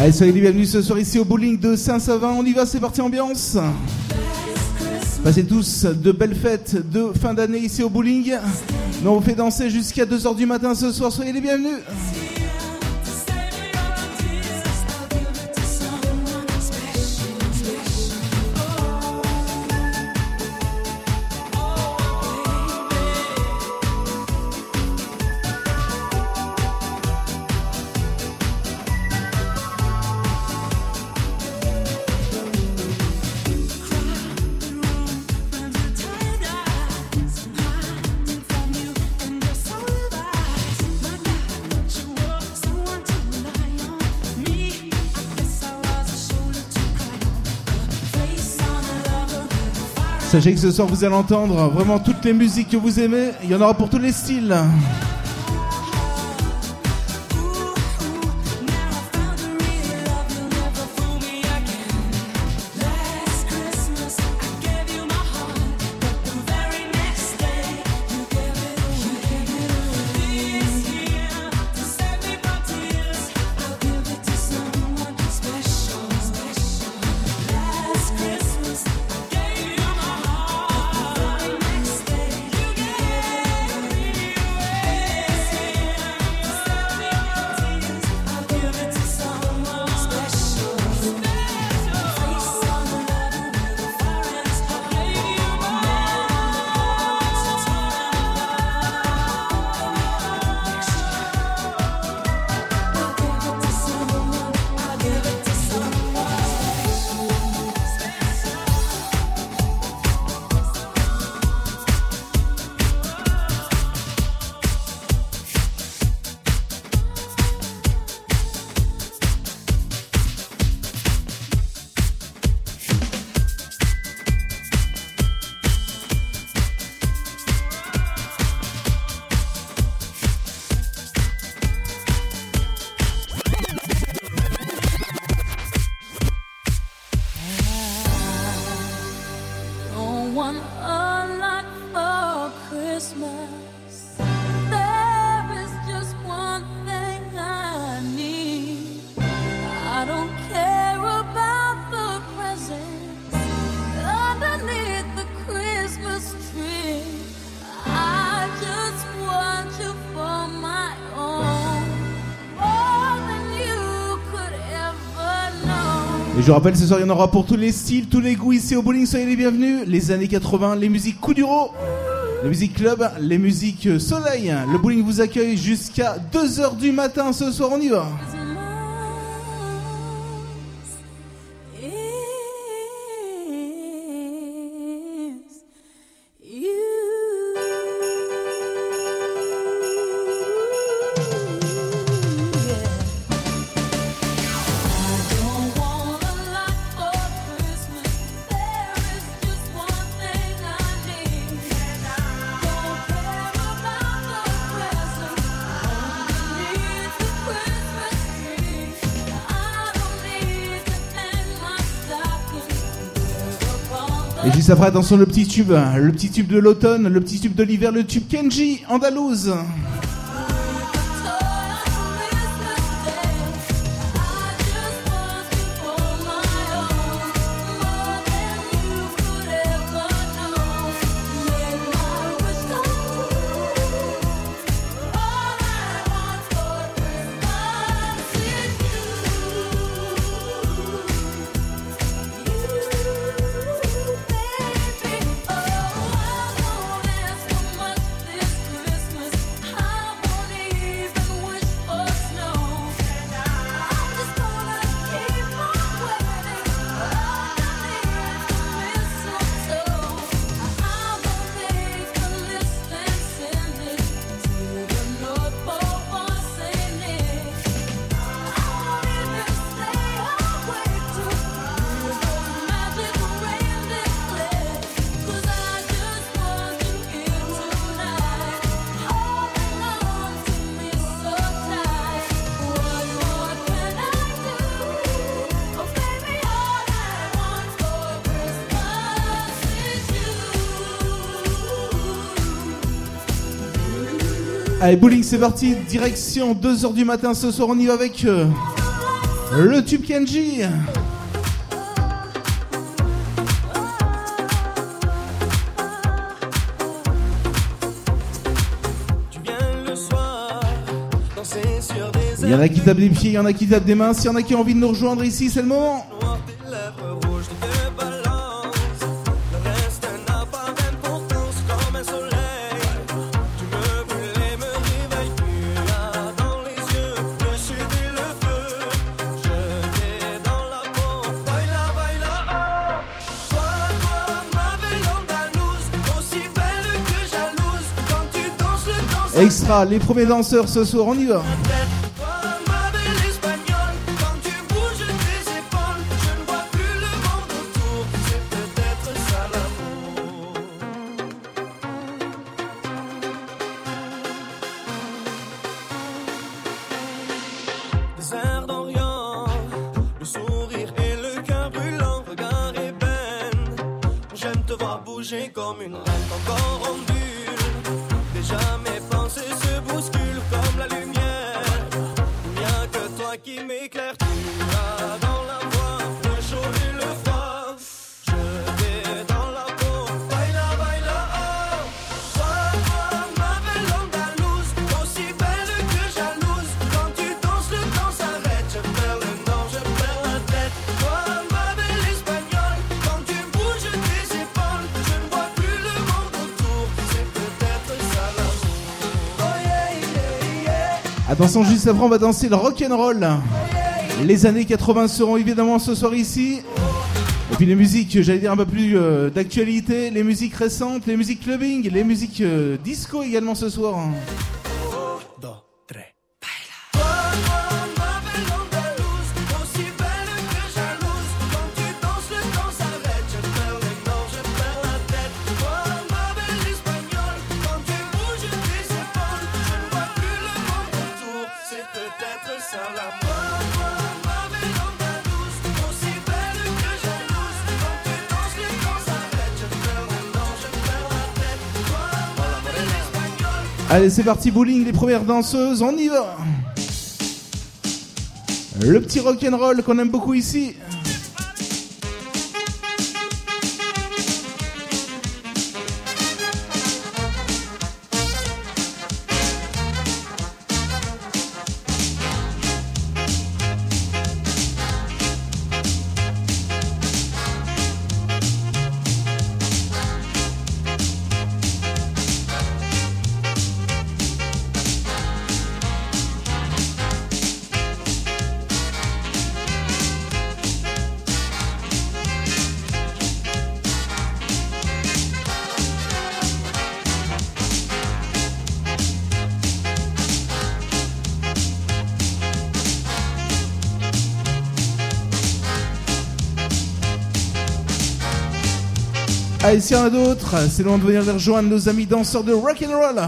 Allez, soyez les bienvenus ce soir ici au bowling de Saint-Savin. On y va, c'est parti ambiance. Passez tous de belles fêtes de fin d'année ici au bowling. Nous on vous fait danser jusqu'à 2h du matin ce soir. Soyez les bienvenus. Sachez que ce soir vous allez entendre vraiment toutes les musiques que vous aimez. Il y en aura pour tous les styles. Et je rappelle, ce soir, il y en aura pour tous les styles, tous les goûts ici au bowling. Soyez les bienvenus. Les années 80, les musiques coup les musiques club, les musiques soleil. Le bowling vous accueille jusqu'à 2h du matin ce soir. On y va. Ça après, attention, le petit tube, le petit tube de l'automne, le petit tube de l'hiver, le tube Kenji, andalouse. Allez, bowling, c'est parti. Direction 2h du matin ce soir. On y va avec euh, Le tube Kenji. Il y en a qui tapent des pieds, il y en a qui tapent des mains. S'il y en a qui ont envie de nous rejoindre ici, c'est le moment. Les premiers danseurs ce soir, on y va. Attention, juste après, on va danser le rock and roll. Les années 80 seront évidemment ce soir ici. Et puis les musiques, j'allais dire un peu plus euh, d'actualité, les musiques récentes, les musiques clubbing, les musiques euh, disco également ce soir. Allez, c'est parti, bowling, les premières danseuses, on y va Le petit rock'n'roll qu'on aime beaucoup ici. Allez, s'il y a d'autres, c'est le moment de venir les rejoindre nos amis danseurs de rock'n'roll.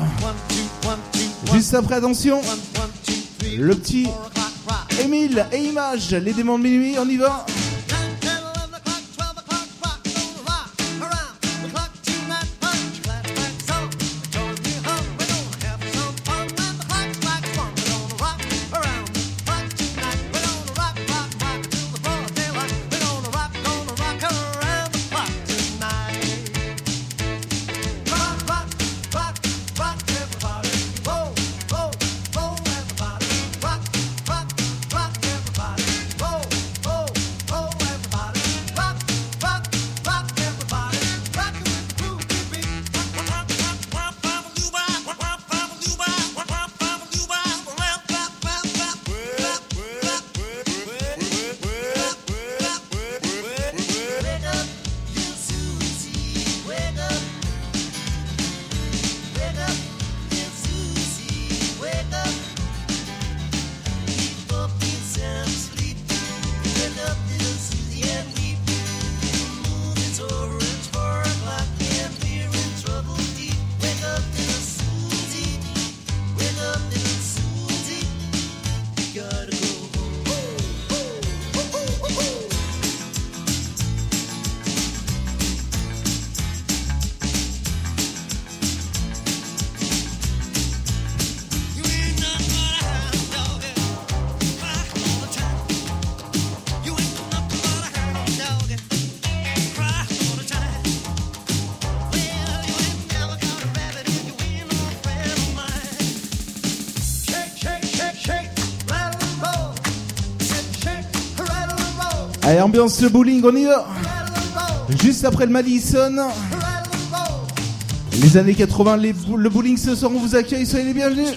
Juste après, attention, le petit Emile et Image, les démons de minuit, on y va. Allez, ambiance le bowling, on y va. Juste après le Madison. Les années 80, les, le bowling ce soir, on vous accueille, soyez les bienvenus.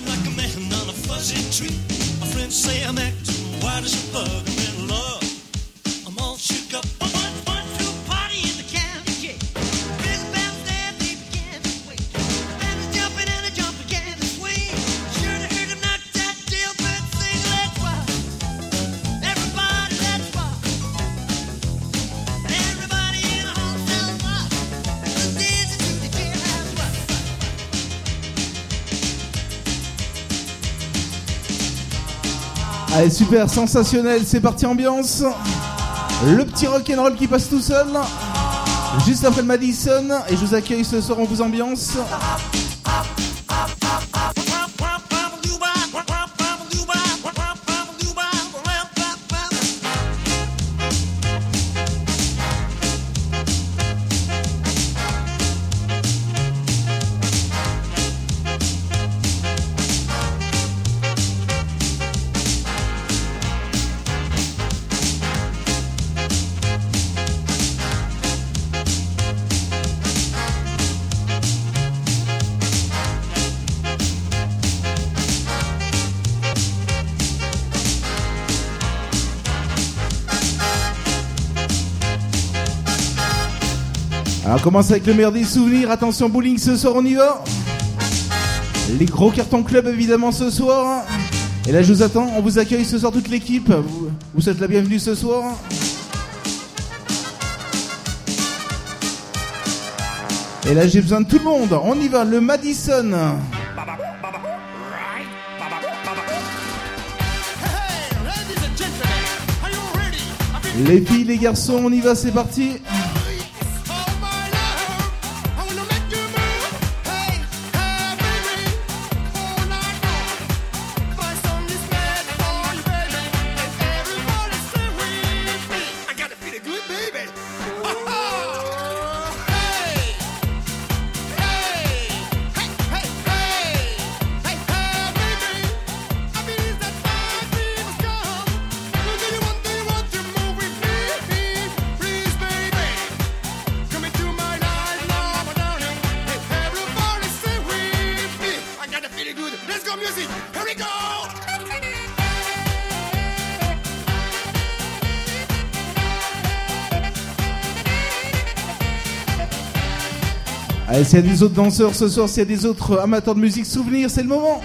Super, sensationnel, c'est parti ambiance. Le petit rock'n'roll qui passe tout seul. Juste après le Madison. Et je vous accueille ce soir, on vous ambiance. Commence avec le meilleur des souvenirs. Attention bowling ce soir, on y va. Les gros cartons club évidemment ce soir. Et là je vous attends, on vous accueille ce soir toute l'équipe. Vous, vous êtes la bienvenue ce soir. Et là j'ai besoin de tout le monde. On y va, le Madison. Les filles, les garçons, on y va, c'est parti. S'il y a des autres danseurs ce soir, s'il y a des autres amateurs de musique souvenirs, c'est le moment.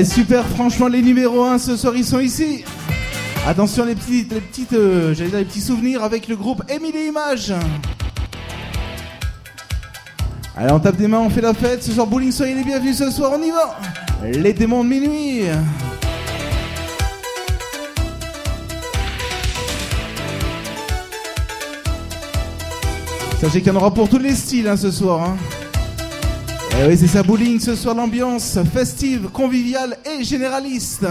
Allez, super, franchement, les numéros 1 ce soir, ils sont ici. Attention les petites, les petites, euh, j'allais dire les petits souvenirs avec le groupe Emily Images. Allez, on tape des mains, on fait la fête. Ce soir, bowling, soyez les bienvenus. Ce soir, on y va. Les démons de minuit. Sachez qu'il y en aura pour tous les styles hein, ce soir. Hein. Eh oui, c'est ça, bowling. Ce soir, l'ambiance festive, conviviale et généraliste.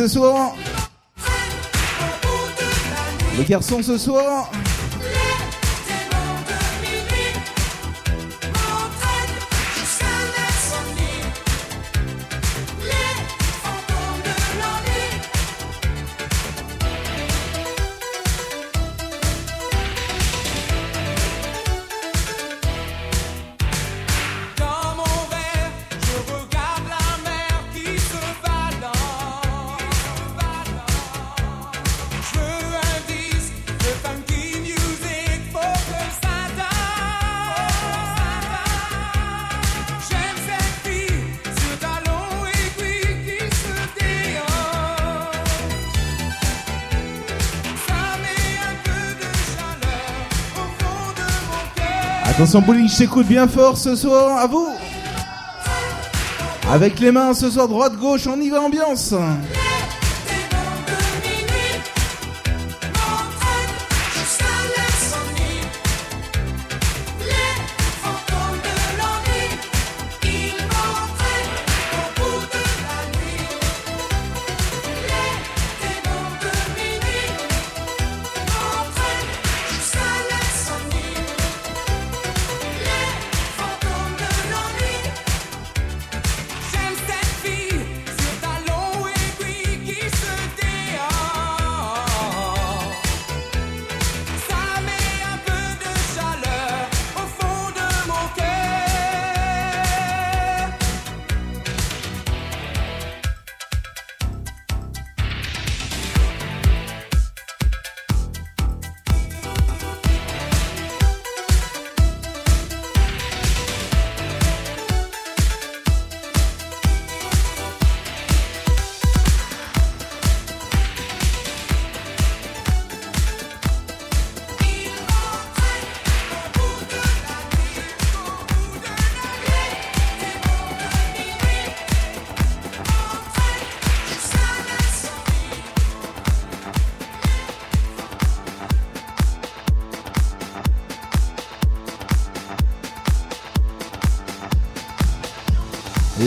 Ce soir. Les garçons ce soir. Attention bowling, j'écoute bien fort ce soir, à vous. Avec les mains ce soir, droite-gauche, on y va ambiance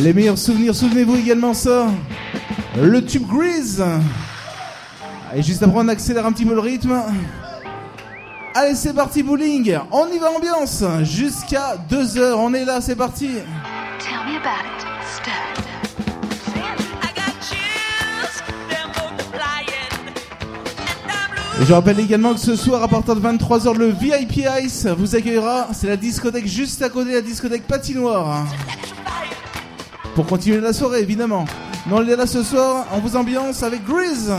Les meilleurs souvenirs, souvenez-vous également ça. Le tube Grease. Et juste après, on accélère un petit peu le rythme. Allez, c'est parti, bowling. On y va, ambiance. Jusqu'à 2h, on est là, c'est parti. Et je rappelle également que ce soir, à partir de 23h, le VIP Ice vous accueillera. C'est la discothèque juste à côté la discothèque patinoire pour continuer la soirée, évidemment. On est là ce soir, on vous ambiance avec Grease.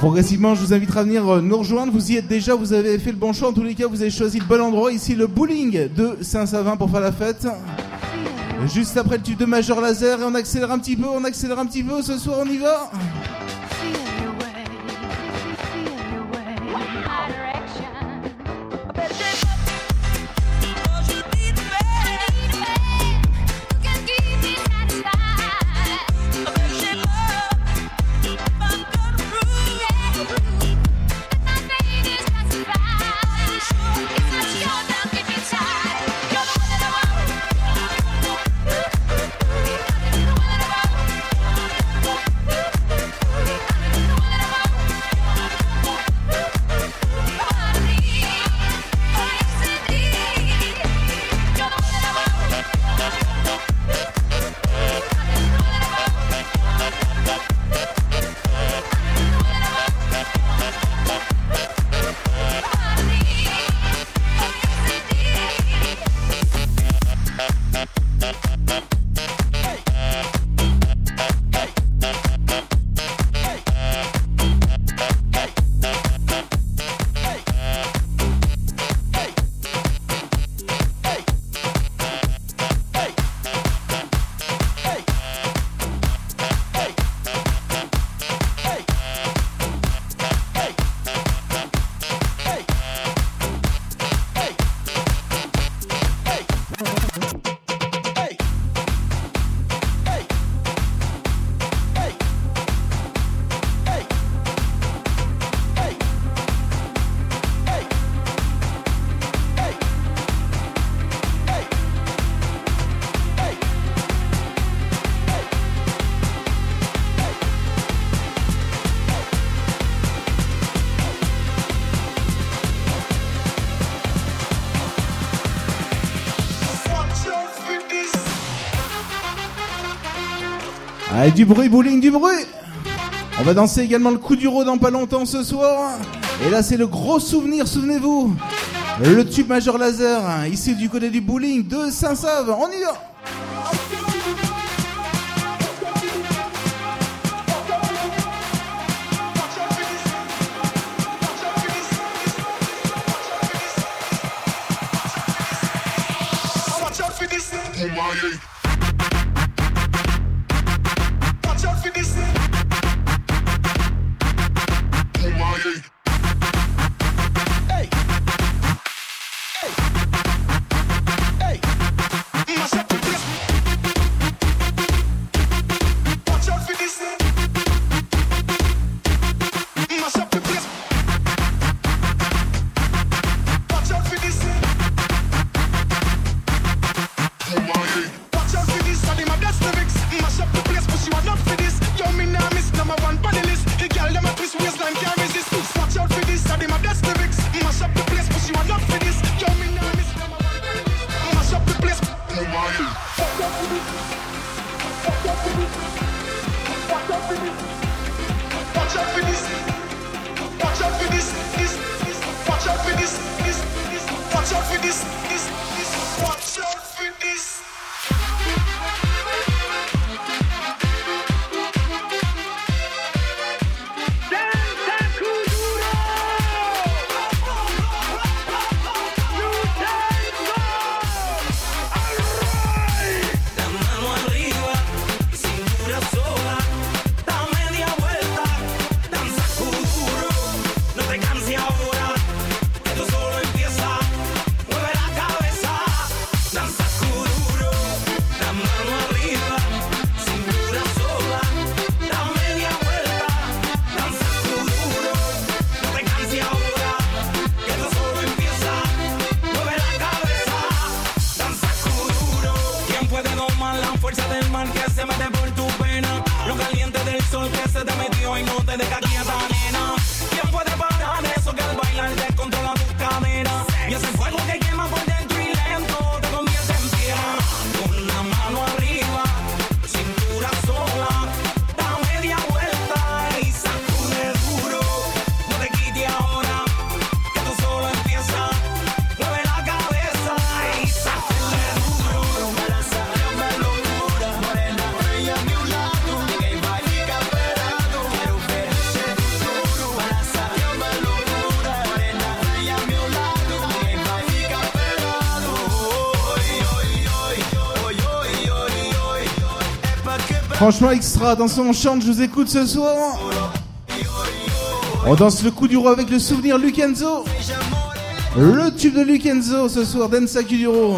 Progressivement, je vous invite à venir euh, nous rejoindre. Vous y êtes déjà, vous avez fait le bon choix. En tous les cas, vous avez choisi le bon endroit. Ici, le bowling de Saint-Savin pour faire la fête. Juste après le tube de Major Laser, et on accélère un petit peu, on accélère un petit peu. Ce soir, on y va. Du bruit, bowling, du bruit On va danser également le coup du dans pas longtemps ce soir. Et là, c'est le gros souvenir, souvenez-vous. Le tube majeur laser, ici du côté du bowling de Saint-Save. On y va Franchement extra, attention on chante, je vous écoute ce soir. On danse le coup du roi avec le souvenir Lucenzo. Le tube de Lucenzo ce soir, Densa Kuduro.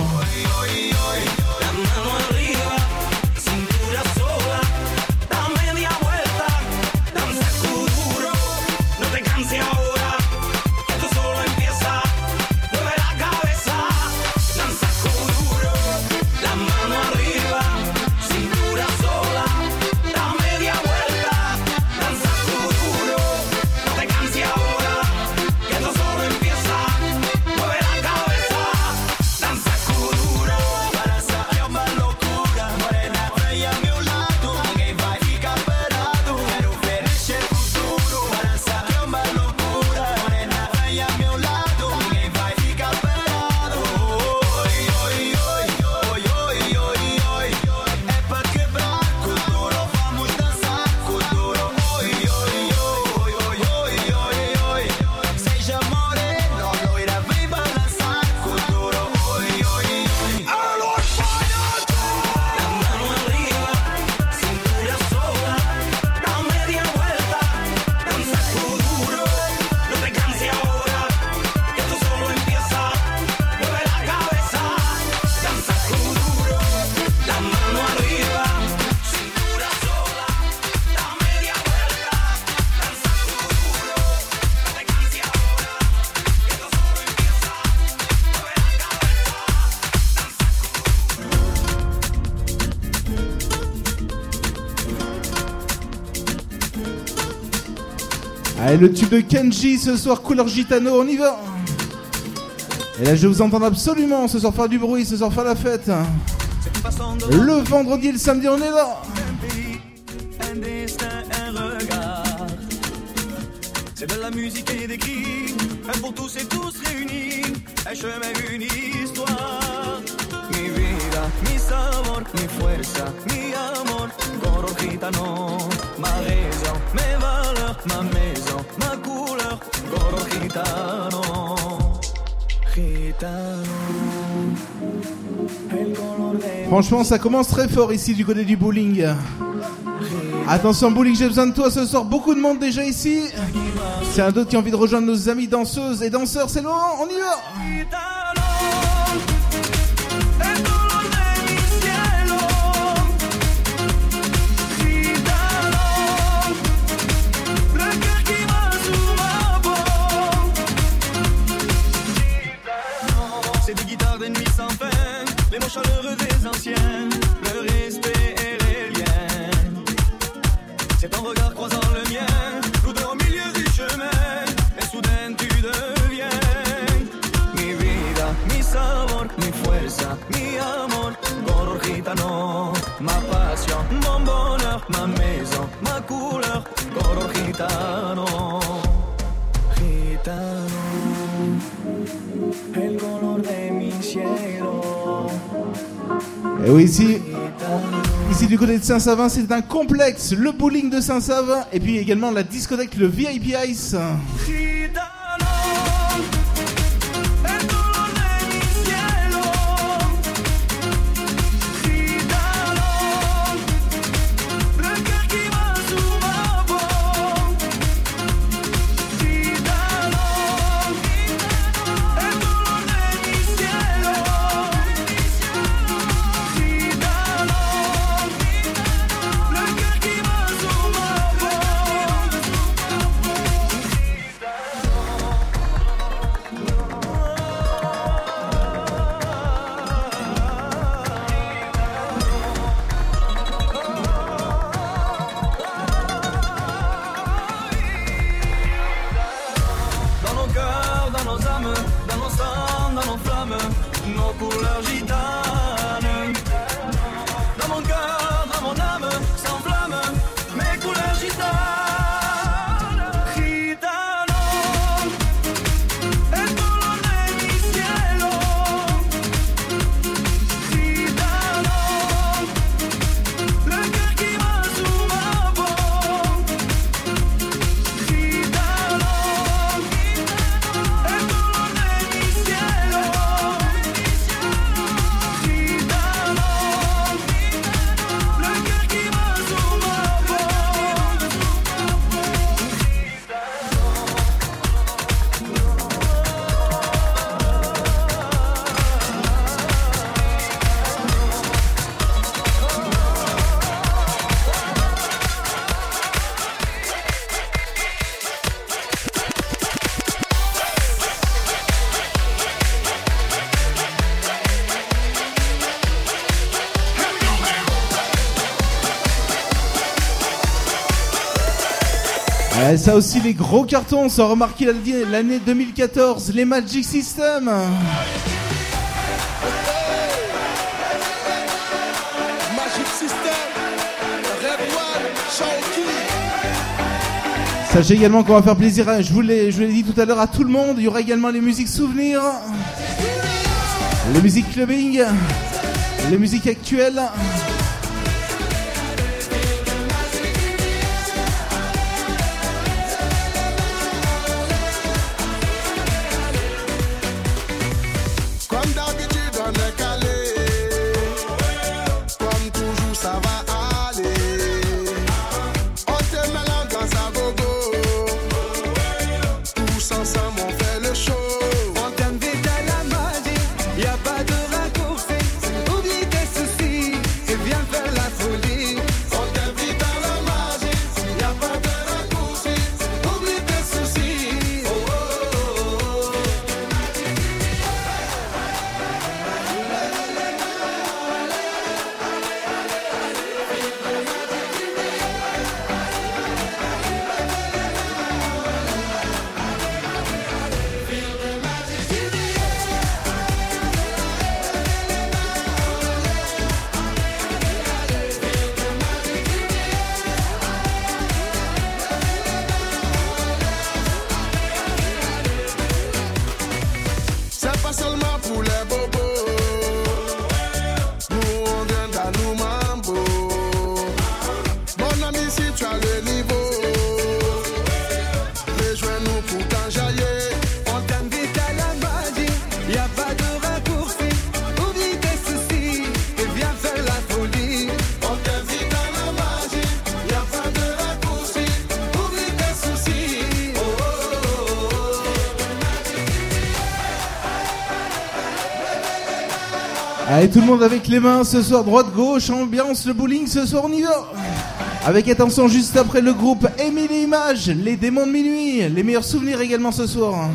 Le tube de Kenji ce soir, couleur gitano, on y va. Et là je vous entends absolument ce soir faire du bruit, ce soir faire la fête. Le vendredi et le samedi on est là. C'est de la musique et des cris, un pour tous et tous réunis, un chemin, Franchement, ça commence très fort ici du côté du bowling. Attention, bowling, j'ai besoin de toi ce soir. Beaucoup de monde déjà ici. C'est un d'autres qui a envie de rejoindre nos amis danseuses et danseurs. C'est loin, on y va. Saint-Savin, c'est un complexe, le bowling de Saint-Savin, et puis également la discothèque, le VIP Ice. Ça aussi, les gros cartons, ça a remarqué l'année 2014, les Magic System. Sachez également qu'on va faire plaisir, je vous l'ai dit tout à l'heure, à tout le monde. Il y aura également les musiques souvenirs, les musiques clubbing, les musiques actuelles. Tout le monde avec les mains ce soir, droite-gauche, ambiance, le bowling, ce soir on y va Avec attention, juste après le groupe Émile Images, les démons de minuit, les meilleurs souvenirs également ce soir.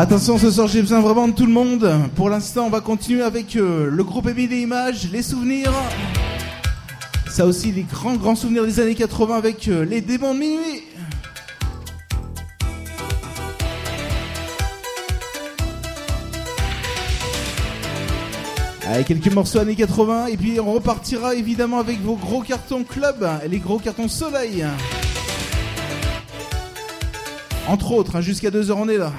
Attention, ce soir j'ai besoin vraiment de tout le monde. Pour l'instant, on va continuer avec euh, le groupe Émi des Images, les souvenirs. Ça aussi, les grands, grands souvenirs des années 80 avec euh, les démons de minuit. Allez, quelques morceaux années 80 et puis on repartira évidemment avec vos gros cartons club et les gros cartons soleil. Entre autres, hein, jusqu'à 2h on est là.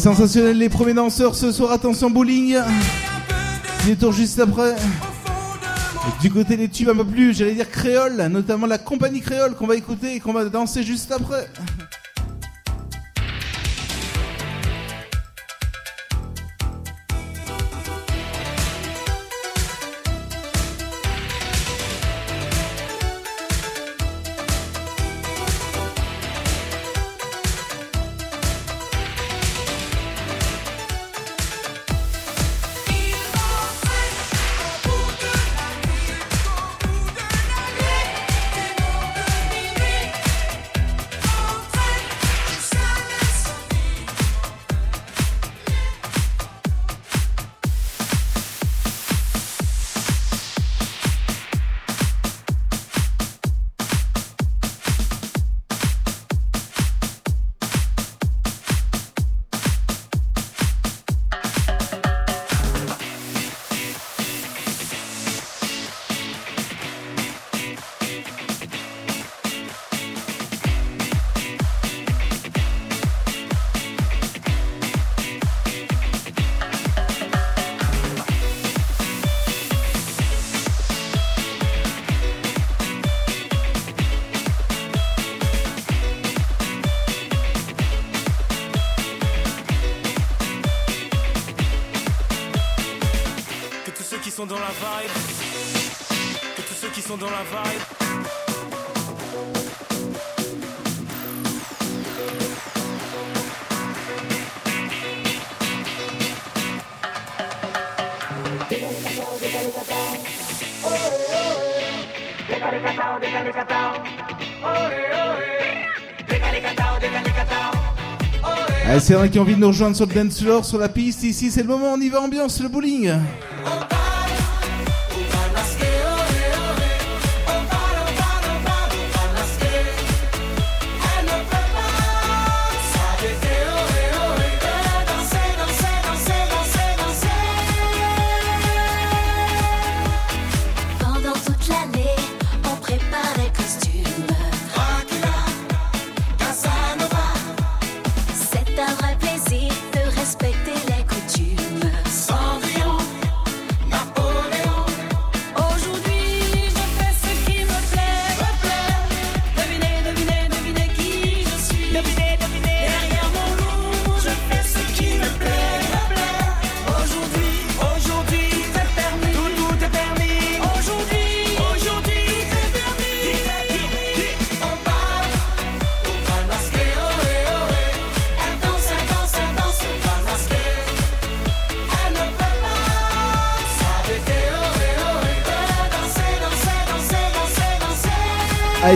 Sensationnel les premiers danseurs ce soir, attention bowling. Des tours juste après. du côté des tubes un peu plus, j'allais dire créole, notamment la compagnie créole qu'on va écouter et qu'on va danser juste après. C'est vrai qui ont envie de nous rejoindre sur le dance floor, sur la piste. Ici, c'est le moment, on y va ambiance, le bowling.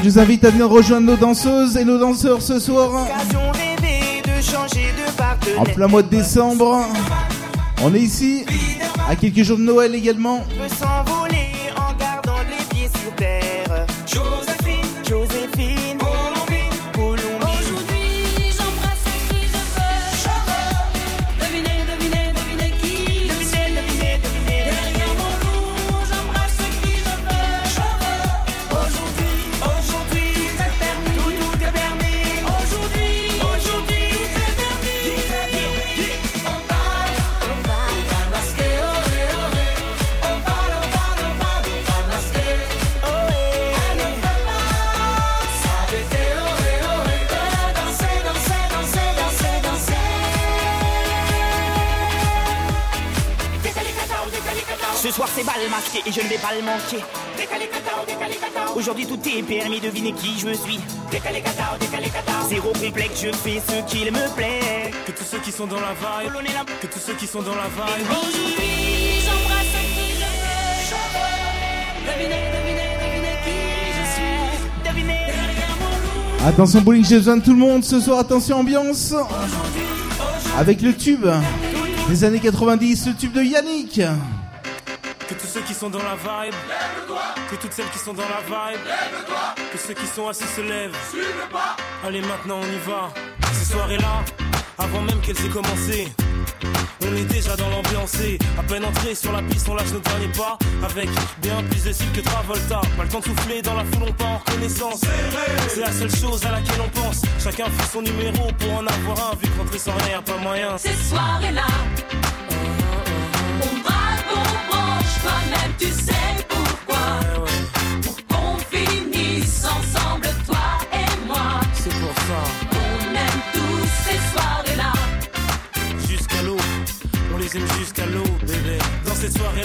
Je vous invite à venir rejoindre nos danseuses et nos danseurs ce soir. En plein mois de décembre. On est ici, à quelques jours de Noël également. Sont dans la vibe, que tous ceux qui sont dans la vibe. Aujourd'hui j'embrasse qui je veux. Devinez, devinez, devinez qui je suis. Devinez derrière mon Attention bowling, j'ai besoin de tout le monde ce soir. Attention ambiance. Avec le tube des années 90, le tube de Yannick. Que tous ceux qui sont dans la vibe, lève-toi. Que toutes celles qui sont dans la vibe, lève-toi. Que ceux qui sont assis se lèvent, pas. Allez, maintenant on y va. Ces soirées-là, avant même qu'elles aient commencé, On est déjà dans l'ambiance et à peine entré sur la piste, on lâche nos derniers pas avec bien plus de style que Travolta. Pas le temps de souffler dans la foule, on part en reconnaissance. C'est la seule chose à laquelle on pense. Chacun fait son numéro pour en avoir un, vu que rentrer sans rien, pas moyen. Ces soirées-là, on braque, on branche, toi-même tu sais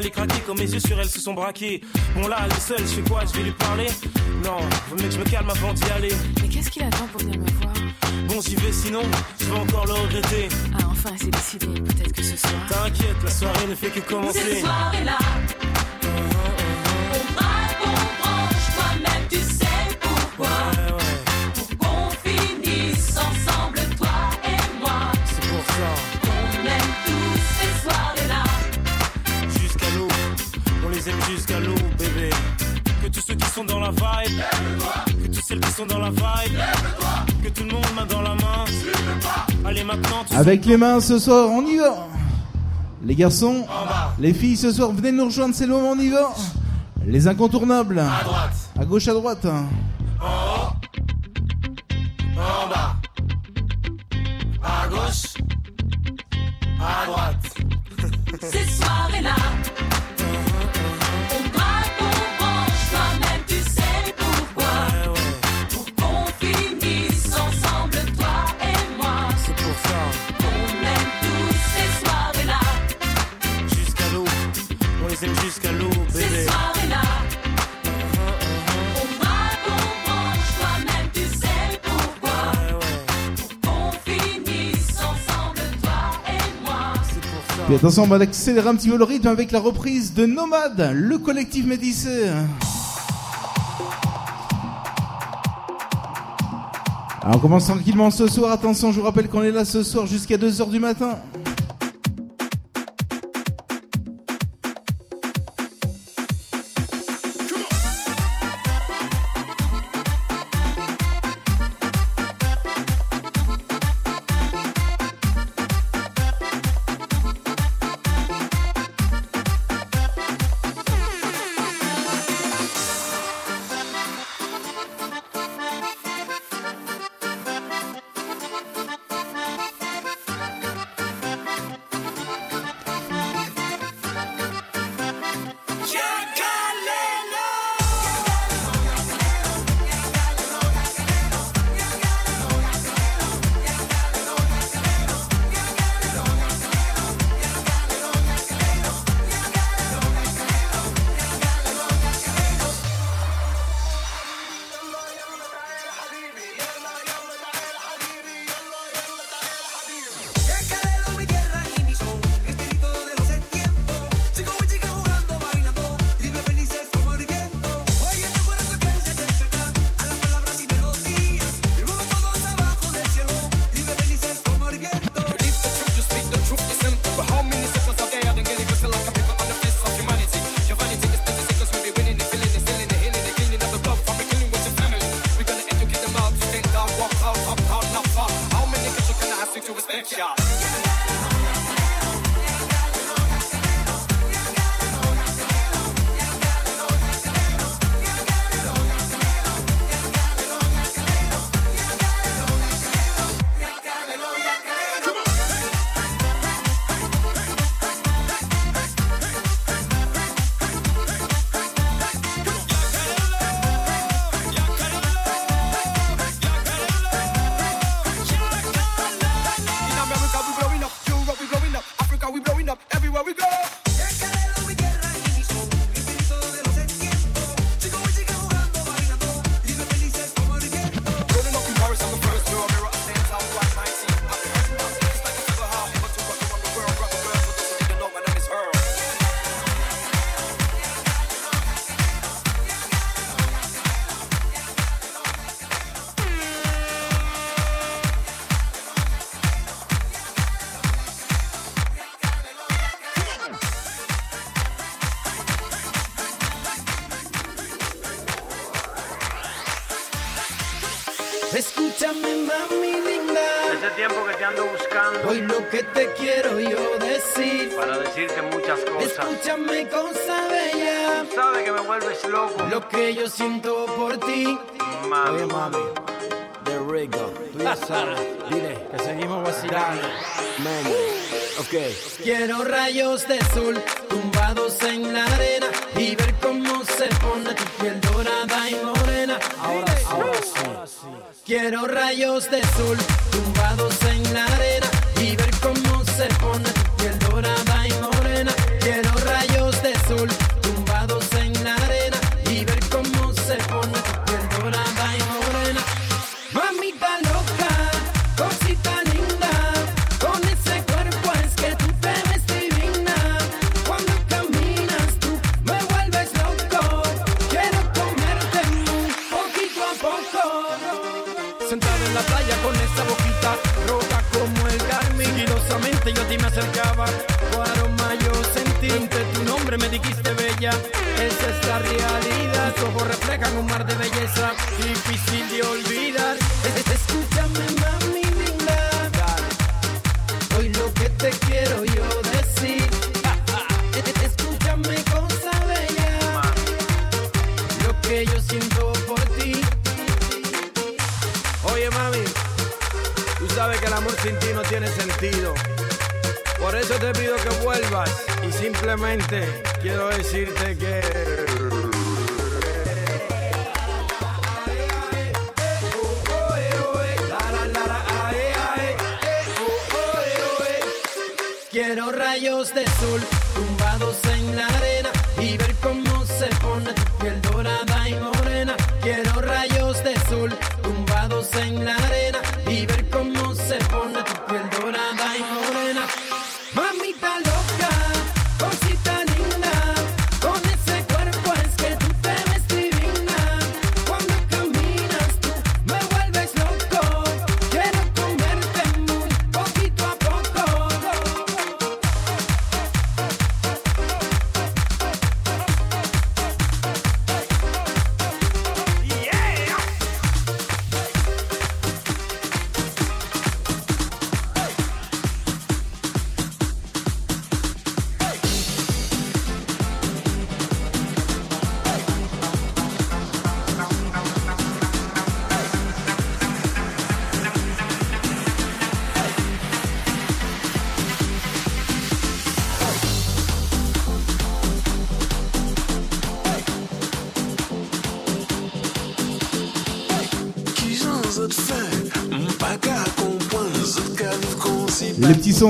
Jean allait craquer, quand mes yeux sur elles se sont braqués. Bon là, elle est seule, je fais quoi? Je vais lui parler? Non, vaut mieux que je me calme avant d'y aller. Mais qu'est-ce qu'il attend pour venir me voir? Bon, j'y vais sinon, je vais encore le regretter. Ah, enfin, c'est décidé. Peut-être que ce soir. T'inquiète, la soirée ne fait que commencer. soirées-là, on la vibe, que toutes celles qui sont dans la vibe, que tout le monde main dans la main. Allez maintenant, tous Avec les mains ce soir, on y va Les garçons, les filles ce soir, venez nous rejoindre, c'est le moment, on y va Les incontournables, à droite. à gauche, à droite. Attention, on va accélérer un petit peu le rythme avec la reprise de Nomade, le collectif Médicé. Alors on commence tranquillement ce soir, attention, je vous rappelle qu'on est là ce soir jusqu'à 2h du matin. Que te quiero yo decir. Para decirte muchas cosas. Escúchame, cosa bella. Sabes que me vuelves loco. Lo que yo siento por ti. Mami. Oye, mami. De Rigo. Tú ya sabes. Dile que seguimos vacilando. Mami. Ok. Quiero rayos de sol tumbados en la arena y ver cómo se pone tu piel dorada y morena. Ahora, ahora sí. Quiero rayos de sol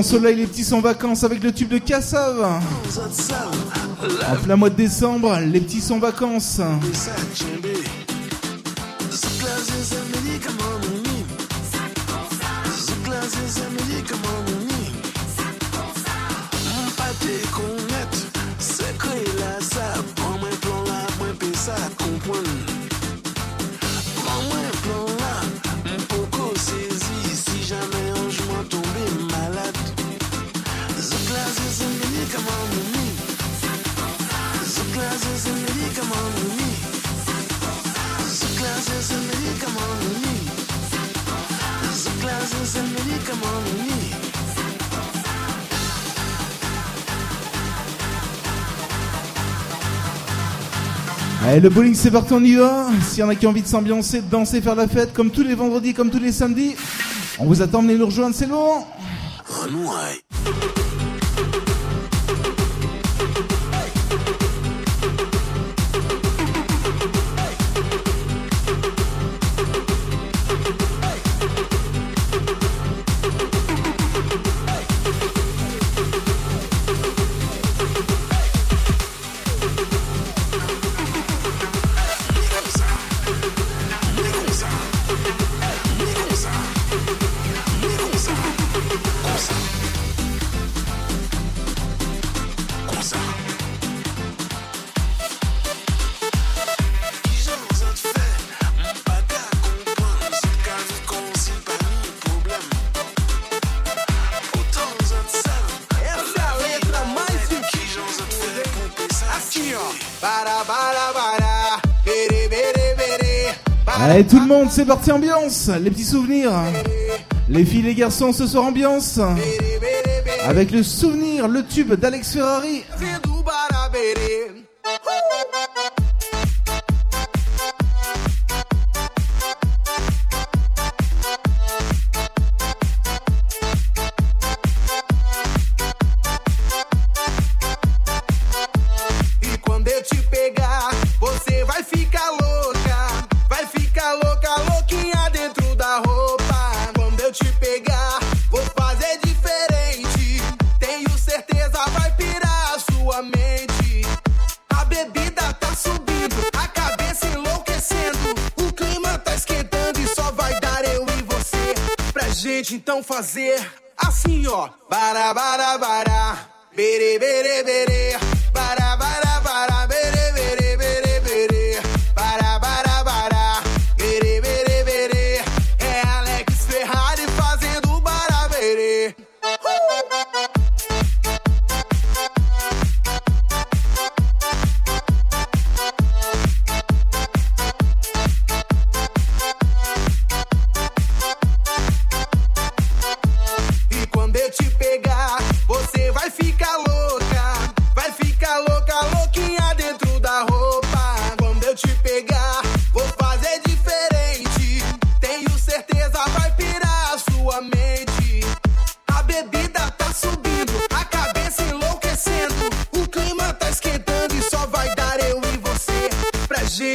Soleil, les petits sans vacances avec le tube de Cassav. En plein mois de décembre, les petits sans vacances. Le bowling c'est parti, on y va. S'il y en a qui ont envie de s'ambiancer, de danser, faire la fête, comme tous les vendredis, comme tous les samedis, on vous attend, venez nous rejoindre, c'est. Allez tout le monde, c'est parti ambiance, les petits souvenirs. Les filles, les garçons, ce soir ambiance. Avec le souvenir, le tube d'Alex Ferrari.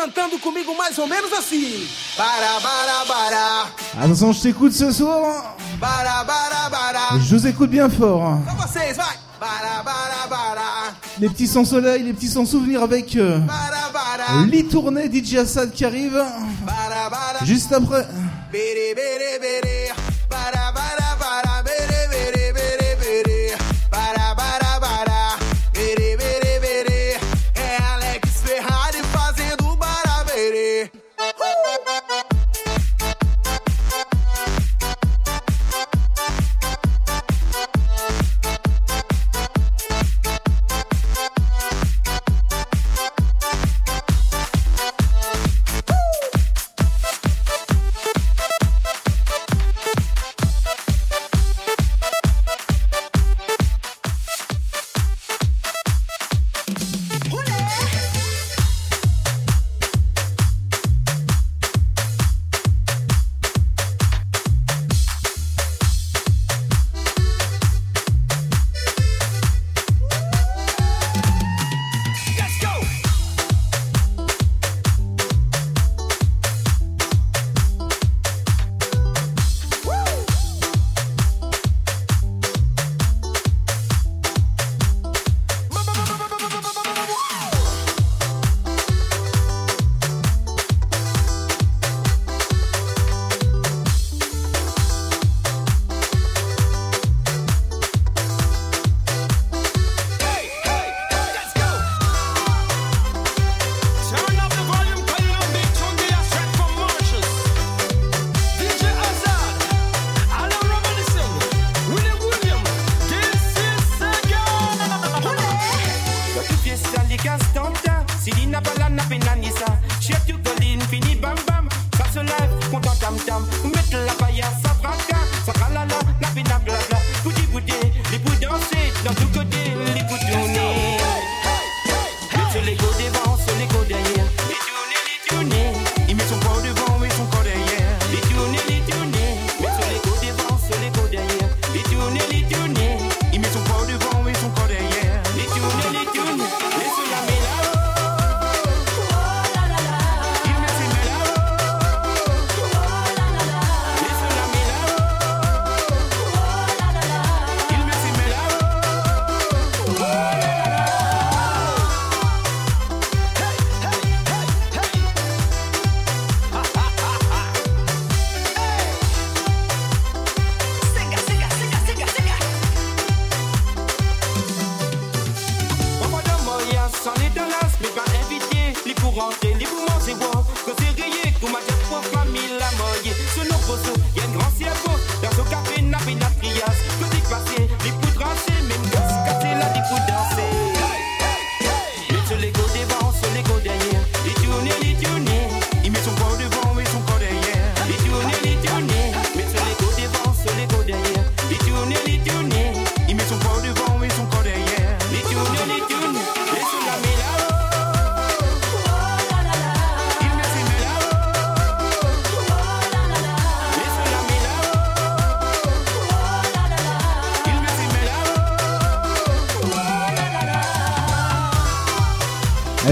Cantando comigo mais ou menos assim. Bara, bara, bara. Attention, je t'écoute ce soir. Bara, bara, bara. Je vous écoute bien fort. Só vocês, vai. Bara, bara, bara. Les petits sans soleil, les petits sans souvenir avec euh, Bara, bara. Lee Tourné, DJ Assad qui arrive. Bara, bara. Juste après.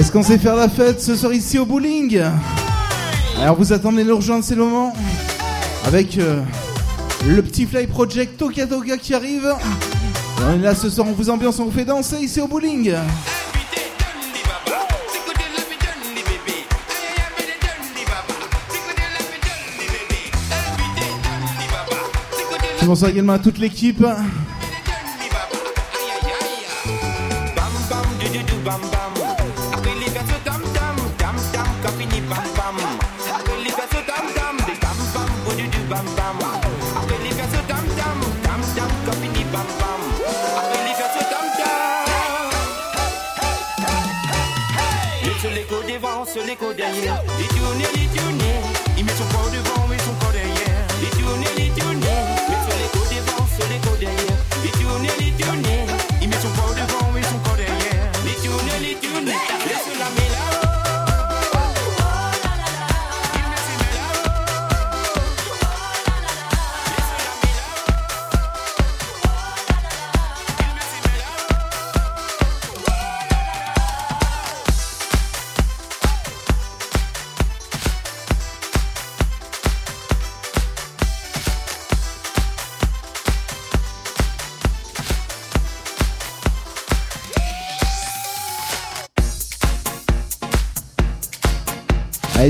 Est-ce qu'on sait faire la fête ce soir ici au bowling Alors vous attendez nous rejoindre, c'est le moment. Avec euh, le petit Fly Project Toka Toka qui arrive. Là ce soir, on vous ambiance, on vous fait danser ici au bowling. Bonsoir également à toute l'équipe.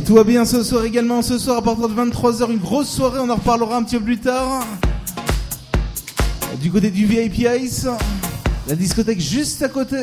Tout va bien ce soir également. Ce soir, à partir de 23h, une grosse soirée. On en reparlera un petit peu plus tard. Du côté du VIP Ice, la discothèque juste à côté.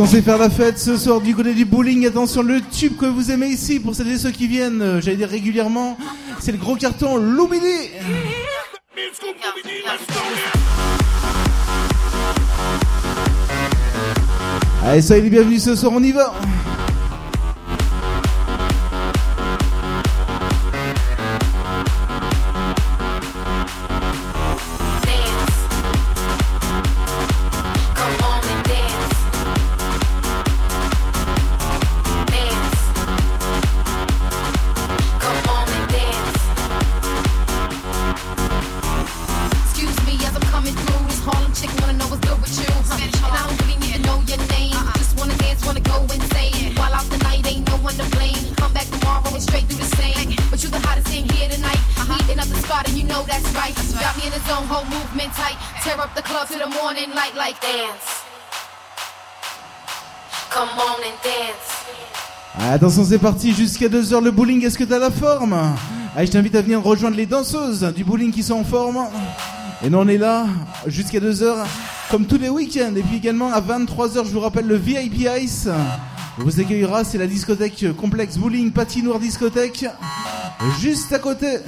Qu'on sait faire la fête ce soir du côté du bowling Attention, le tube que vous aimez ici, pour celles et ceux qui viennent, euh, j'allais dire régulièrement, c'est le gros carton Loubidi. Allez, soyez les bienvenus ce soir, on y va. Attention, c'est parti jusqu'à 2h le bowling. Est-ce que t'as la forme? Allez, je t'invite à venir rejoindre les danseuses du bowling qui sont en forme. Et nous, on est là jusqu'à 2h, comme tous les week-ends. Et puis également à 23h, je vous rappelle le VIP Ice. Vous accueillera, c'est la discothèque complexe bowling patinoire discothèque. Juste à côté.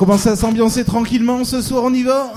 Commencez à s'ambiancer tranquillement ce soir, on y va?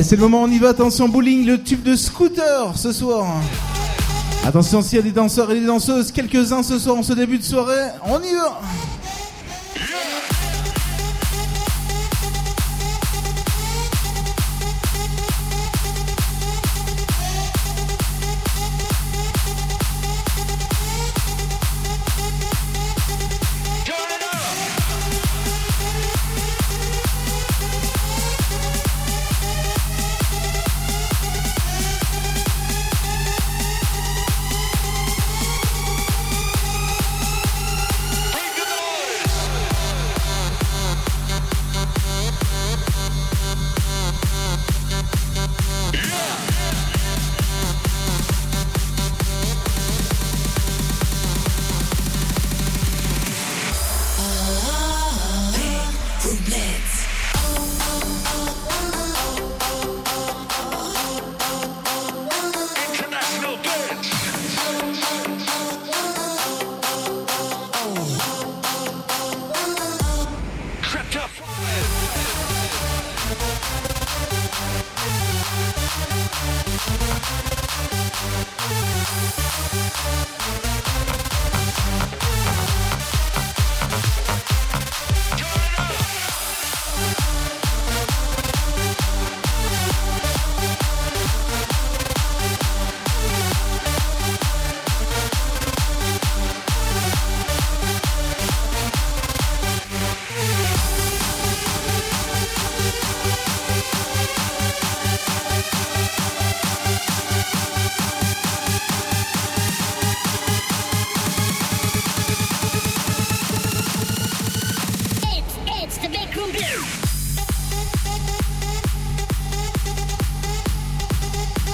C'est le moment, on y va. Attention, bowling, le tube de scooter ce soir. Attention, s'il y a des danseurs et des danseuses, quelques-uns ce soir en ce début de soirée, on y va.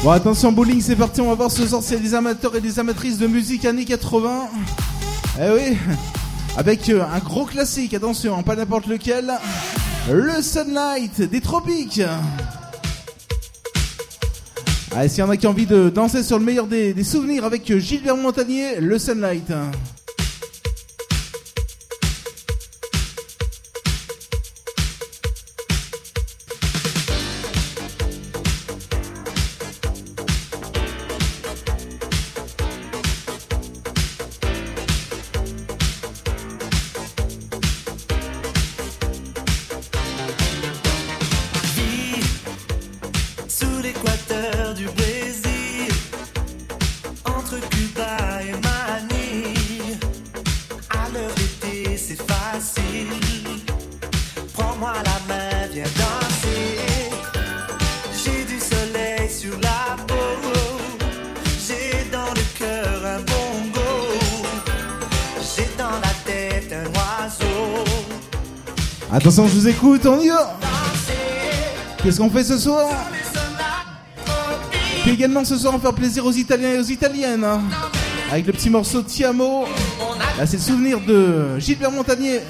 Bon, attention, bowling, c'est parti. On va voir ce soir des amateurs et des amatrices de musique années 80. Eh oui, avec euh, un gros classique, attention, pas n'importe lequel. Le Sunlight des tropiques. Allez, s'il y en a qui ont envie de danser sur le meilleur des, des souvenirs avec euh, Gilbert Montagnier, le Sunlight. Attention, je vous écoute, on y va Qu'est-ce qu'on fait ce soir Puis également ce soir, on va faire plaisir aux Italiens et aux Italiennes. hein. Avec le petit morceau Tiamo. Là, c'est le souvenir de Gilbert Montagnier.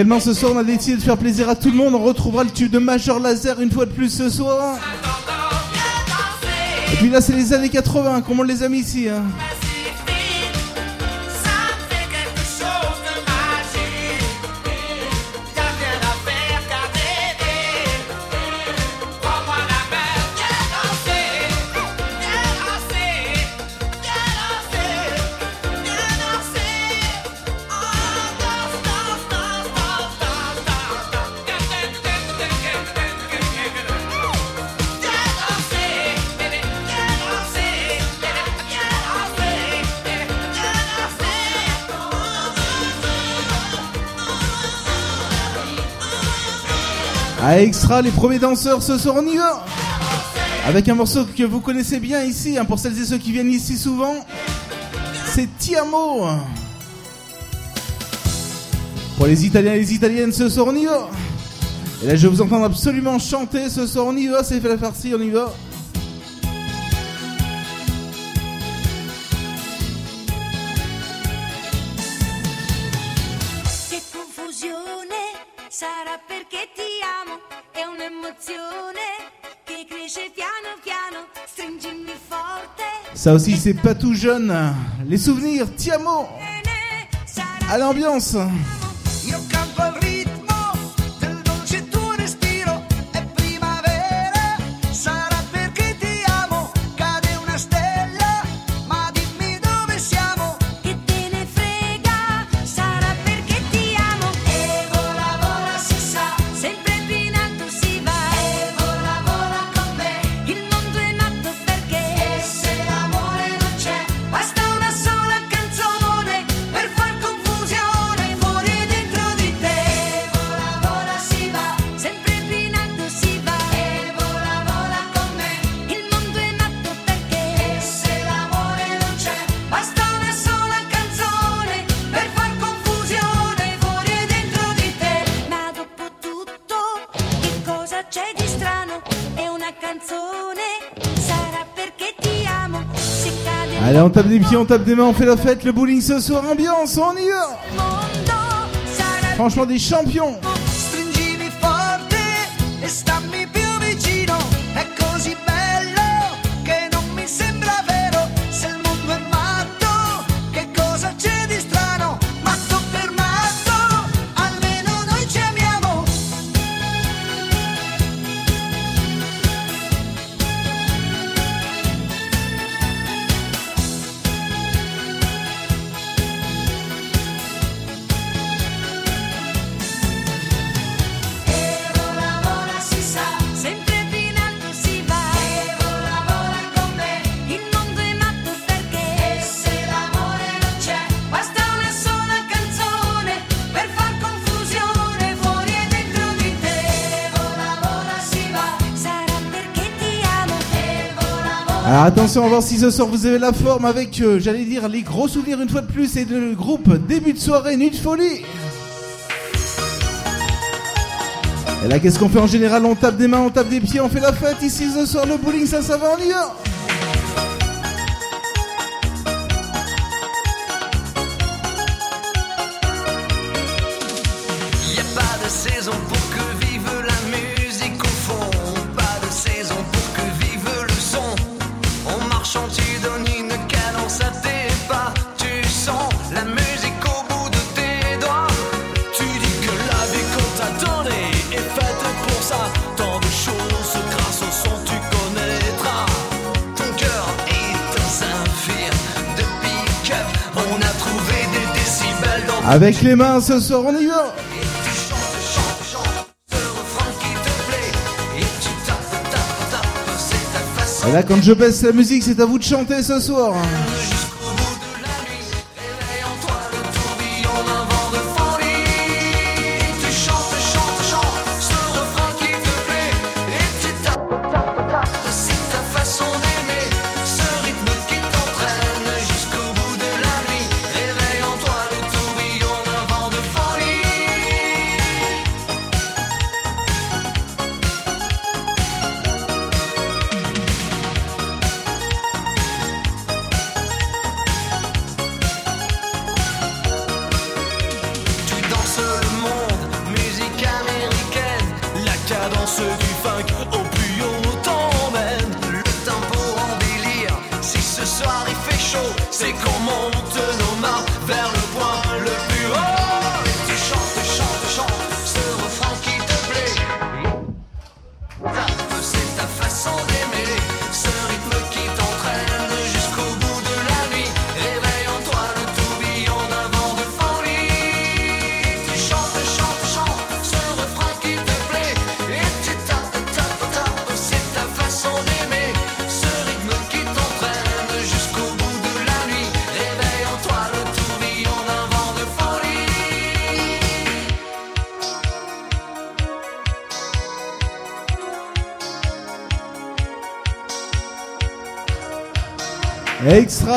Également ce soir, on a décidé de faire plaisir à tout le monde. On retrouvera le tube de Major Laser une fois de plus ce soir. Et puis là, c'est les années 80, comme on les a mis ici. hein. Les premiers danseurs ce soir, on y va. Avec un morceau que vous connaissez bien ici, hein, pour celles et ceux qui viennent ici souvent. C'est Tiamo. Pour les Italiens et les Italiennes, ce soir, on y Et là, je vais vous entendre absolument chanter. Ce soir, on y c'est fait la farcie, on y va Ça aussi, c'est pas tout jeune. Les souvenirs, Tiamo À l'ambiance pieds, on tape des mains, on fait la fête, le bowling ce soir, ambiance, on y va. Franchement, des champions attention, on va voir si ce soir vous avez la forme avec, euh, j'allais dire, les gros souvenirs une fois de plus et le groupe début de soirée, Nuit de folie. Et là, qu'est-ce qu'on fait en général? On tape des mains, on tape des pieds, on fait la fête. Ici ce soir, le bowling, ça, ça va, on y Avec les mains ce soir, on y va. Et là, quand je baisse la musique, c'est à vous de chanter ce soir.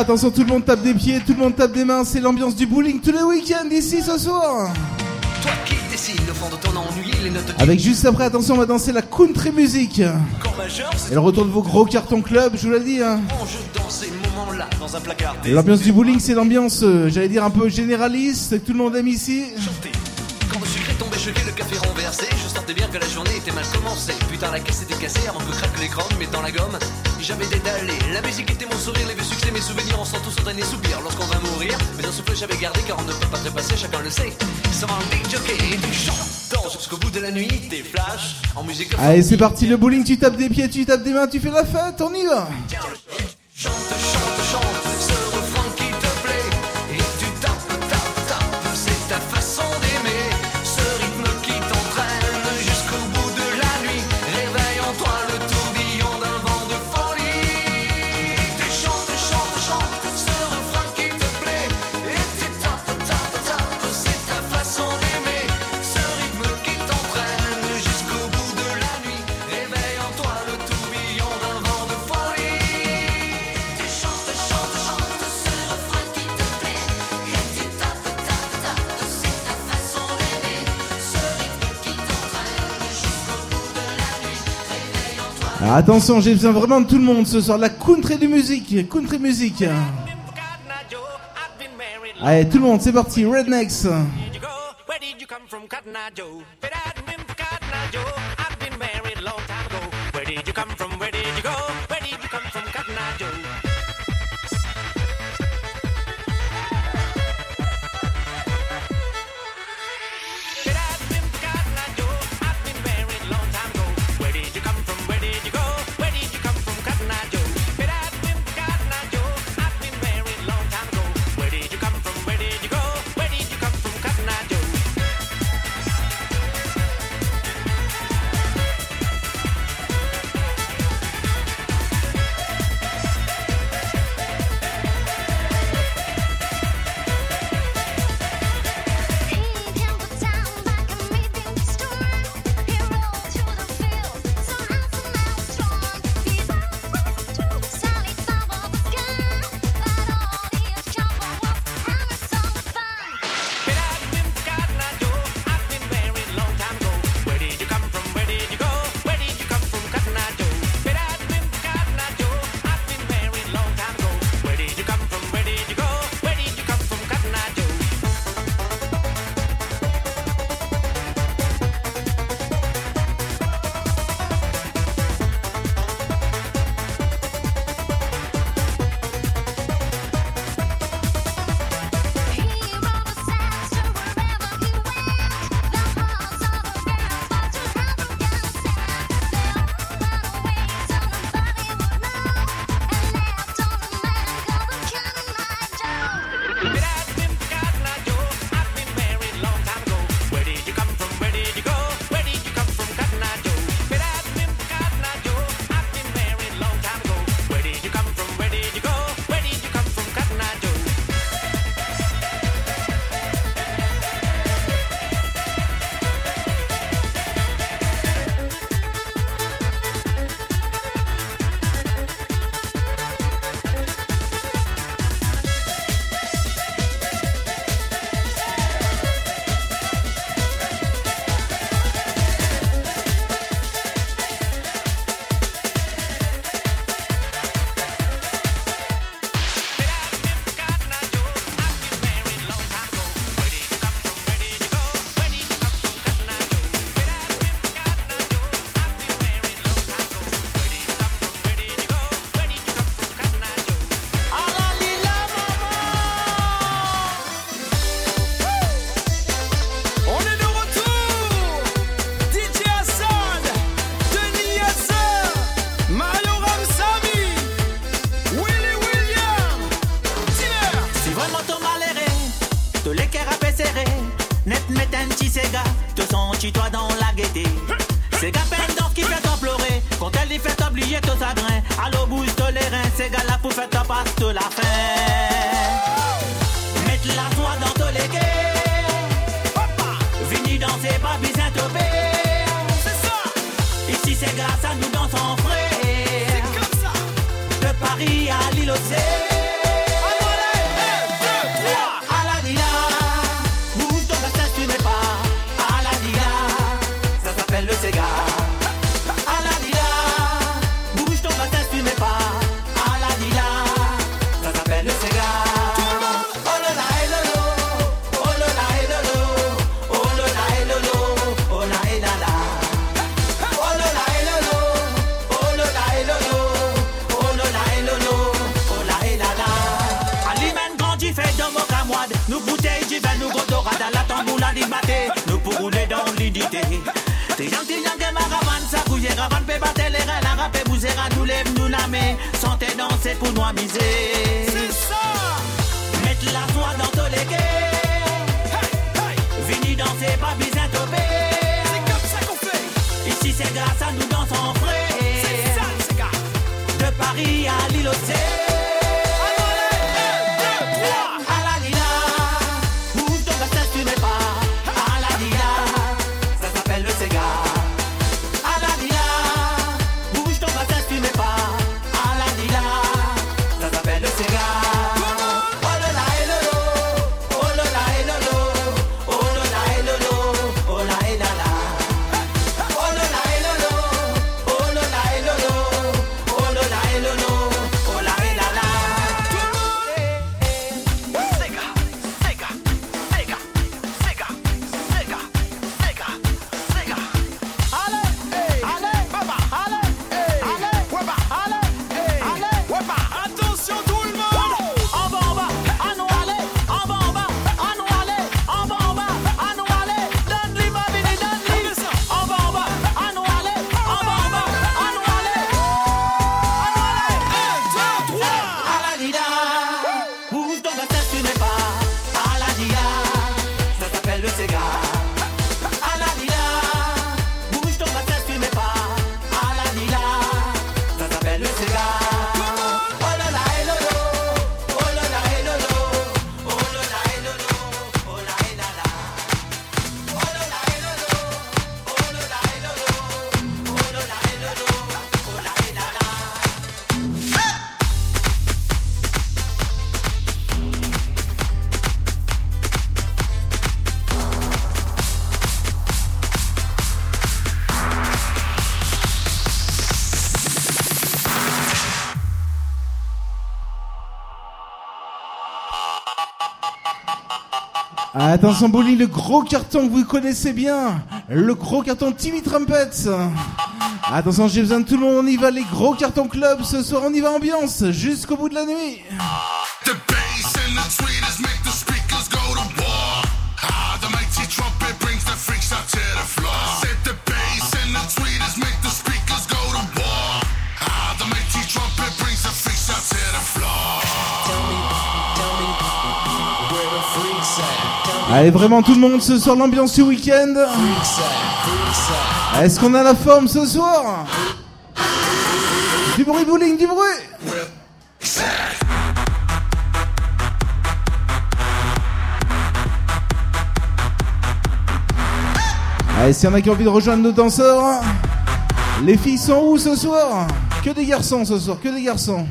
Attention, tout le monde tape des pieds, tout le monde tape des mains. C'est l'ambiance du bowling tous les week-ends ici ce soir. Toi qui dessines au fond de ton ennui les notes du Avec juste après, attention, on va danser la country music. majeur, Et le retour de vos gros cartons club, je vous l'ai dit. Hein. L'ambiance du bowling, c'est l'ambiance, euh, j'allais dire, un peu généraliste, que tout le monde aime ici. chanter. Quand le café renversé, je sentais bien que la journée était mal commencée. Putain, la caisse était cassée avant que craque l'écran, mettant la gomme. J'avais dédalé, la musique était mon sourire, les vieux succès, mes souvenirs, on sent tous un dernier soupir lorsqu'on va mourir. Mais un souffle j'avais gardé car on ne peut pas trépasser, chacun le sait. Sans un big jockey et du chant, danse jusqu'au bout de la nuit, des flashs en musique. Allez, c'est parti, le bowling, tu tapes des pieds, tu tapes des mains, tu fais la fête, on y va. Chante, chante, chante Attention, j'ai besoin vraiment de tout le monde ce soir. La country de musique, country musique. Allez, tout le monde, c'est parti. Rednecks. passe de la Attention Bolly, le gros carton que vous connaissez bien, le gros carton Timmy Trumpet. Attention, j'ai besoin de tout le monde, on y va les gros cartons club, ce soir on y va ambiance jusqu'au bout de la nuit. Allez, vraiment tout le monde ce soir, l'ambiance du week-end. Est-ce qu'on a la forme ce soir? Du bruit bowling, du bruit Allez, s'il y en a qui ont envie de rejoindre nos danseurs, les filles sont où ce soir? Que des garçons ce soir, que des garçons.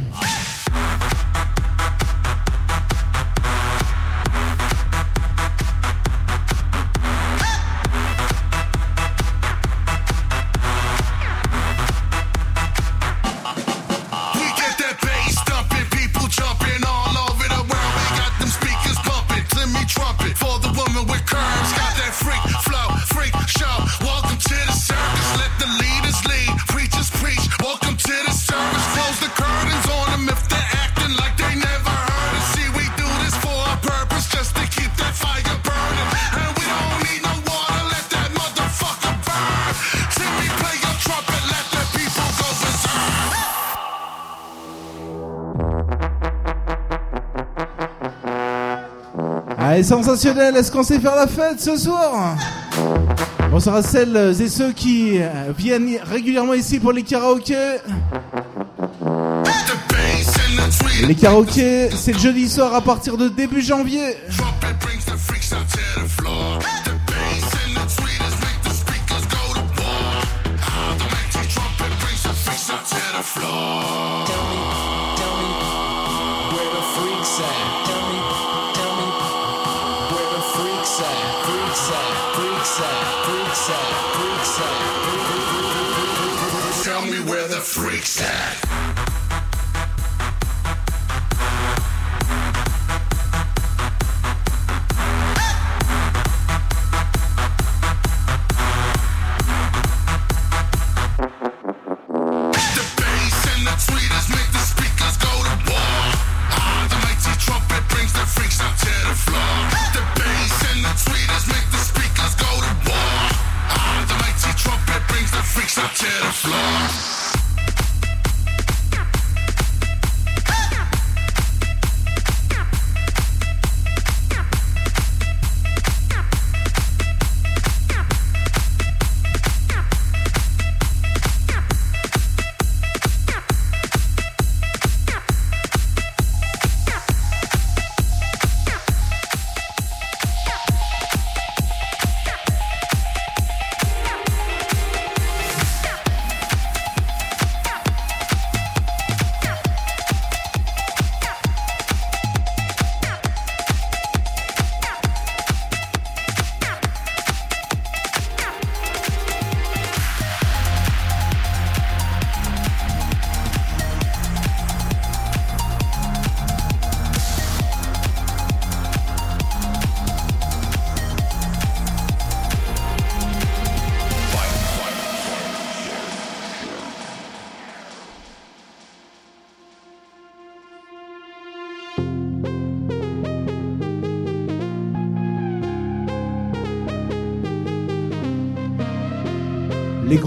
Allez, sensationnel, est-ce qu'on sait faire la fête ce soir Bonsoir à celles et ceux qui euh, viennent régulièrement ici pour les karaokés. Les karaokés, c'est le jeudi soir à partir de début janvier.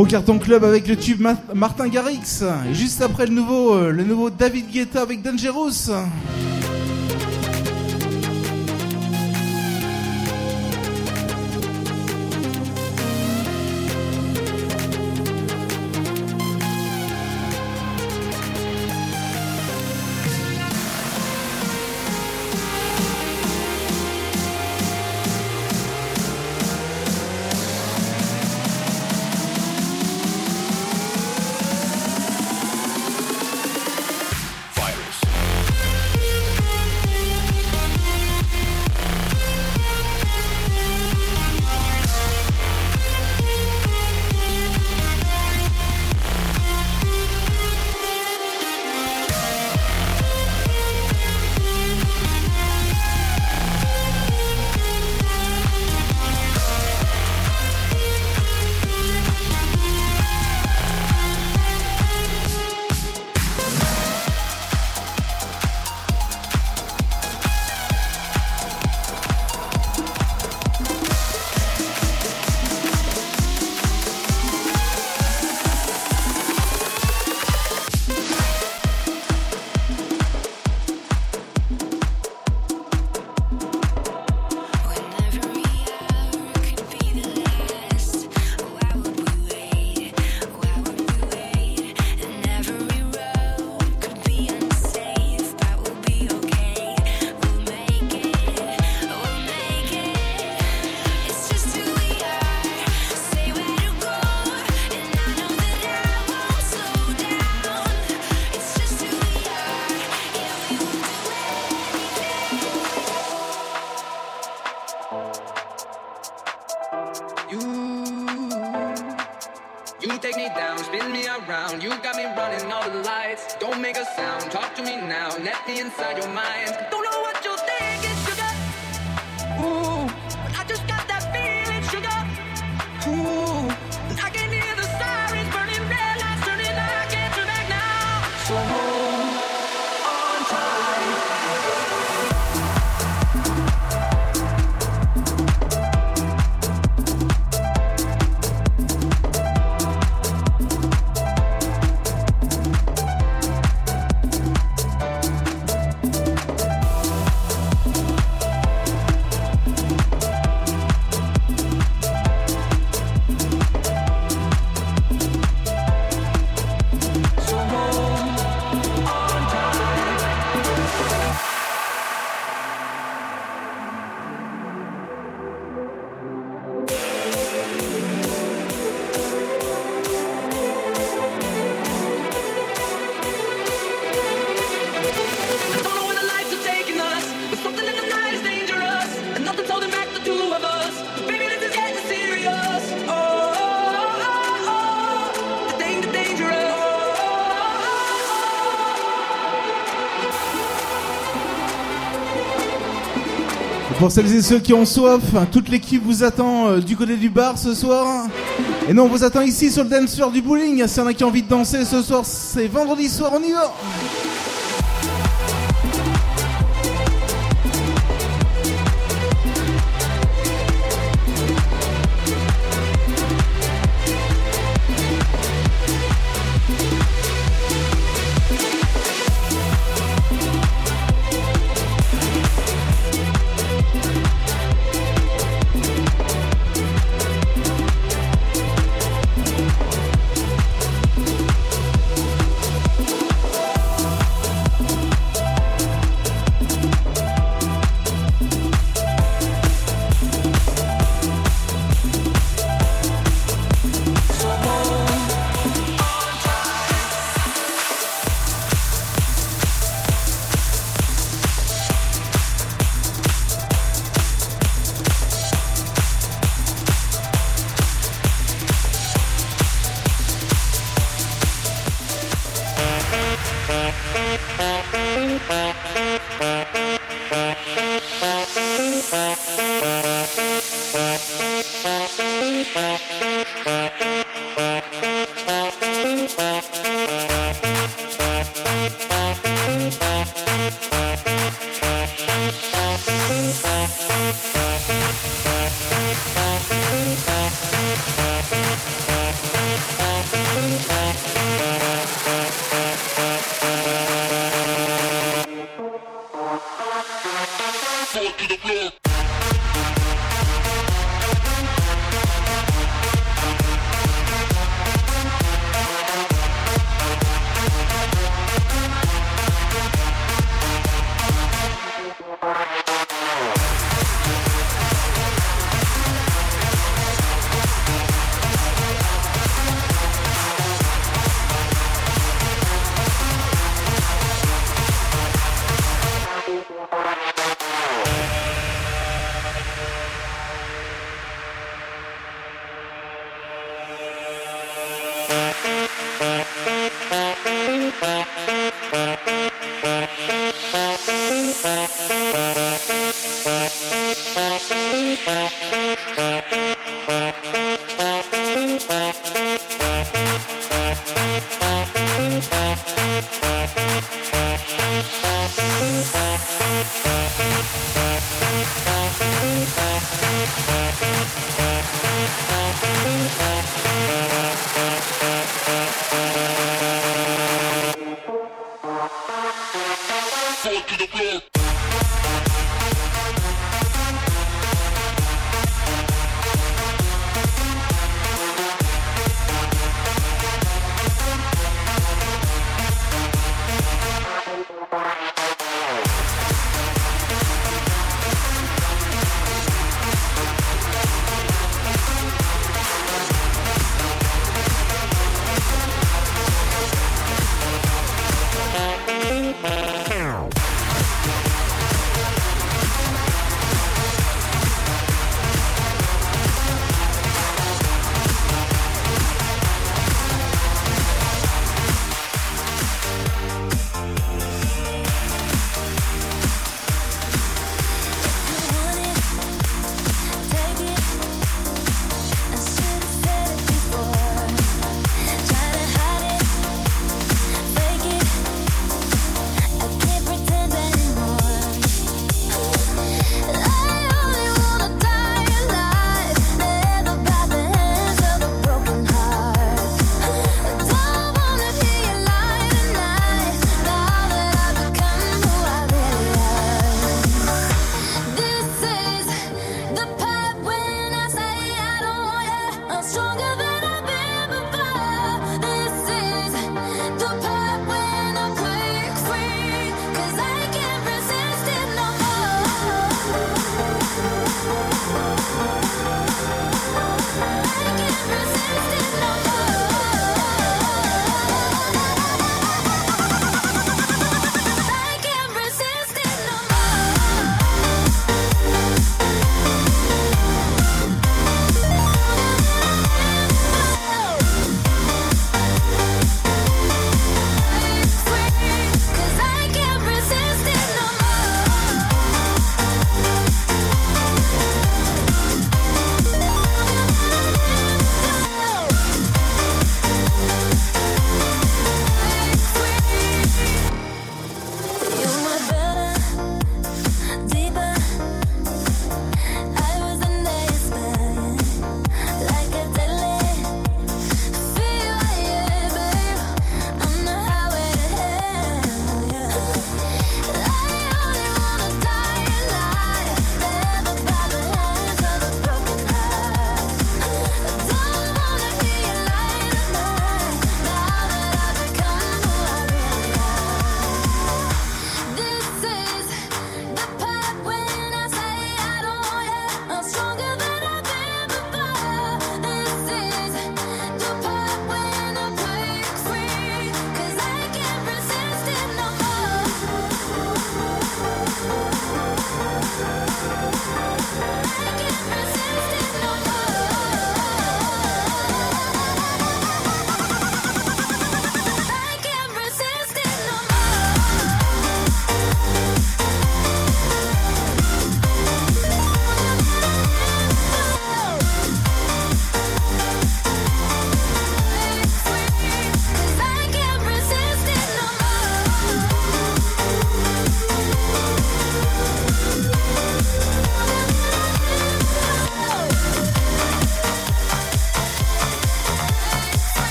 Gros cartons club avec le tube Ma- Martin Garrix. Juste après le nouveau, euh, le nouveau David Guetta avec Dangerous. Pour celles et ceux qui ont soif, toute l'équipe vous attend euh, du côté du bar ce soir. Et nous on vous attend ici sur le dance du bowling. S'il y en a qui ont envie de danser ce soir, c'est vendredi soir, on y va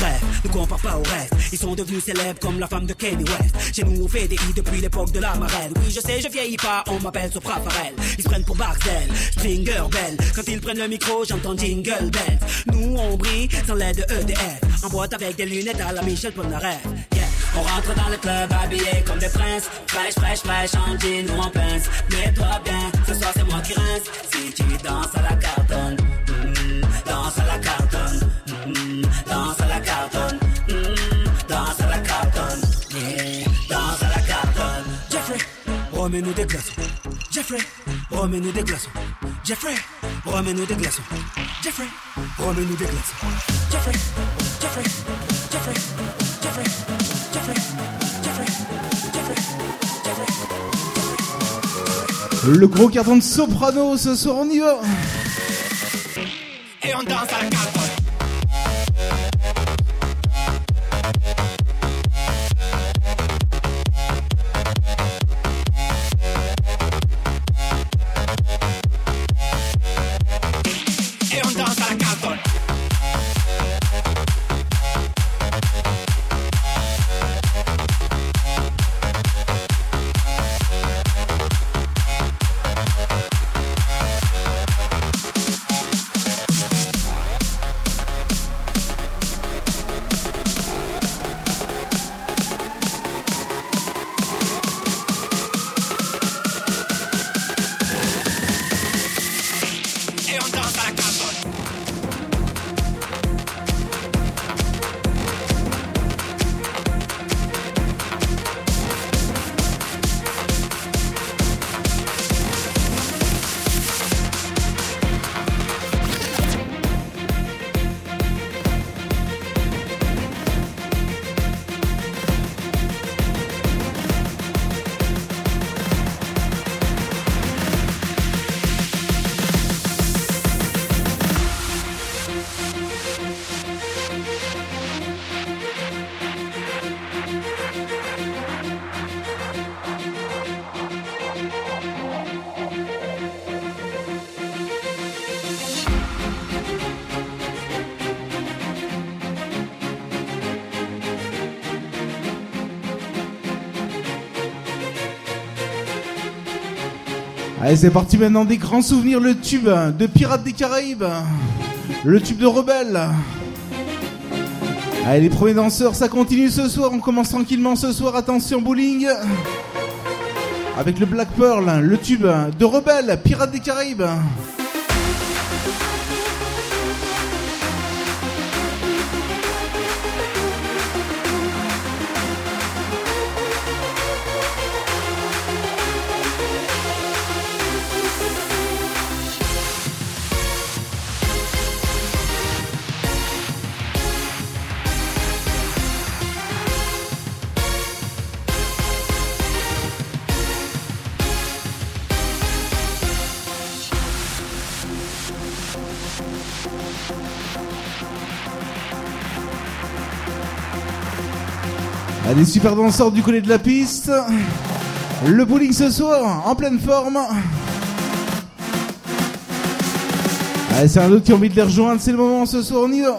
Bref, ne compare pas au reste. Ils sont devenus célèbres comme la femme de Kanye West. Chez nous, on fait des hits depuis l'époque de la marelle. Oui, je sais, je vieillis pas, on m'appelle Sopra Farel. Ils se prennent pour Barcel, Stringer Bell. Quand ils prennent le micro, j'entends Jingle Bells. Nous, on brille sans l'aide de EDF. En boîte avec des lunettes à la Michel Polnareff. Yeah. On rentre dans le club habillé comme des princes. Fraîche, fraîche, fraîche, en jean ou en pince. Mets-toi bien, ce soir c'est moi qui rince. Si tu danses à la cartonne, remets-nous des glaçons. Jeffrey, remets-nous des glaçons. Jeffrey, remets-nous des glaçons. Jeffrey, remets-nous des glaçons. Jeffrey, Jeffrey, Jeffrey, Jeffrey, Jeffrey, Jeffrey, Jeffrey. Le gros carton de soprano ce soir, on y va. Et on danse à la. Allez, c'est parti maintenant des grands souvenirs, le tube de Pirates des Caraïbes, le tube de Rebelle. Allez, les premiers danseurs, ça continue ce soir, on commence tranquillement ce soir, attention bowling. Avec le Black Pearl, le tube de Rebelle, Pirates des Caraïbes. Allez, super danseurs du côté de la piste. Le bowling ce soir, en pleine forme. C'est un autre qui a envie de les rejoindre, c'est le moment ce soir, on y va.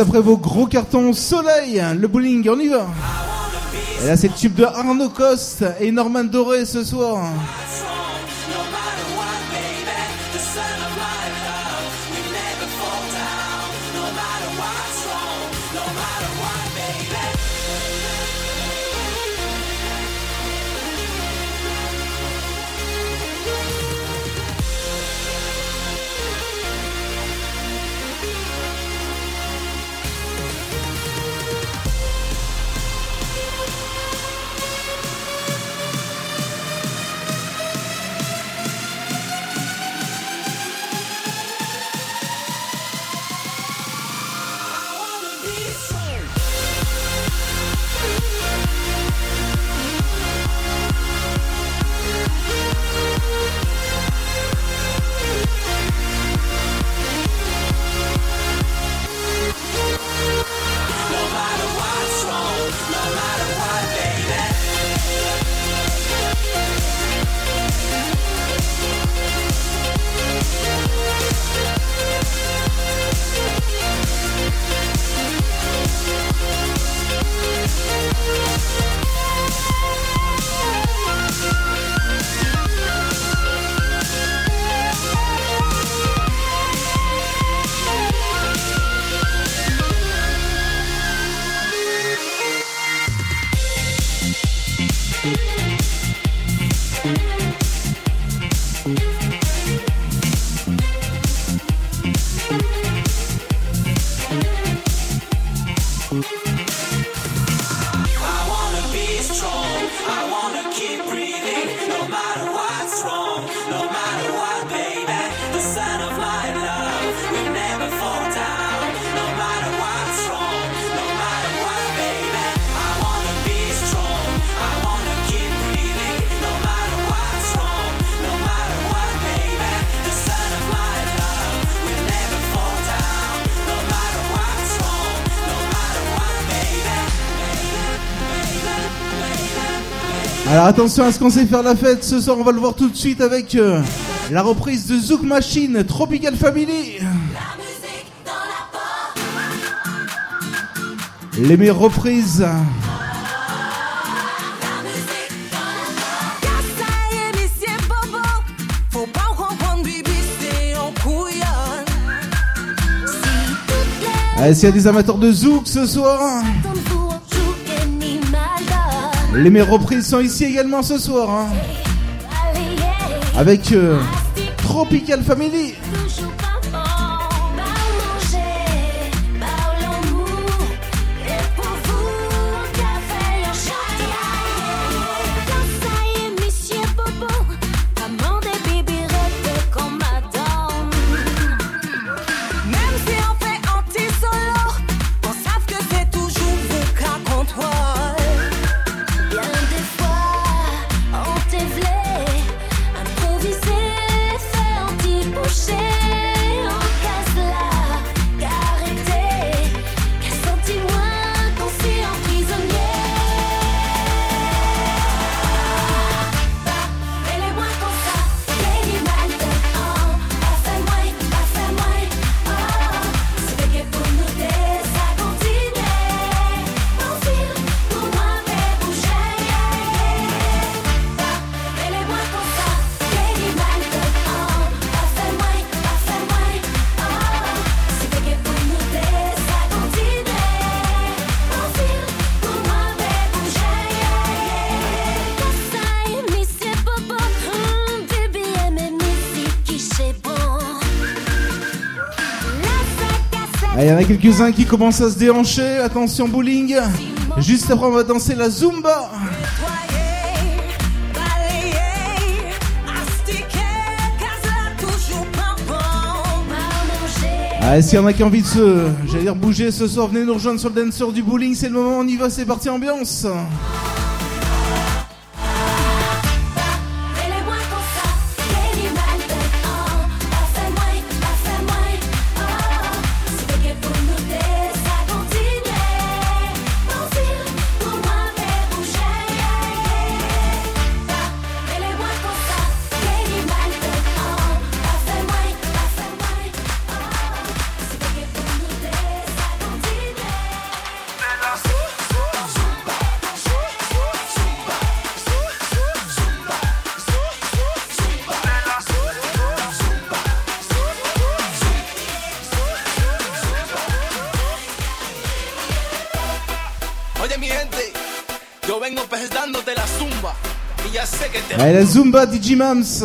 Après vos gros cartons soleil, le bowling, on y va. Et là c'est le tube de Arnaud Coste et Norman Doré ce soir. Attention à ce qu'on sait faire la fête. Ce soir, on va le voir tout de suite avec euh, la reprise de Zouk Machine, Tropical Family. Les meilleures reprises. Allez, s'il y a des amateurs de Zouk ce soir, les meilleures reprises sont ici également ce soir. hein. Avec euh, Tropical Family. quelques-uns qui commencent à se déhancher. Attention, bowling. Juste après, on va danser la Zumba. Ah, s'il y en a qui ont envie de se, j'allais dire bouger ce soir, venez nous rejoindre sur le dancer du bowling, c'est le moment, on y va, c'est parti ambiance. La Zumba Digimams.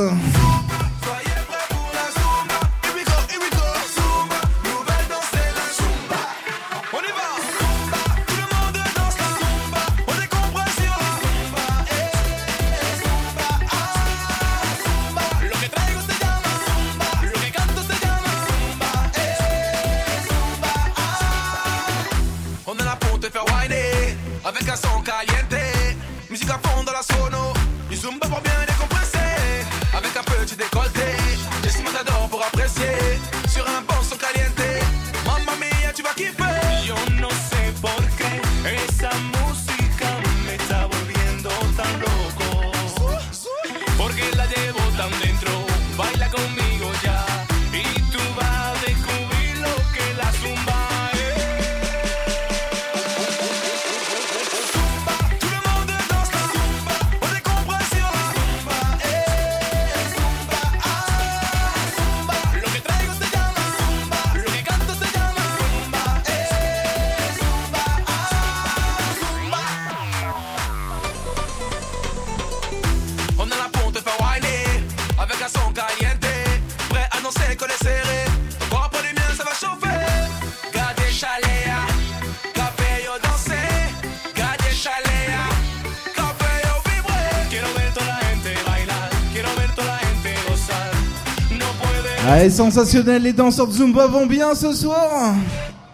est sensationnelle, les danseurs de Zumba vont bien ce soir.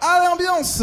À l'ambiance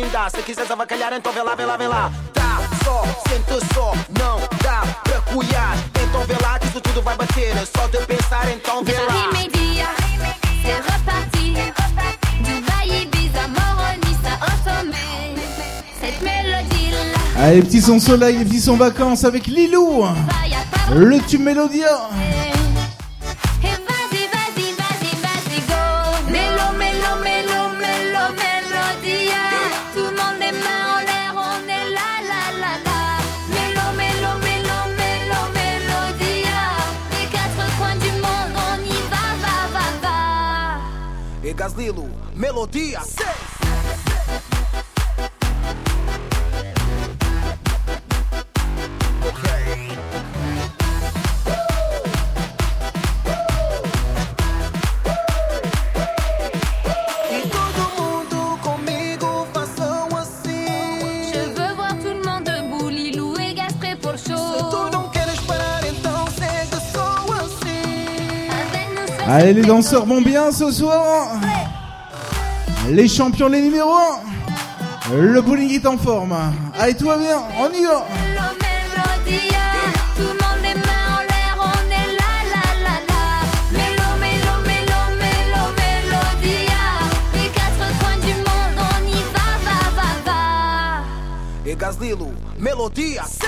brindar. Se quiseres avacalhar, então vê lá, vê lá, vê lá. Tá só, sente só, não dá pra cuidar. Então vê lá que isso tudo vai bater. Só de pensar, então vê lá. Paris Média, c'est reparti. Dubaï, Ibiza, Moroni, ça ensommé. Cette mélodie-là, Allez, petit son soleil, les petits son vacances avec Lilou. Le tube Mélodia. Só assim. Allez, les danseurs vont bien ce soir. Les champions, les numéros 1. Le bowling est en forme. Allez, tout va bien, on y va. Mélodia, tout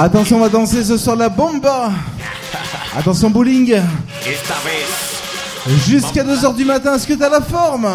Attention, on va danser ce soir la bomba. Attention, bowling. Jusqu'à 2h du matin, est-ce que t'as la forme?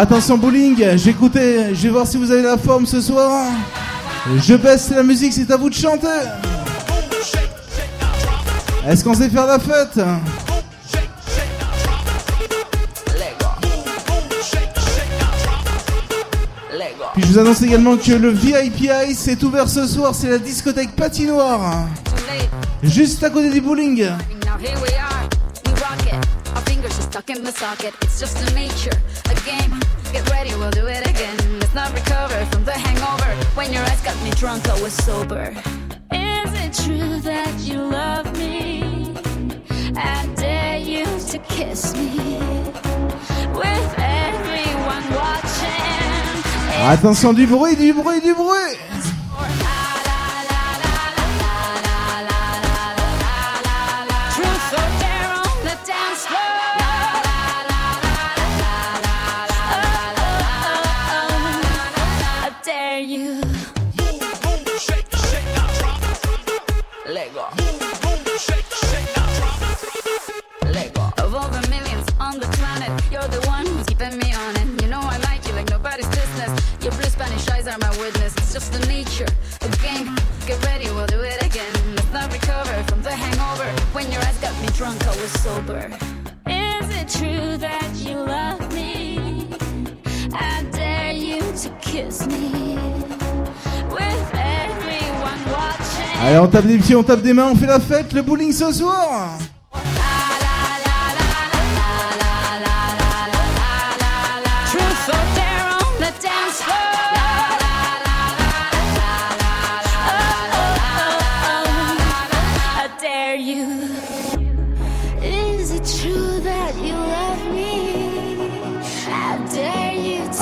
Attention bowling, j'écoutais, je vais voir si vous avez la forme ce soir. Je baisse la musique, c'est à vous de chanter. Est-ce qu'on sait faire la fête? Puis je vous annonce également que le VIP Ice est ouvert ce soir, c'est la discothèque patinoire. Juste à côté du bowling. Get ready, we'll do it again. Let's not recover from the hangover. When your eyes got me drunk, I was sober. Is it true that you love me? I dare you to kiss me with everyone watching. Attention du bruit, du bruit, du bruit. Sober. Is it true that you love me? I dare you to kiss me? With everyone watching. Allez, on tape des pieds, on tape des mains, on fait la fête, le bowling ce soir.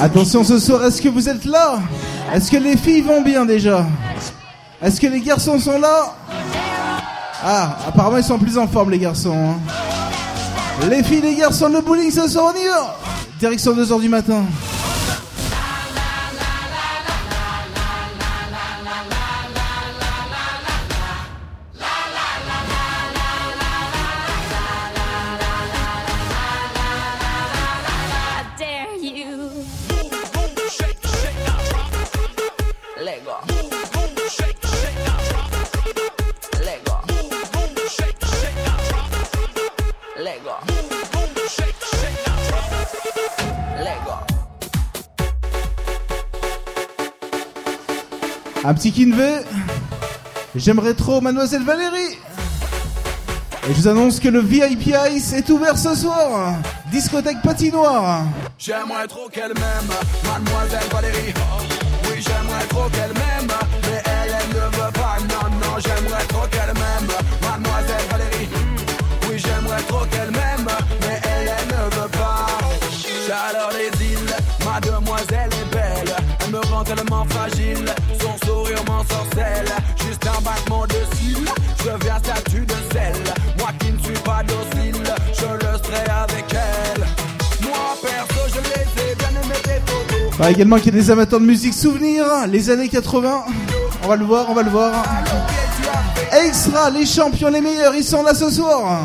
Attention ce soir, est-ce que vous êtes là? Est-ce que les filles vont bien déjà? Est-ce que les garçons sont là? Ah, apparemment ils sont plus en forme les garçons. hein. Les filles, les garçons, le bowling ce soir, on y Direction 2h du matin. Petit Kinvé. J'aimerais trop Mademoiselle Valérie. Et je vous annonce que le VIP Ice est ouvert ce soir. Discothèque patinoire. J'aimerais trop qu'elle m'aime, mademoiselle Valérie. Oui, j'aimerais trop qu'elle m'aime, photos. Bah, également qu'il y a des amateurs de musique souvenirs, les années 80. On va le voir, on va le voir. Extra, les champions, les meilleurs, ils sont là ce soir.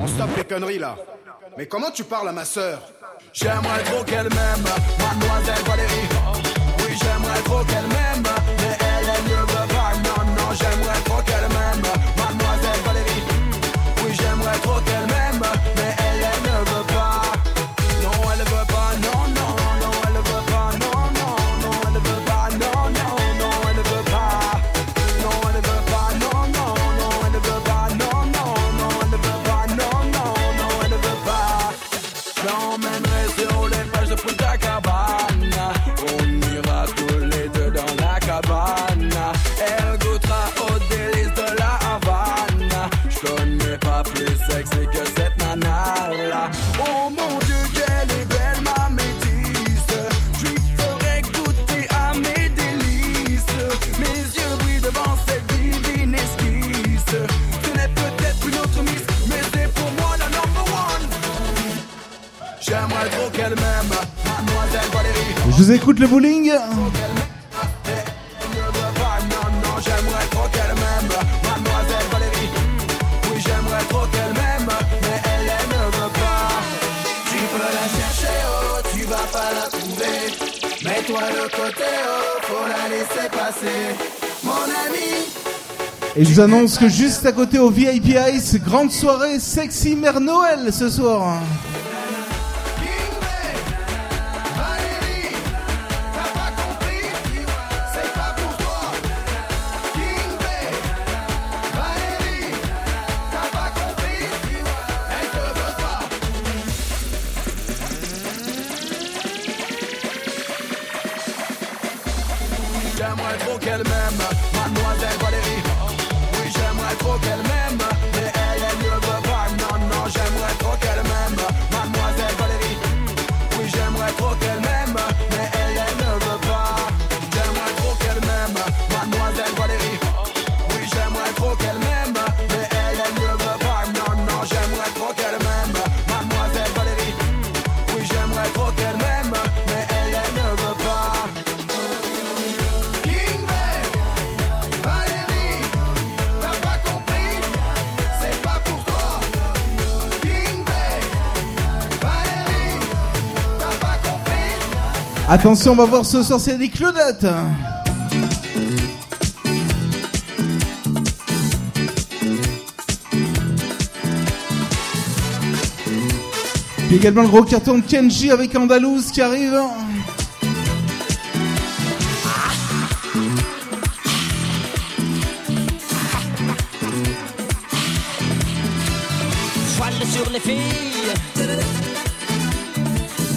On stoppe les conneries là. Mais comment tu parles à ma sœur? J'aimerais trop qu'elle m'aime, mademoiselle Valérie. Oui, j'aimerais trop qu'elle m'aime, mais elle, elle ne veut pas. Non, non, j'aimerais trop qu'elle m'aime, mademoiselle Valérie. Oui, j'aimerais trop qu'elle vous écoute le bowling Et je vous annonce que juste à côté au VIP Ice, grande soirée Sexy Mère Noël ce soir. Attention, on va voir ce soir c'est des Claudettes. Puis également le gros carton de Kenji avec Andalouse qui arrive. Voile sur les filles,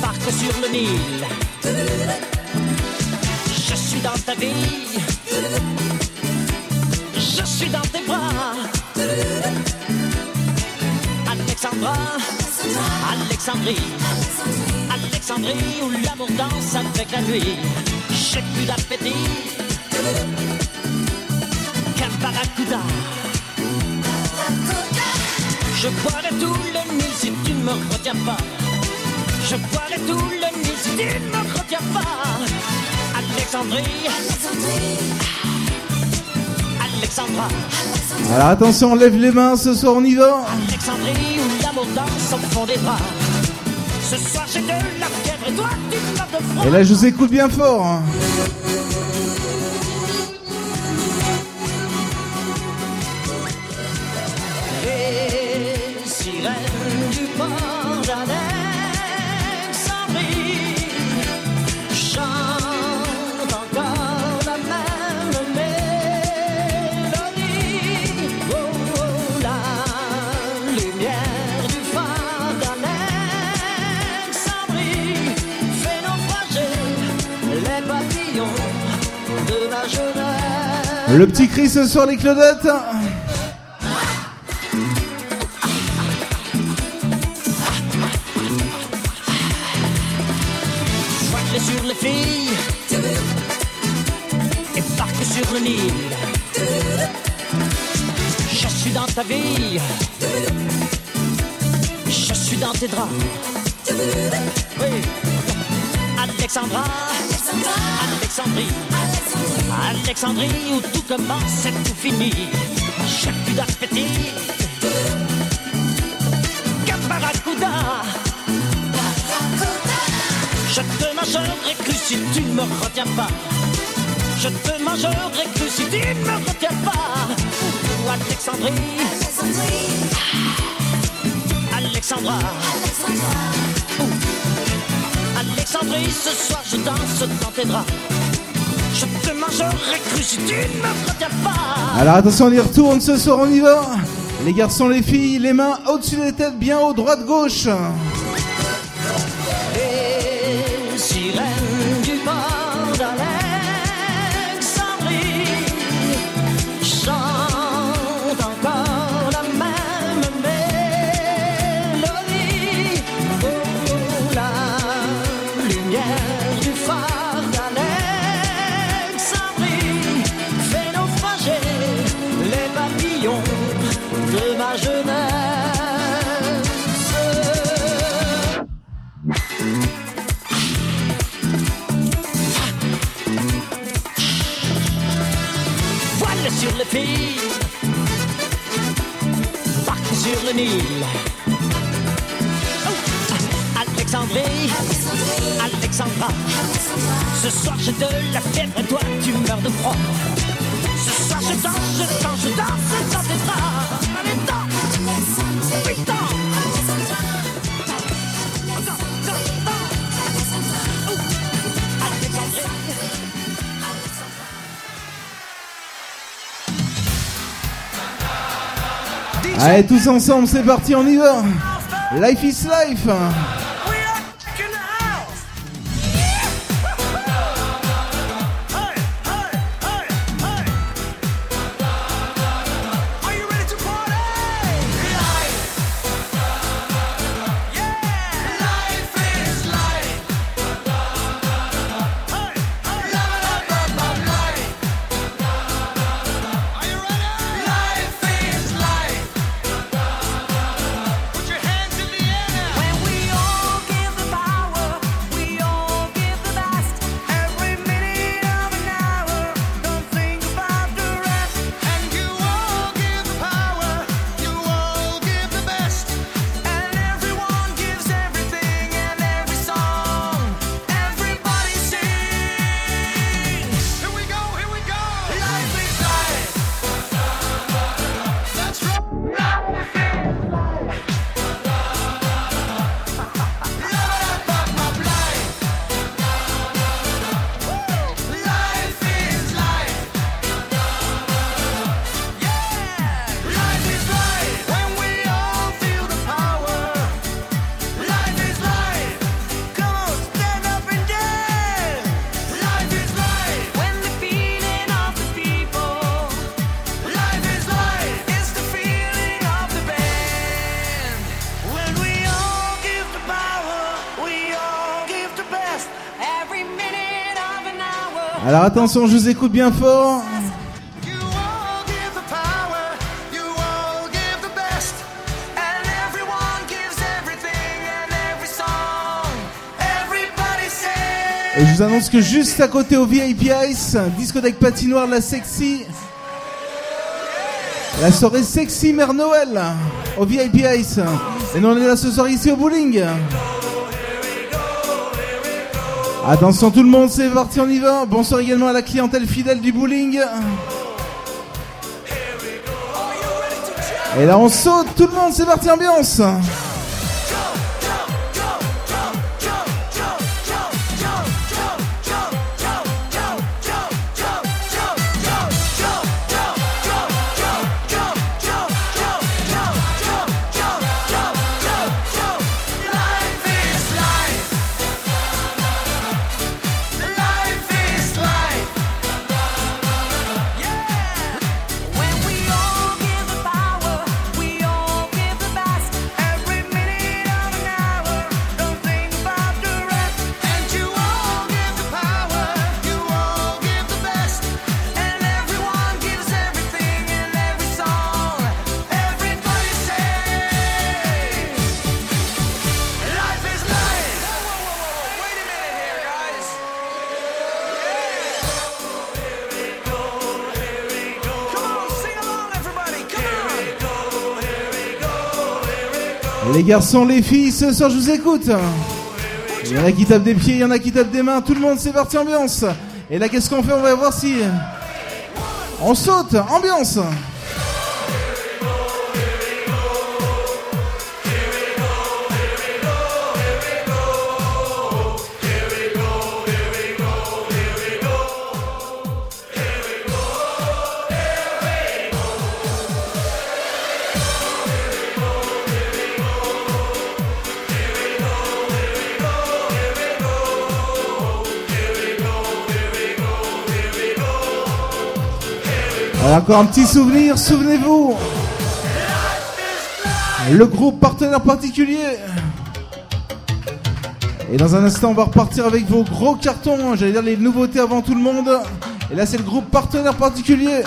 barque sur le Nil. Alexandrie, Alexandrie où l'amour danse avec la nuit. J'ai plus d'appétit qu'un barracuda. Je boirai tout le Nil si tu ne me retiens pas. Je boirai tout le Nil si tu ne me retiens pas. Alexandrie, Alexandra, Alors attention, on lève les mains, ce soir on y va. Alexandrie où l'amour danse au fond des bras. Et là je vous écoute bien fort. hein. Le petit cri ce soir les Claudettes. Voile sur les filles et barque sur le Nil. Je suis dans ta vie, je suis dans tes draps. Oui. Alexandra, Alexandrie, Alexandrie où tout commence et tout finit. J'ai plus d'appétit qu'un barracuda. Je te mangerai cru si tu ne me retiens pas. Je te mangerai cru si tu ne me retiens pas. Ou Alexandrie, Alexandra, Ouh. Alexandrie, ce soir je danse dans tes draps. Je te mangerai cru si tu ne me pas. Alors attention, on y retourne ce soir, on y va. Les garçons, les filles, les mains au-dessus des têtes, bien haut, droite, gauche. Oh, Alexandrie, Alexandra. Ce soir j'ai de la fièvre et toi tu meurs de froid. Ce soir je danse, je danse, je danse dans tes bras. Allez, tous ensemble, c'est parti, on y va. Life is life. Alors attention, je vous écoute bien fort. Et je vous annonce que juste à côté au VIP Ice, discothèque patinoire La Sexy, la soirée Sexy Mère Noël au VIP Ice. Et nous on est là ce soir ici au bowling. Attention tout le monde, c'est parti, on y va. Bonsoir également à la clientèle fidèle du bowling. Et là on saute, tout le monde, c'est parti, ambiance. Garçons, les filles, ce soir je vous écoute. Il y en a qui tapent des pieds, il y en a qui tapent des mains, tout le monde c'est parti ambiance. Et là qu'est-ce qu'on fait? On va voir si... On saute, ambiance Alors, encore un petit souvenir, souvenez-vous. Le groupe partenaire particulier. Et dans un instant, on va repartir avec vos gros cartons. J'allais dire les nouveautés avant tout le monde. Et là, c'est le groupe partenaire particulier.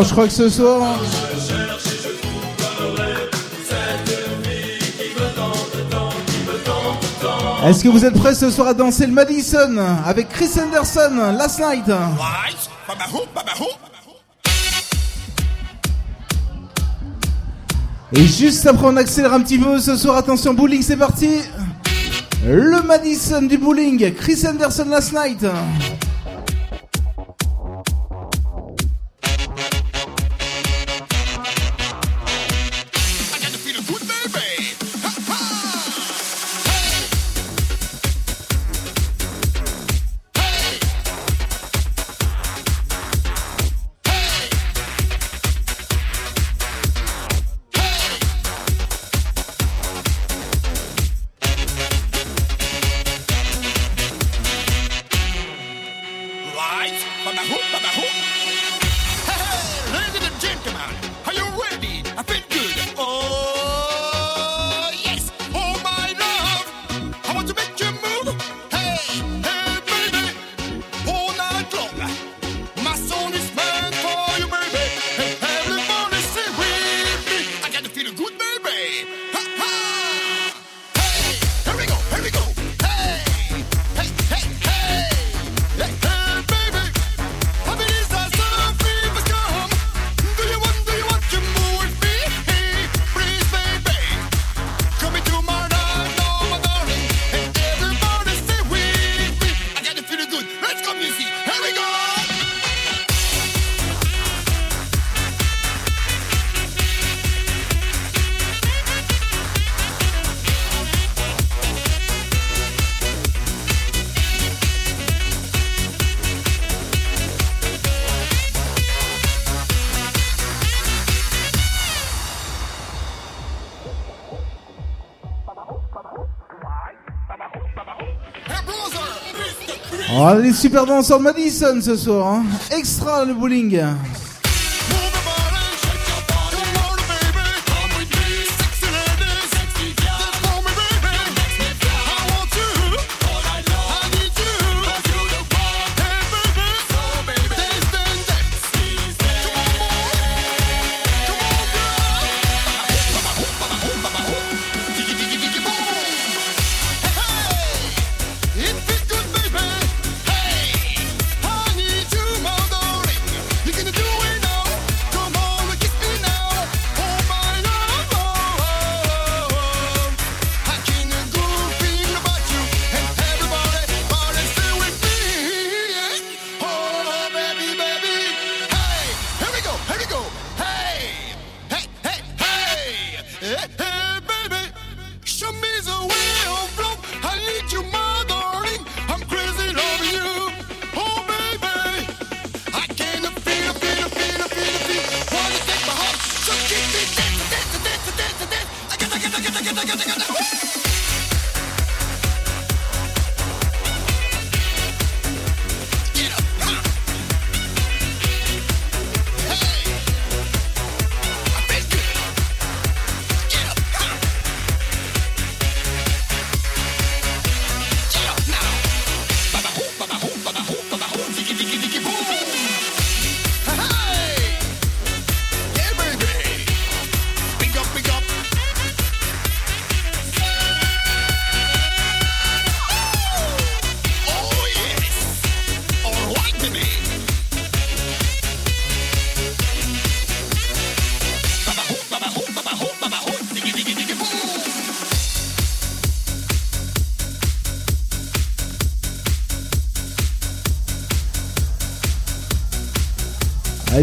Oh, je crois que ce soir. Hein. Est-ce que vous êtes prêts ce soir à danser le Madison avec Chris Anderson last night? Et juste après, on accélère un petit peu ce soir. Attention, bowling, c'est parti. Le Madison du bowling, Chris Anderson last night. Allez les super danseurs Madison ce soir. Hein. Extra le bowling.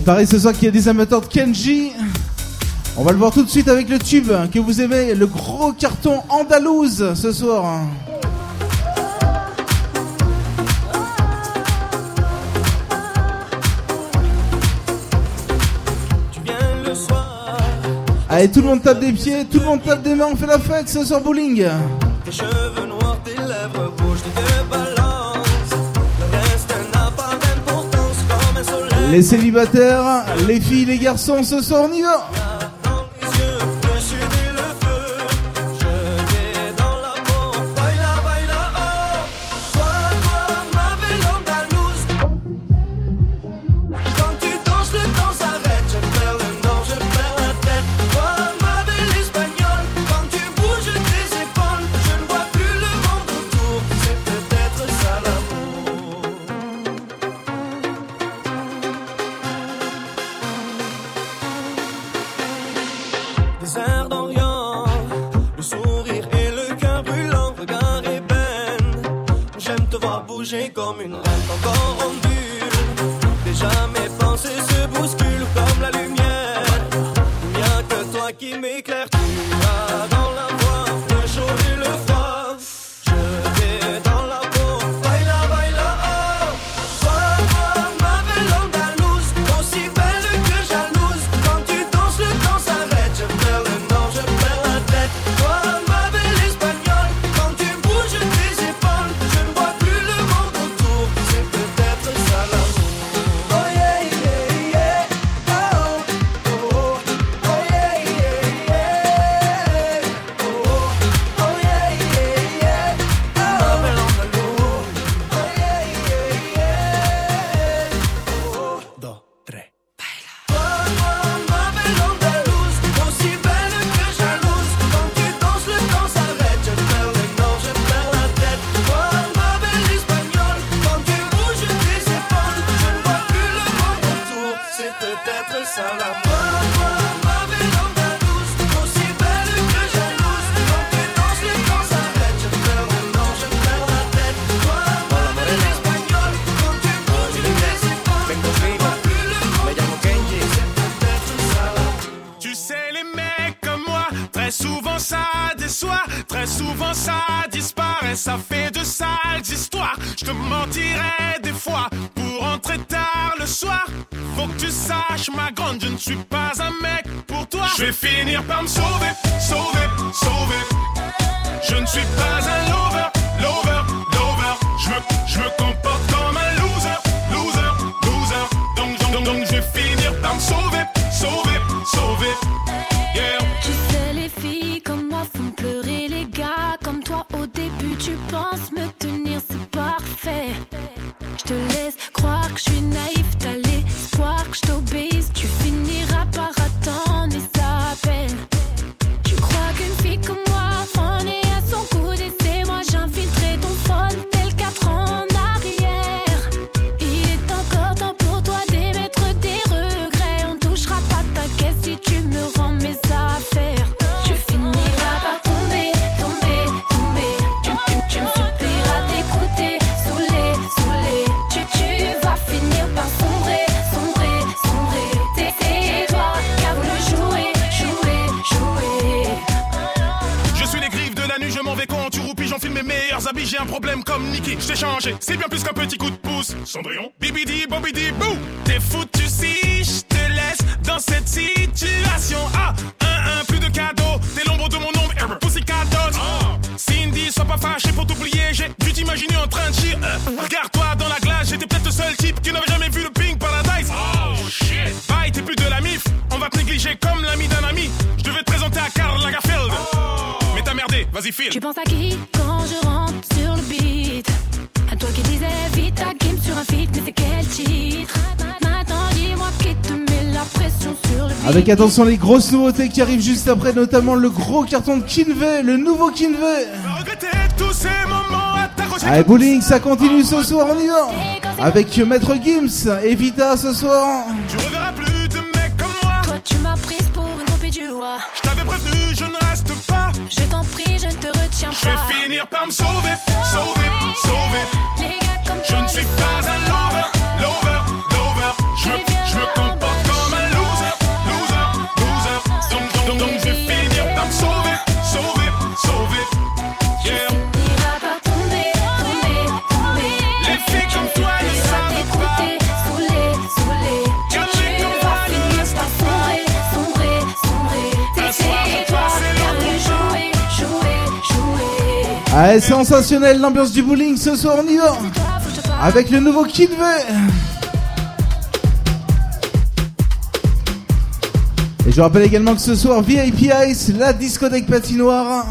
pareil ce soir qu'il y a des amateurs de Kenji. On va le voir tout de suite avec le tube que vous aimez, le gros carton andalouse ce soir. Allez, tout le monde tape des pieds, tout le monde tape des mains, on fait la fête ce soir bowling. Cheveux Les célibataires, les filles, les garçons, ce soir on y va. Attention les grosses nouveautés qui arrivent juste après, notamment le gros carton de Kinvey, le nouveau Kinvey. Ah, Allez bowling, ça continue ce soir, on y va. Avec Maître Gims, Evita ce soir. Ouais, sensationnel l'ambiance du bowling ce soir, on y Avec le nouveau Kid V Et je rappelle également que ce soir, VIP Ice, la discothèque patinoire,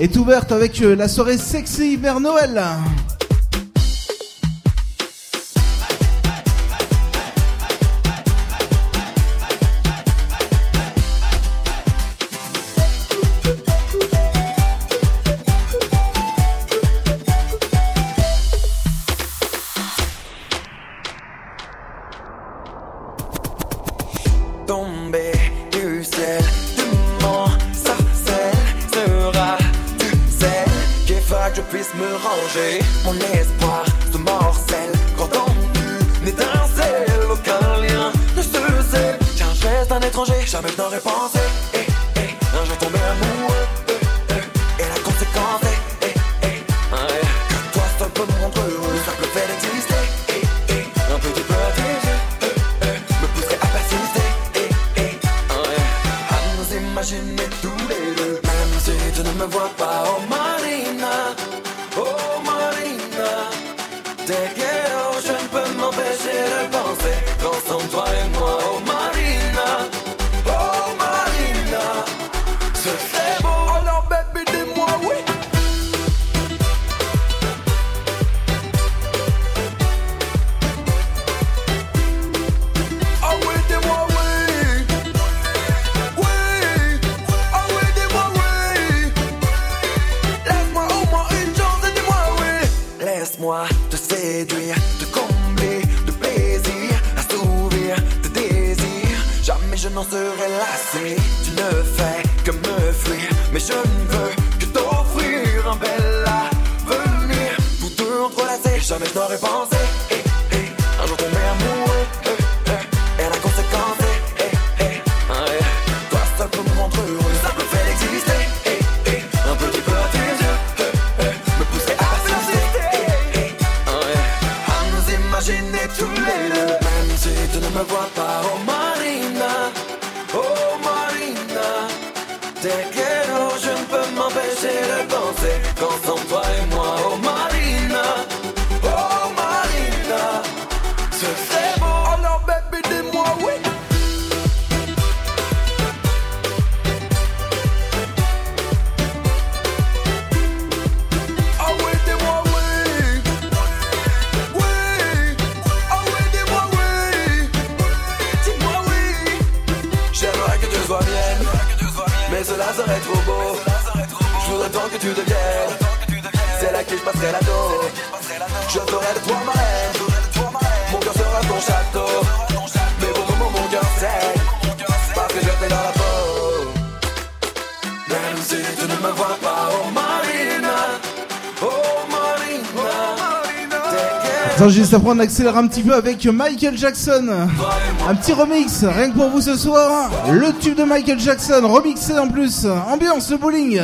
est ouverte avec euh, la soirée sexy vers Noël. Bonjour on accélère un petit peu avec Michael Jackson. Un petit remix, rien que pour vous ce soir. Le tube de Michael Jackson, remixé en plus. Ambiance, le bowling.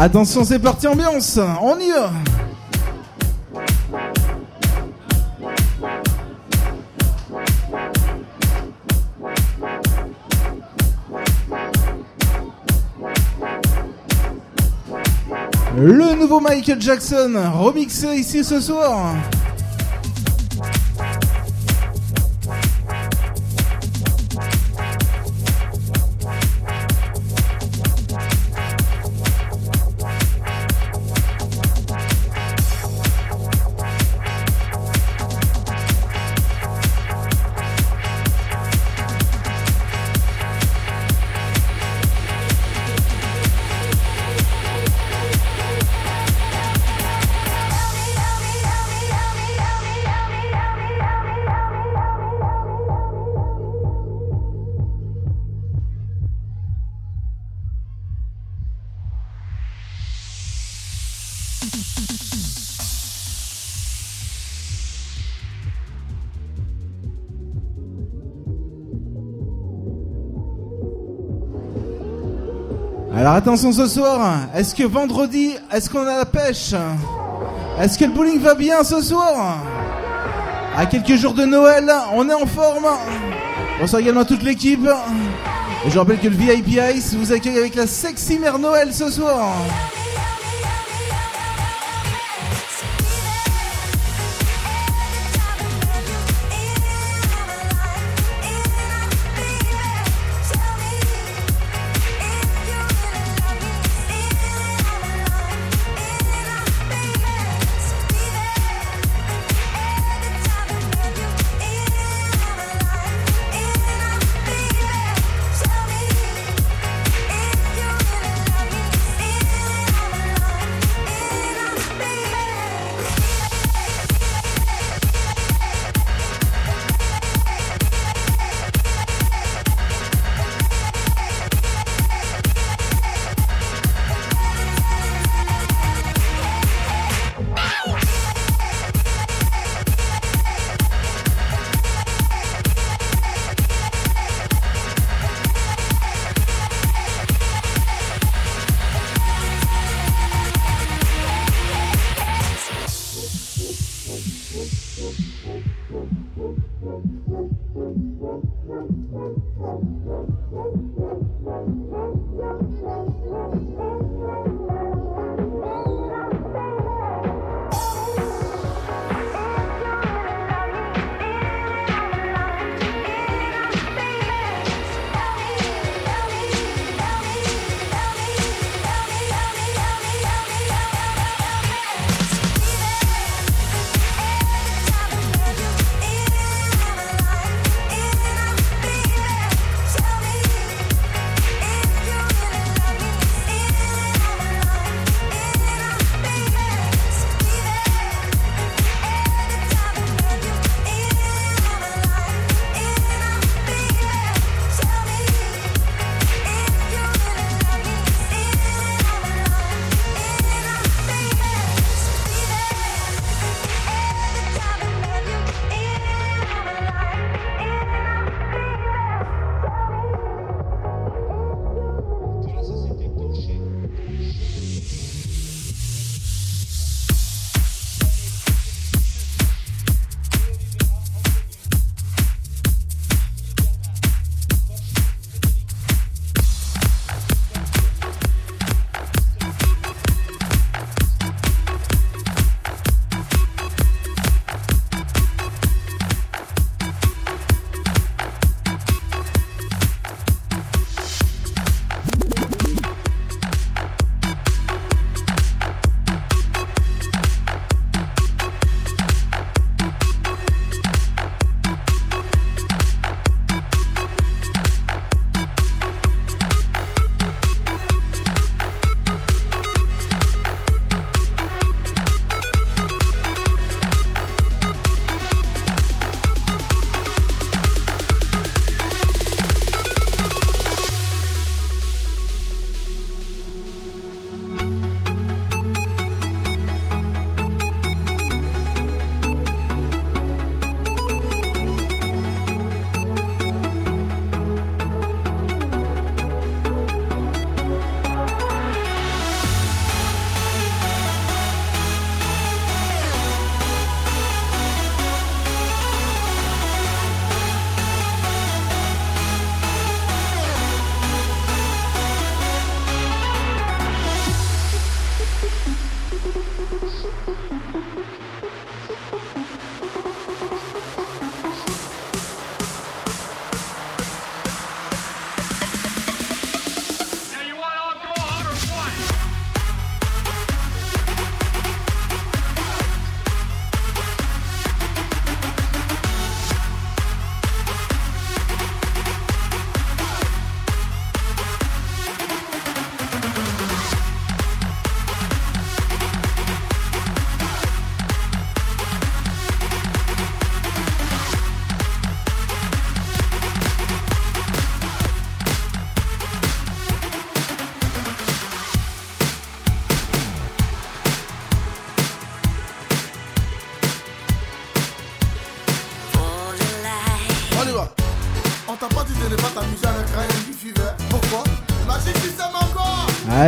Attention, c'est parti ambiance, on y va. Le nouveau Michael Jackson remixé ici ce soir. Attention ce soir, est-ce que vendredi, est-ce qu'on a la pêche? Est-ce que le bowling va bien ce soir? À quelques jours de Noël, on est en forme. Bonsoir également à toute l'équipe. Et je rappelle que le VIP Ice vous accueille avec la sexy mère Noël ce soir.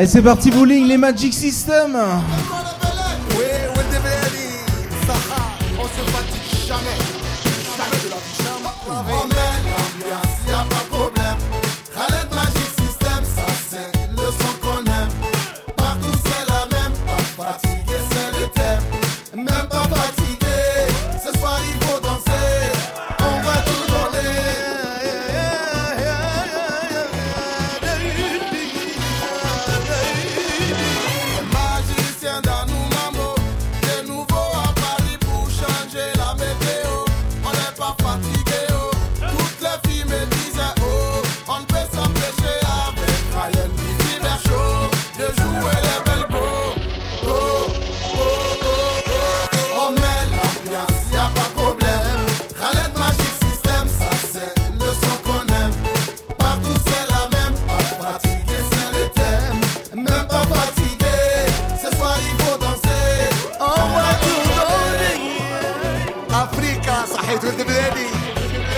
Allez, c'est parti bowling, les Magic System.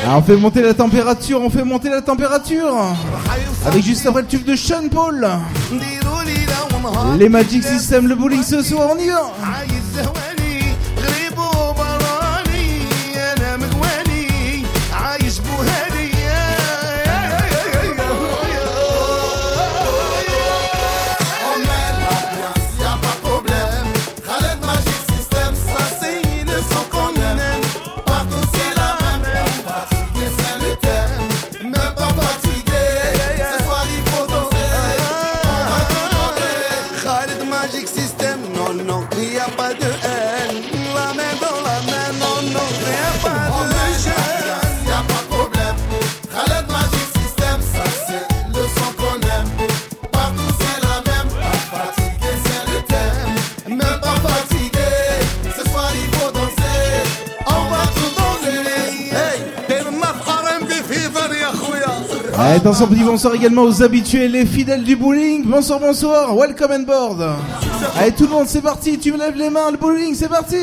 Ah, on fait monter la température, on fait monter la température. Avec juste après le tube de Sean Paul. Les Magic System, le bowling ce soir, on y va. Bonsoir, bonsoir également aux habitués, les fidèles du bowling. Bonsoir, bonsoir, welcome on board. Allez tout le monde, c'est parti, tu me lèves les mains, le bowling, c'est parti.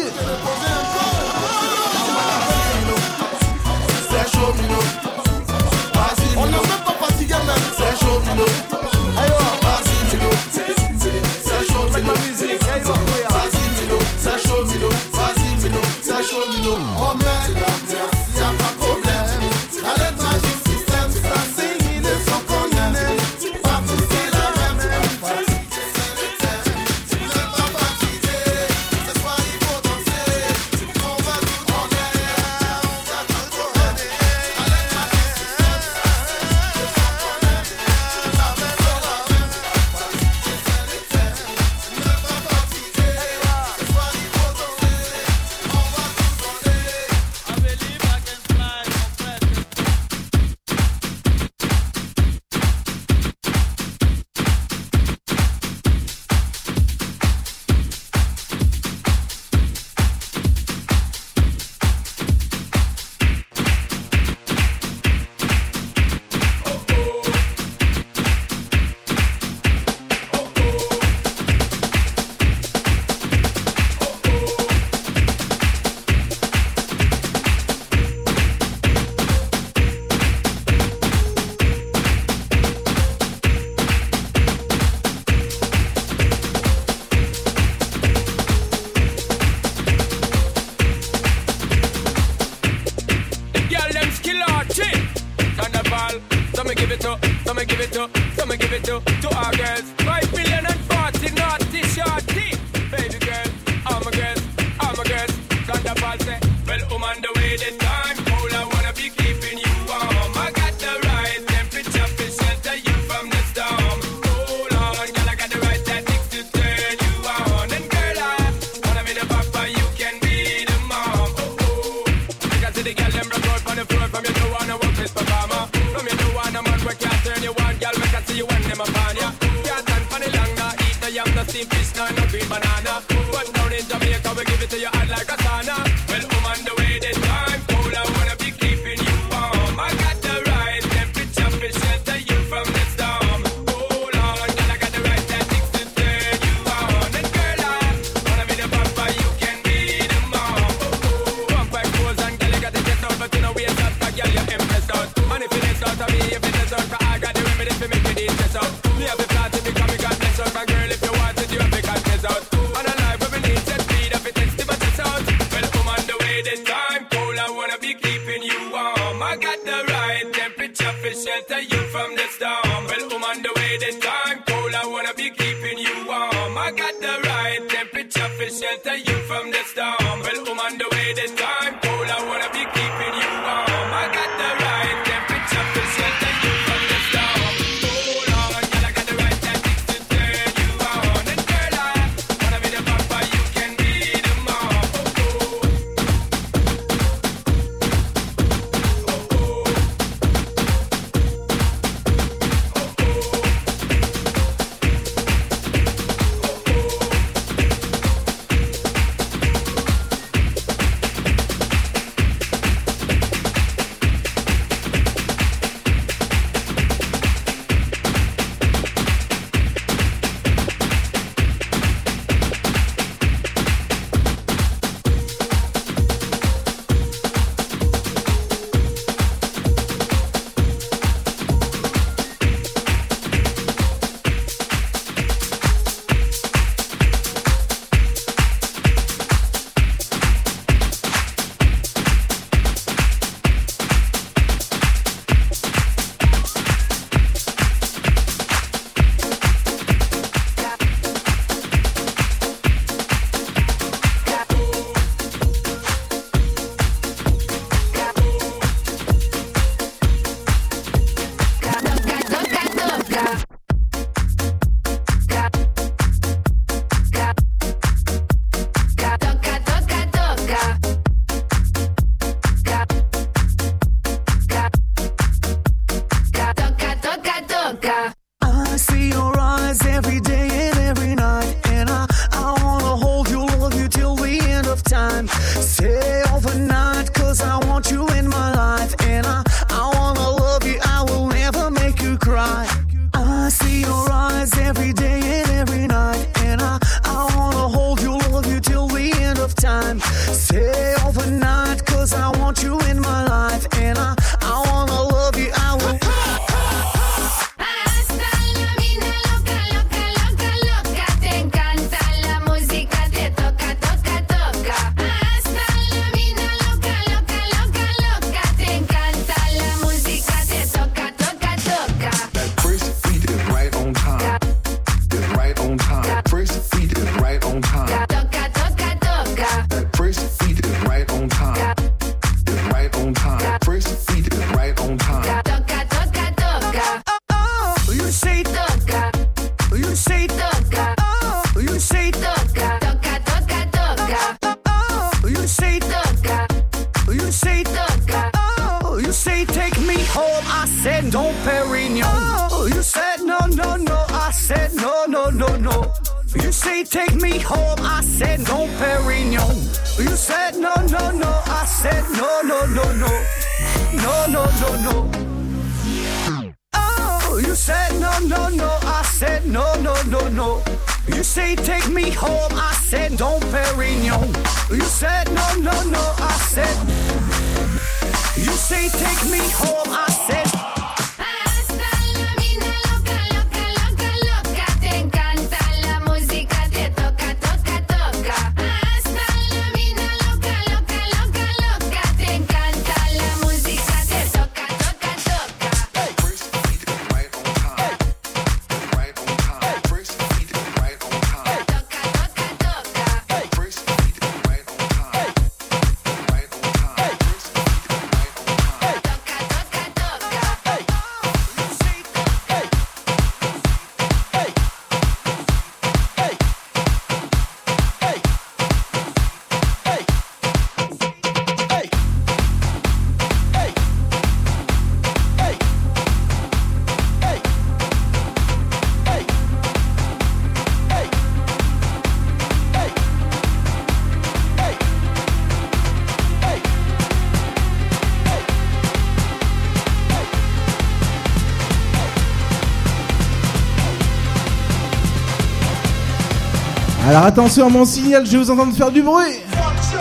Attention à mon signal, je vais vous entendre faire du bruit.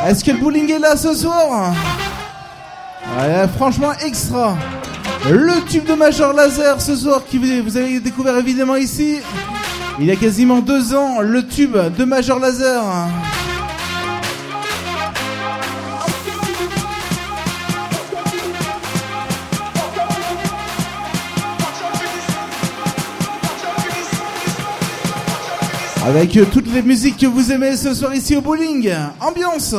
Est-ce que le bowling est là ce soir Franchement extra. Le tube de Major Laser ce soir qui vous avez découvert évidemment ici. Il y a quasiment deux ans, le tube de Major Laser. Avec toutes les musiques que vous aimez ce soir ici au bowling. Ambiance.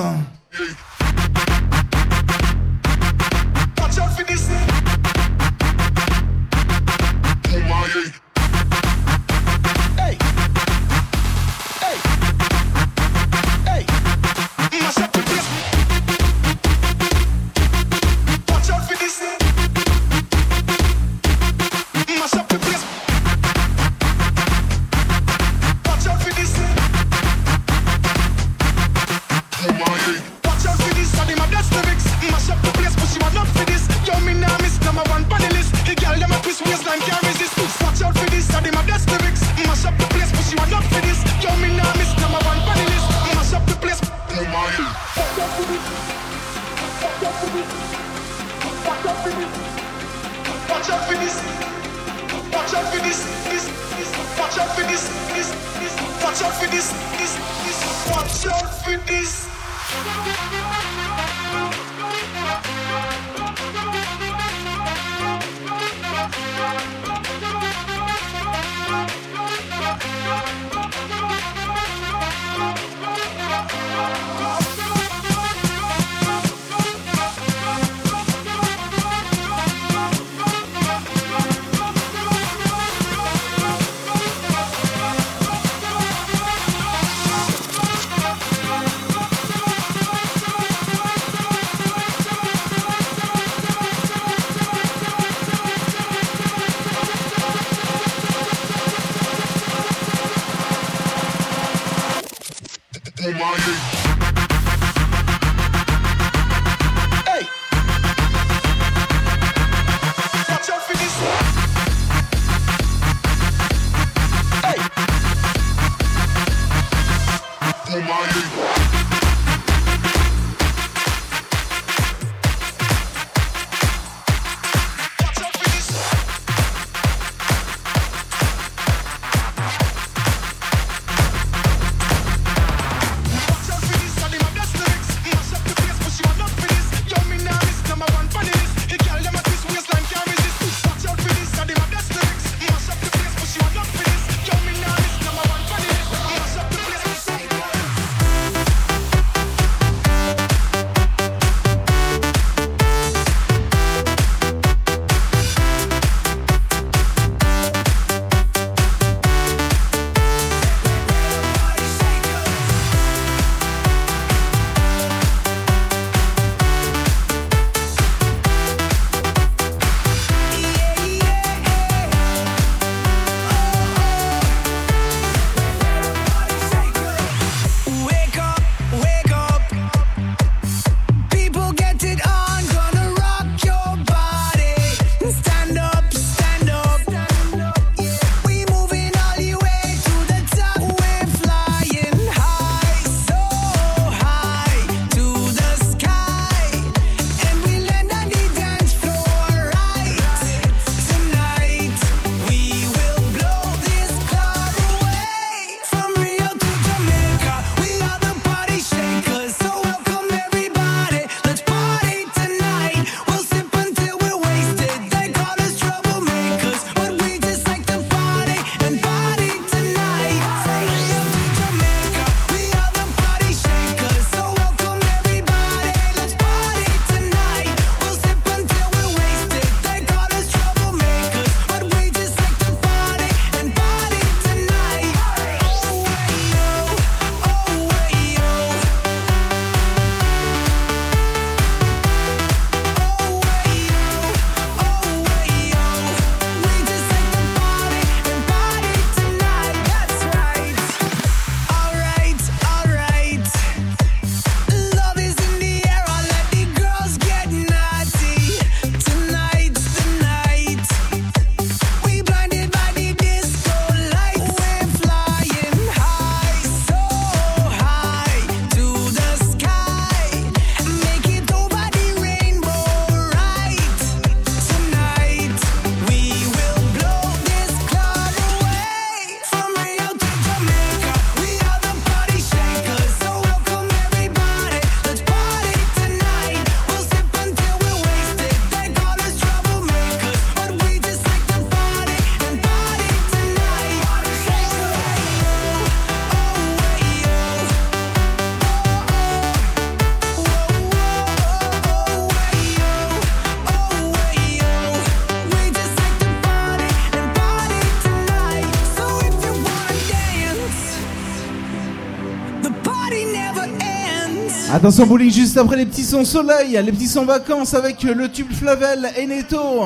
Ah, Attention bowling juste après les petits sons soleil, les petits sons vacances avec le tube Flavel et Neto.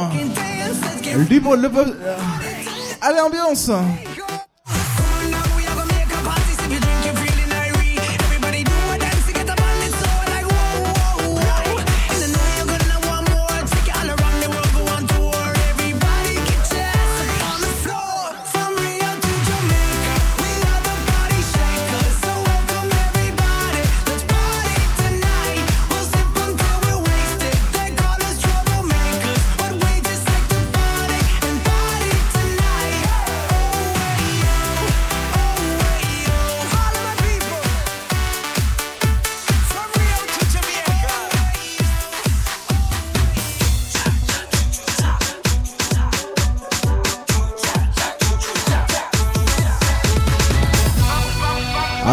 Libre le. Allez ambiance.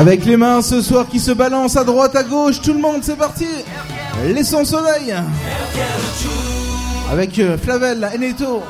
Avec les mains ce soir qui se balancent à droite, à gauche, tout le monde, c'est parti. Les sans soleil. Avec euh, Flavel, Eneto.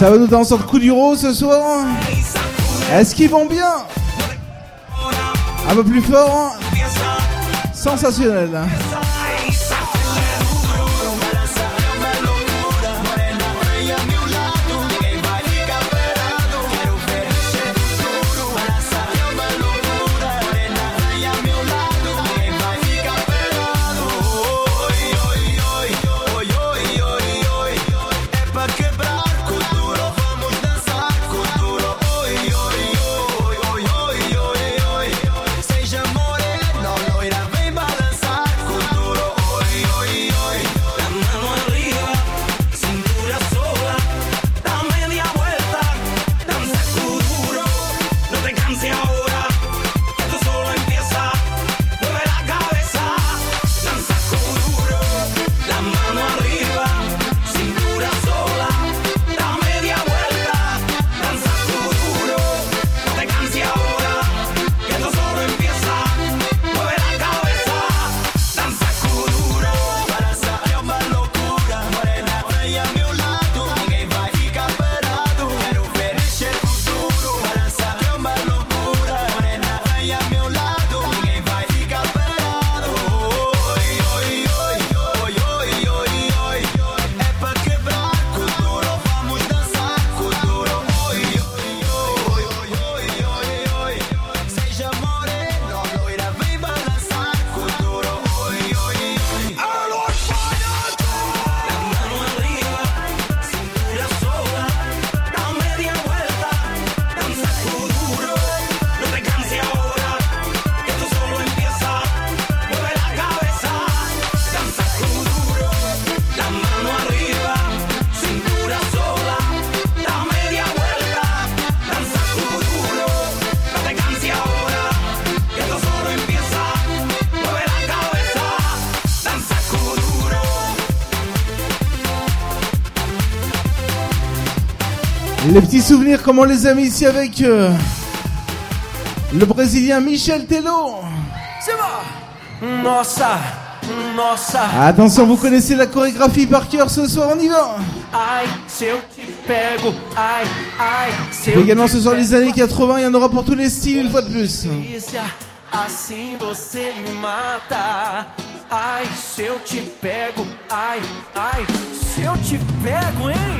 Ça va nous danser de coup d'uro ce soir hein. Est-ce qu'ils vont bien Un peu plus fort hein. Sensationnel hein. Les petits souvenirs, comment on les a mis ici avec euh, le Brésilien Michel Tello. C'est bon Nossa, nossa. Attention, vous connaissez la chorégraphie par cœur ce soir, on y va. Te pego, également ce soir les années 80, il y en aura pour tous les styles une fois de plus. delícia, assim você me mata. Ai, se eu te pego, ai, ai, se eu te pego, hein?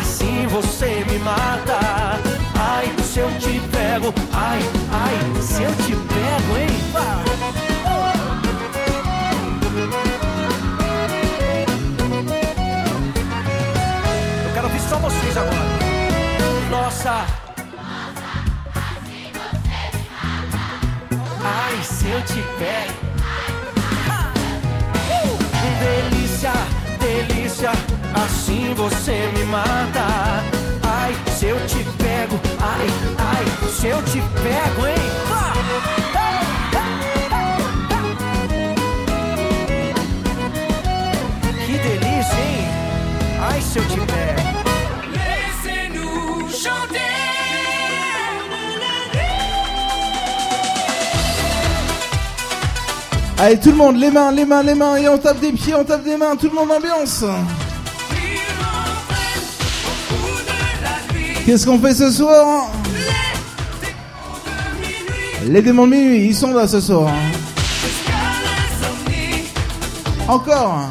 assim você me mata. Ai, se eu te pego, ai, ai, se eu te pego, hein? Eu quero ouvir só vocês agora. Nossa. Ai, se eu te pego. Uh! Delícia, delícia, assim você me mata. Ai, se eu te pego, ai, ai, se eu te pego, hein? Que delícia, hein? Ai, se eu te pego. Allez, tout le monde, les mains, les mains, les mains, et on tape des pieds, on tape des mains, tout le monde ambiance. Qu'est-ce qu'on fait ce soir Les démons de minuit, ils sont là ce soir. Encore.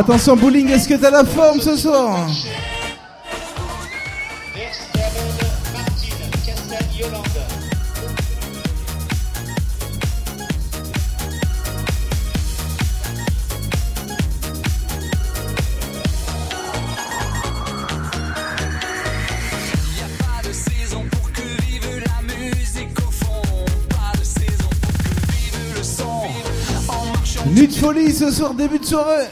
Attention bowling, est-ce que t'as la forme ce soir Nuit de folie ce soir, début de soirée.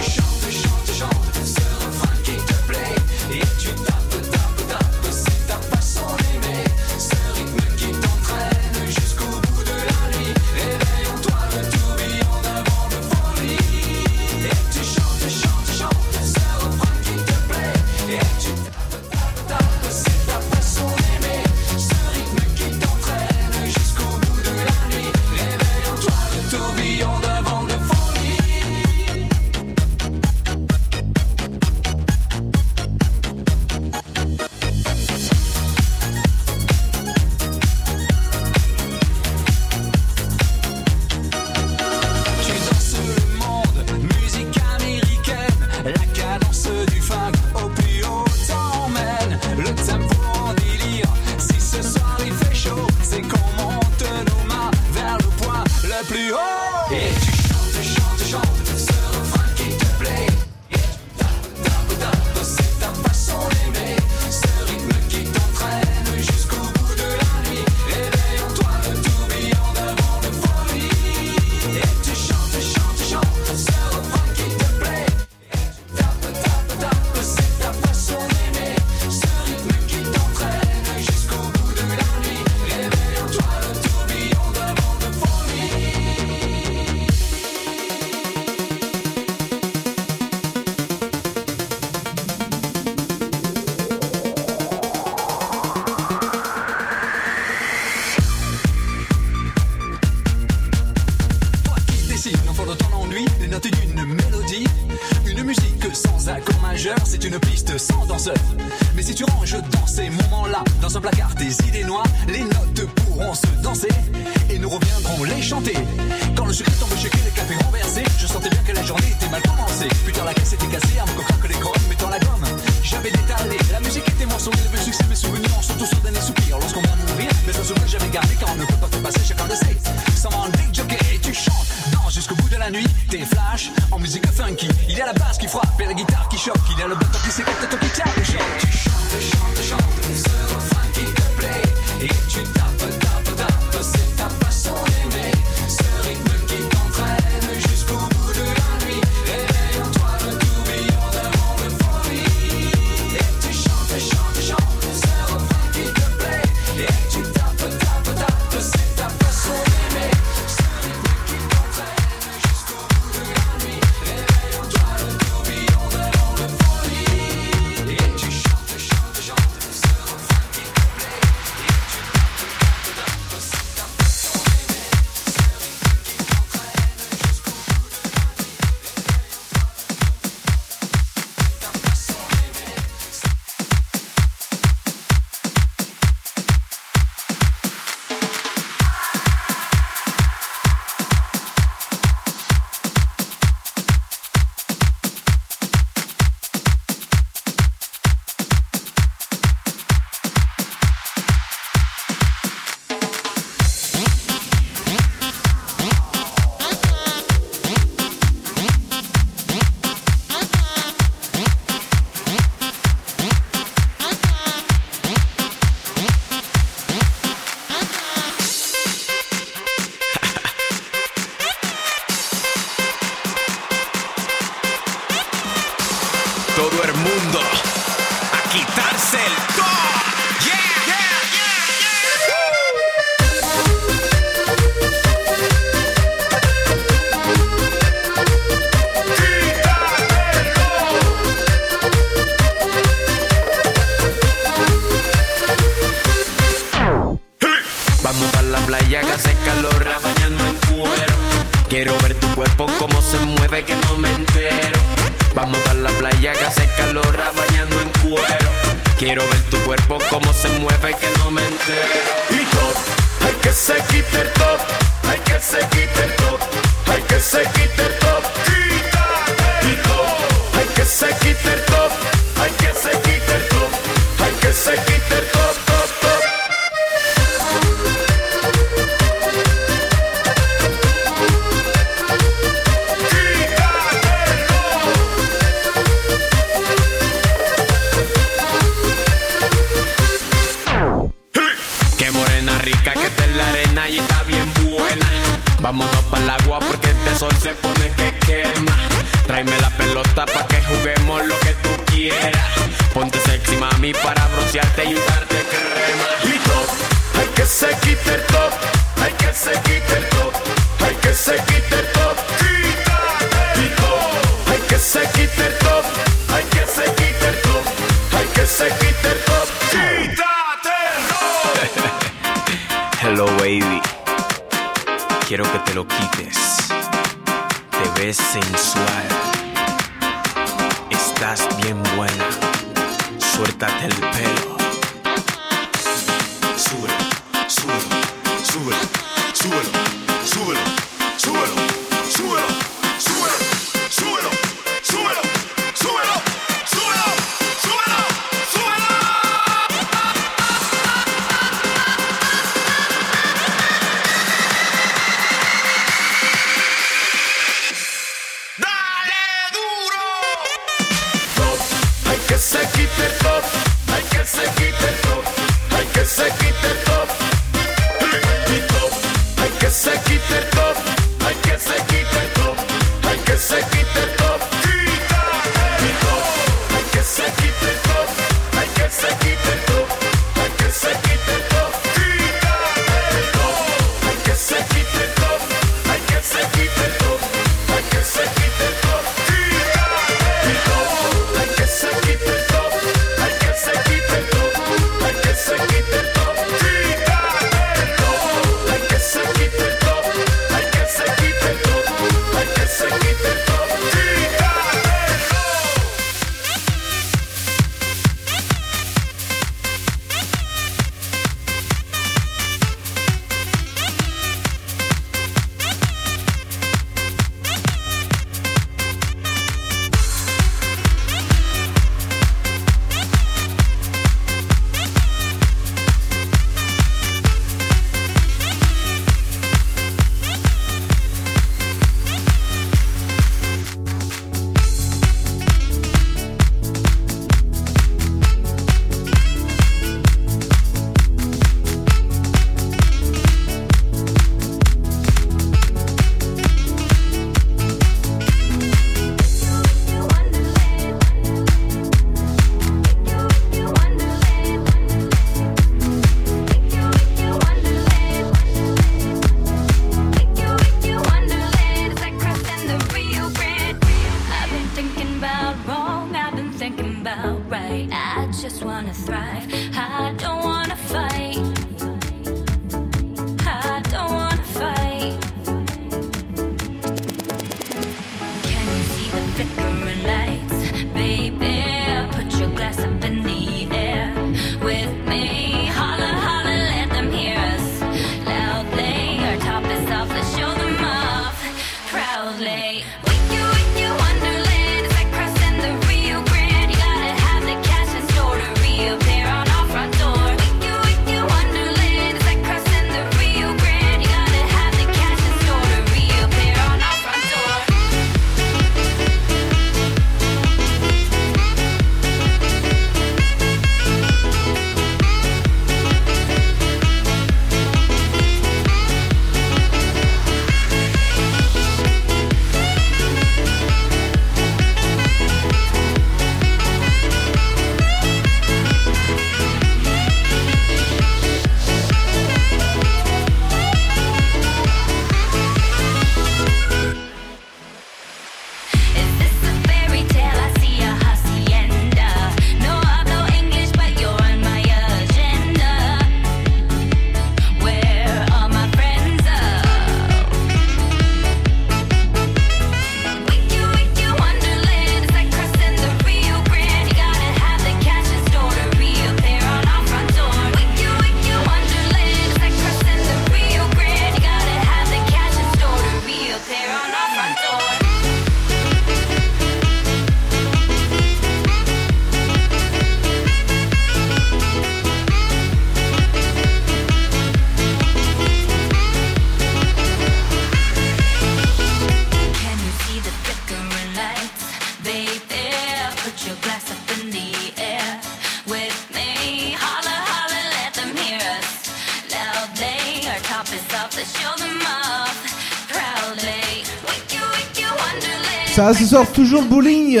Ça ce soir toujours bowling.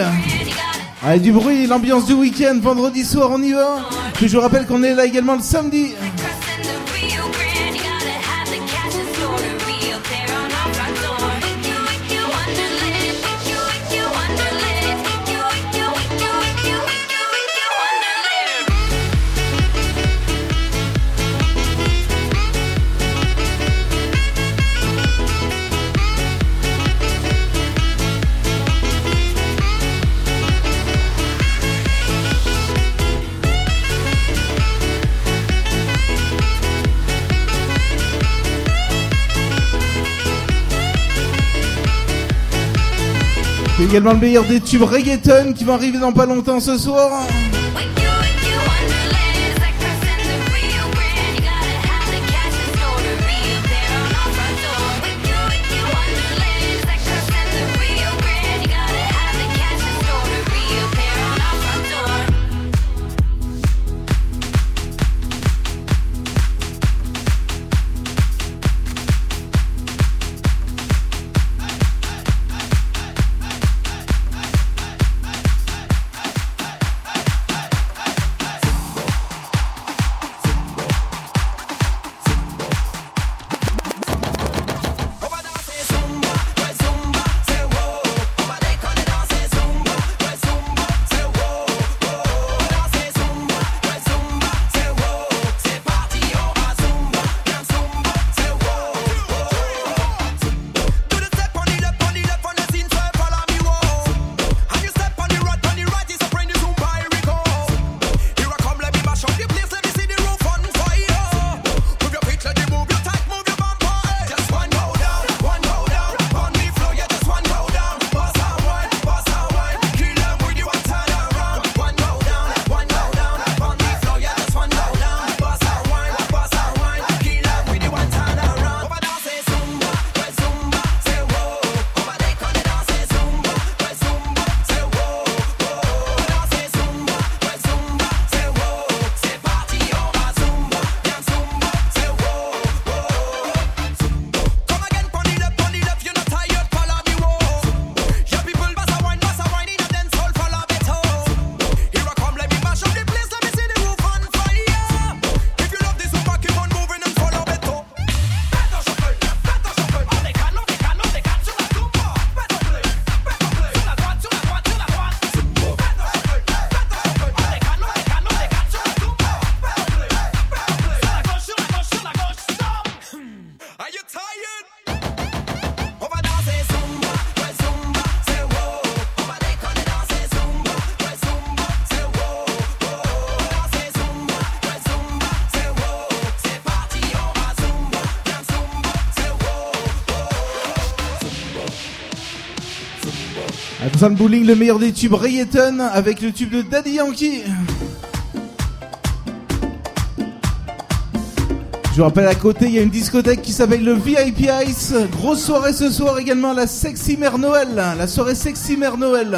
Avec du bruit, l'ambiance du week-end, vendredi soir on y va. Puis je vous rappelle qu'on est là également le samedi. Le meilleur des tubes reggaeton qui va arriver dans pas longtemps ce soir. Le bowling, le meilleur des tubes reggaeton avec le tube de Daddy Yankee. Je vous rappelle à côté, il y a une discothèque qui s'appelle le VIP Ice. Grosse soirée ce soir également, la Sexy Mère Noël. La soirée Sexy Mère Noël.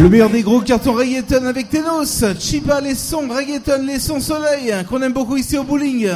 Le meilleur des gros cartons reggaeton avec Tenos, Chipa, les sons reggaeton, les sons soleil, qu'on aime beaucoup ici au bowling.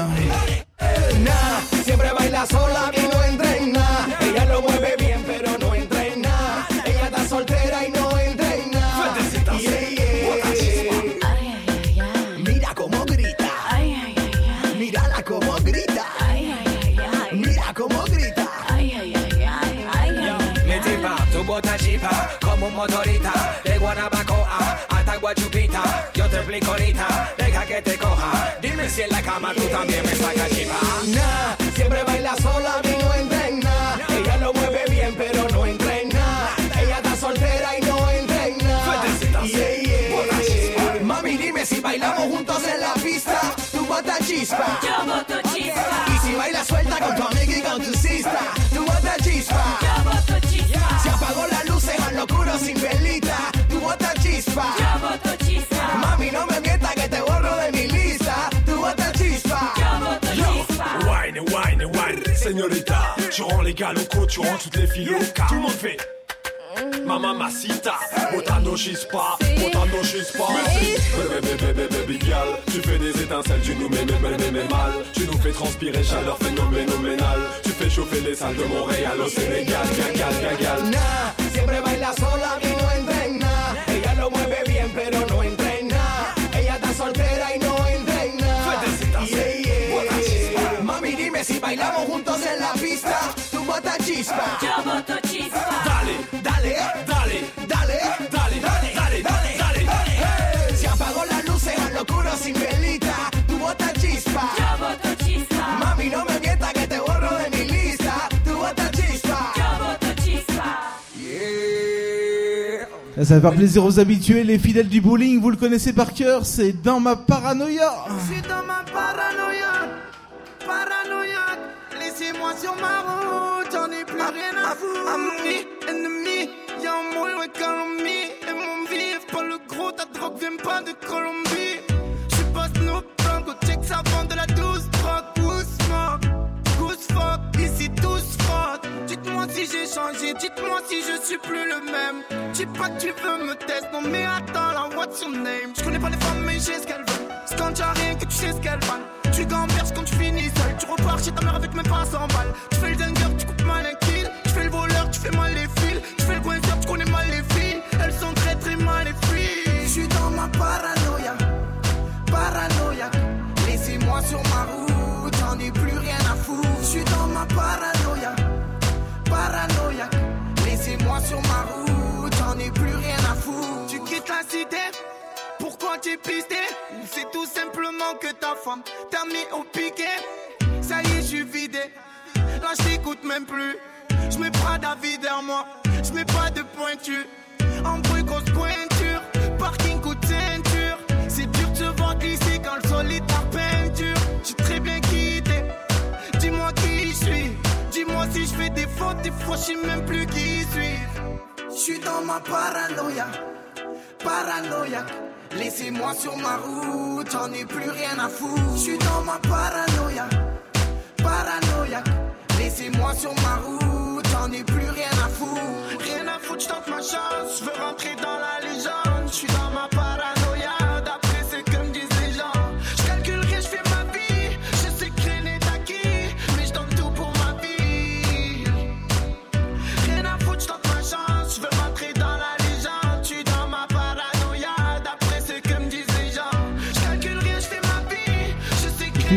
Tu rends les gars locaux, tu rends toutes les filles locales. Tout le monde fait. Mama Masita, botando chispa, botando chispa. Baby, baby, baby girl, tu fais des étincelles, tu nous mets, mets, mets, mets mal. Tu nous fais transpirer chaleur phénoménale. Tu fais chauffer les salles de Montréal au Sénégal, gagal, gagal. Nah, siempre baila sola no entra en nada. Ella lo mueve Ça, va faire plaisir aux habitués, les fidèles du bowling, vous le connaissez par cœur, c'est dans ma paranoïa. Je suis dans ma paranoïa, paranoïaque. Laissez-moi sur ma route, j'en ai plus rien à foutre. Ami, ennemi, y'a un moule, ouais, Colombie. Et mon vif, pas le gros, ta drogue vient pas de Colombie. Je suis pas Snoop Dogg, au check, ça vend de la dites-moi si je suis plus le même. Dis pas que tu veux me tester, non mais attends là, what's your name? Je connais pas les femmes, mais j'ai ce qu'elles veulent. C'est quand t'as rien que tu sais ce qu'elles valent. Tu gamberges quand tu finis seul, tu repars chez ta mère avec même pas 100 balles. Tu fais le dingueur, Pourquoi t'es pisté? C'est tout simplement que ta femme t'a mis au piquet Ça y est, je vidé, là je t'écoute même plus. Je mets pas d'avis derrière moi, je mets pas de pointure. En bruit, grosse pointure, parking coup de ceinture. C'est dur de se voir glisser quand le sol est en peinture. J'ai très bien quitté, dis-moi qui je suis. Dis-moi si je fais des fautes, des fois je même plus qui suis. Je suis dans ma paranoïa, paranoïaque. Laissez-moi sur ma route, j'en ai plus rien à foutre. Je suis dans ma paranoïa, paranoïaque. Laissez-moi sur ma route, j'en ai plus rien à foutre. Rien à foutre, je tente ma chance, je veux rentrer dans la légende. Je suis dans ma paranoïa,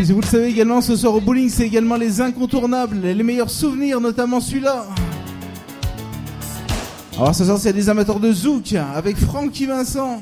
vous le savez également, ce soir au bowling, c'est également les incontournables, les meilleurs souvenirs, notamment celui-là. Alors ce soir, c'est des amateurs de zouk avec Francky Vincent.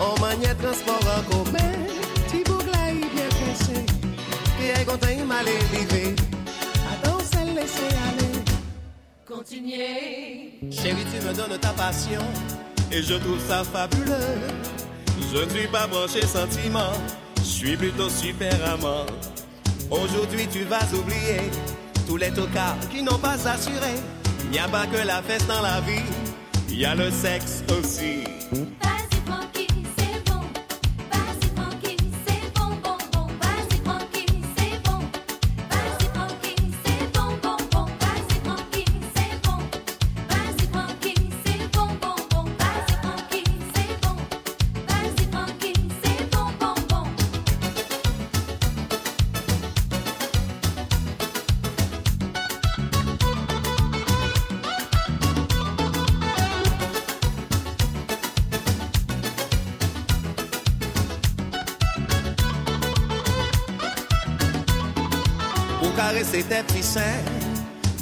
On manye transport en commun Ti bouk la yi bien pressé Ki ay kontan yi male live A danser laisser aller Continuez. Chérie, tu me donnes ta passion et je trouve ça fabuleux. Je ne suis pas branché sentiment, je suis plutôt super amant. Aujourd'hui, tu vas oublier tous les tocards qui n'ont pas assuré. Il n'y a pas que la fête dans la vie, il y a le sexe aussi.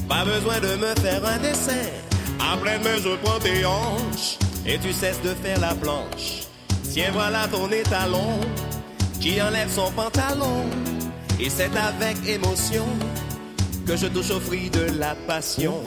Pas besoin de me faire un dessin. Après main, je prends tes hanches et tu cesses de faire la planche. Tiens, voilà ton étalon qui enlève son pantalon. Et c'est avec émotion que je touche au fruit de la passion.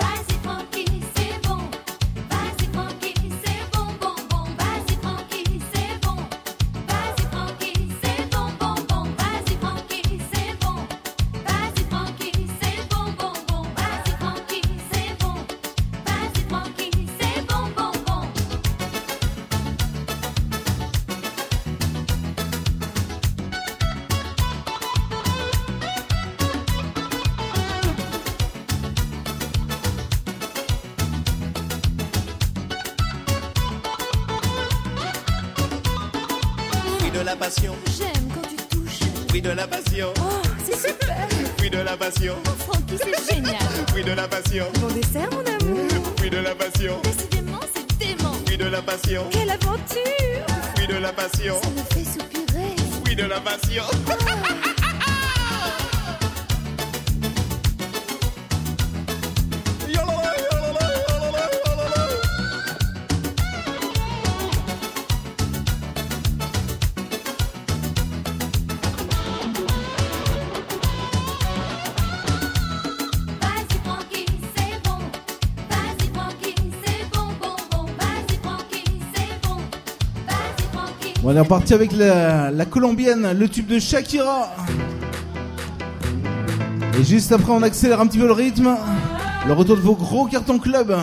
Est reparti avec la, la colombienne, le tube de Shakira. Et juste après, on accélère un petit peu le rythme. Le retour de vos gros cartons club.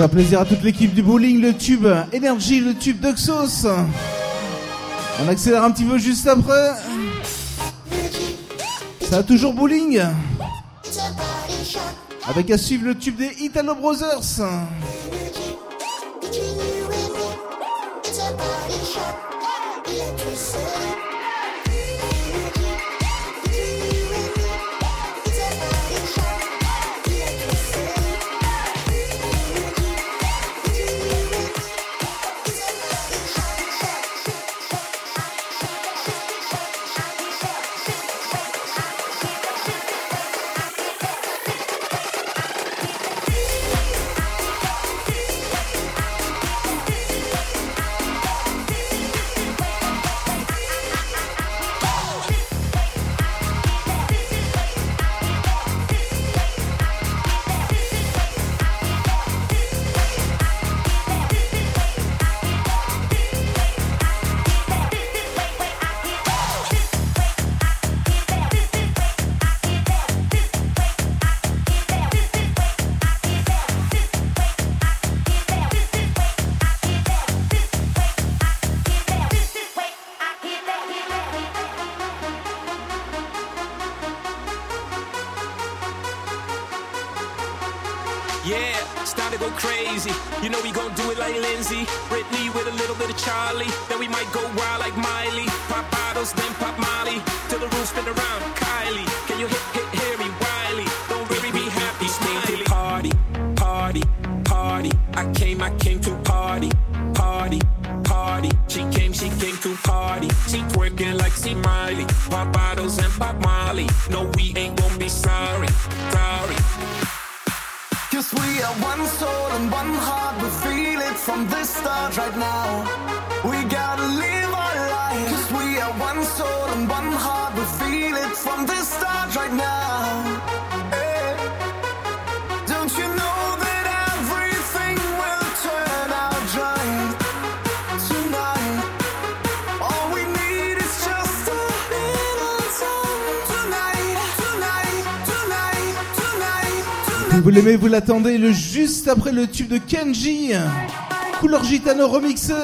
faire plaisir à toute l'équipe du bowling, le tube Energy, le tube Doxos. On accélère un petit peu juste après. Ça a toujours bowling. Avec à suivre le tube des Italo Brothers. après le tube de Kenji, couleur gitano remixeux.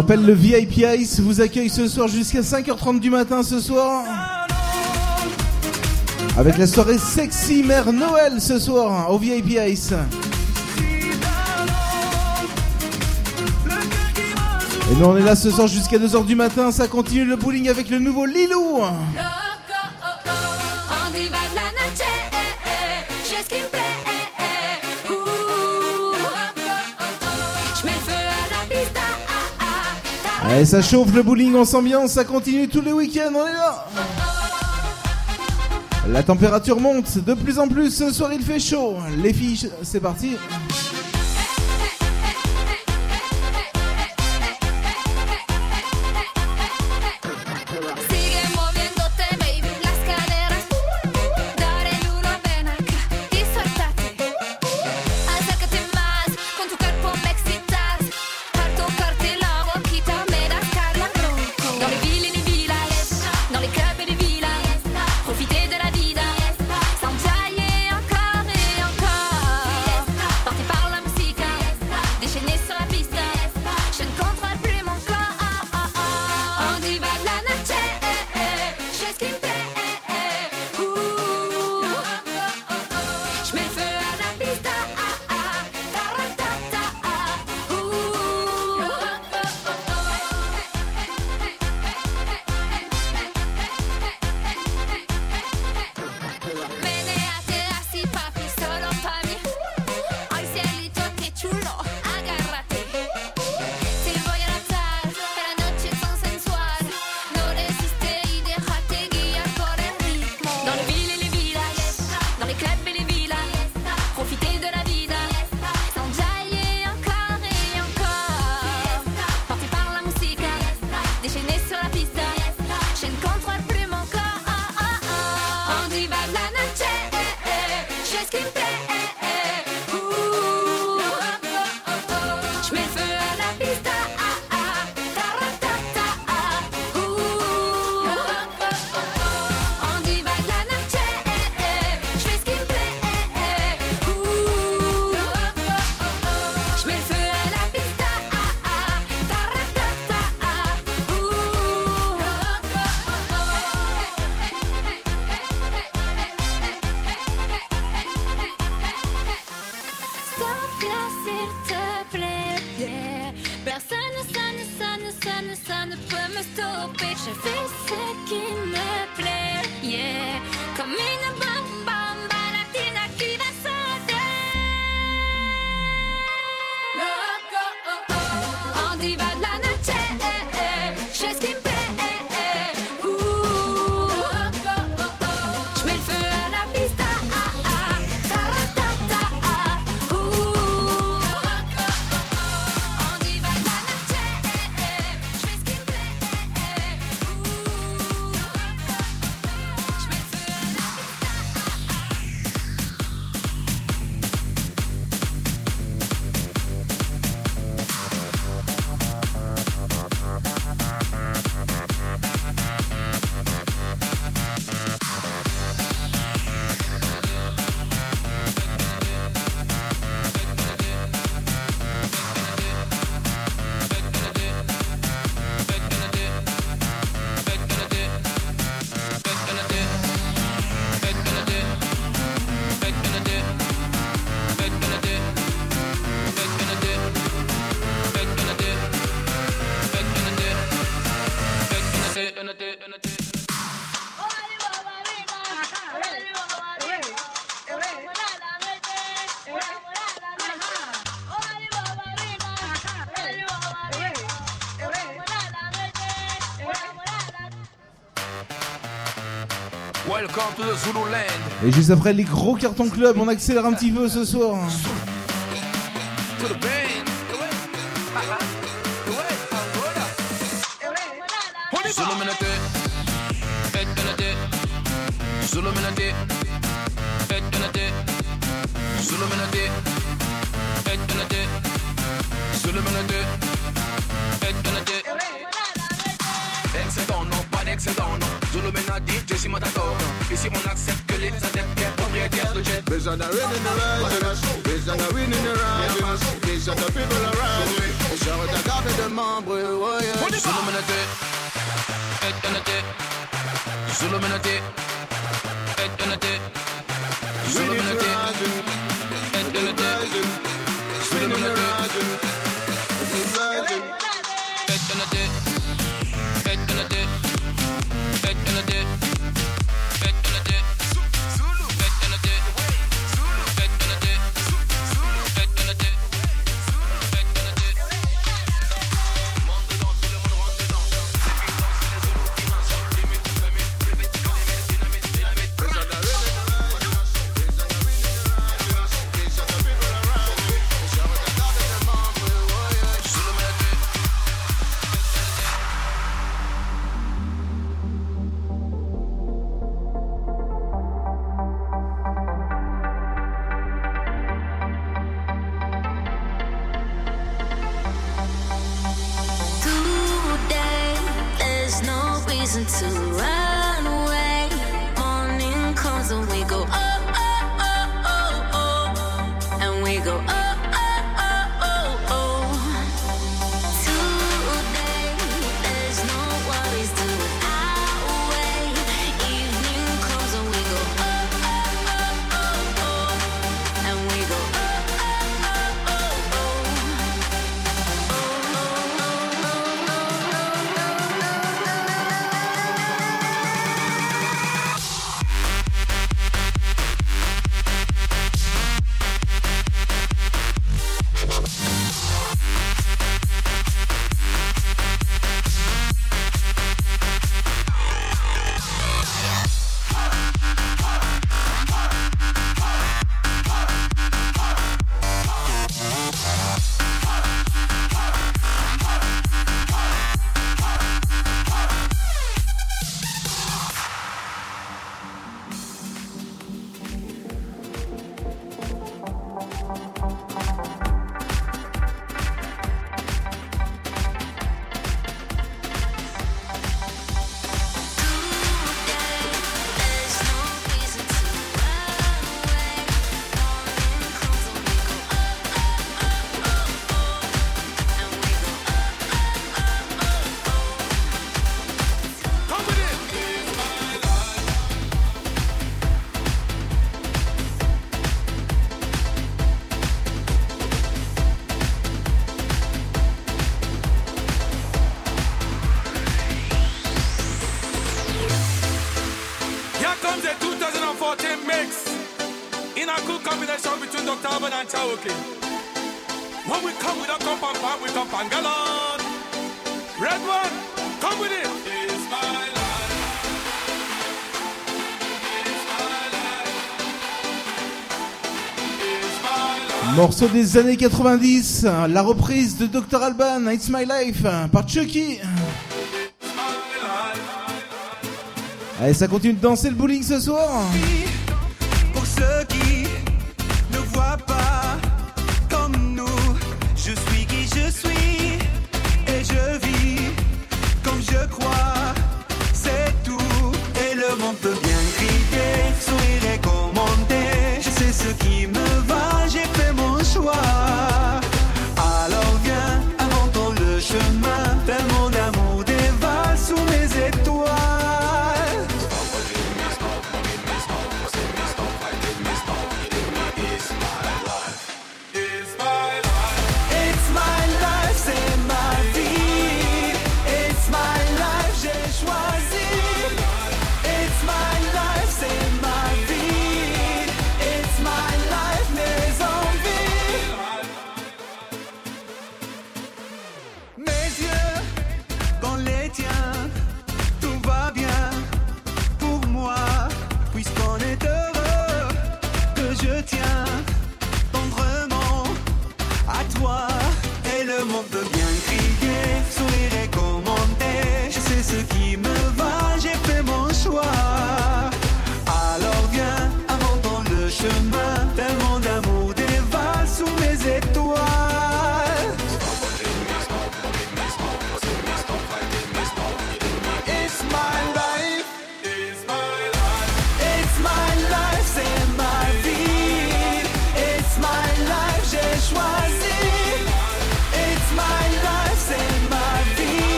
rappelle, le VIP Ice vous accueille ce soir jusqu'à 5h30 du matin ce soir. Avec la soirée sexy mère Noël ce soir hein, au VIP Ice. Et nous on est là ce soir jusqu'à 2h du matin, ça continue le bowling avec le nouveau Lilou. Allez, ça chauffe le bowling, on s'ambiance, ça continue tous les week-ends, on est là La température monte de plus en plus, ce soir il fait chaud. Les filles, c'est parti. Dişiniz Et juste après les gros cartons club, on accélère un petit peu ce soir. des années 90, la reprise de Dr Alban, It's My Life, par Chucky. Allez, ça continue de danser le bowling ce soir.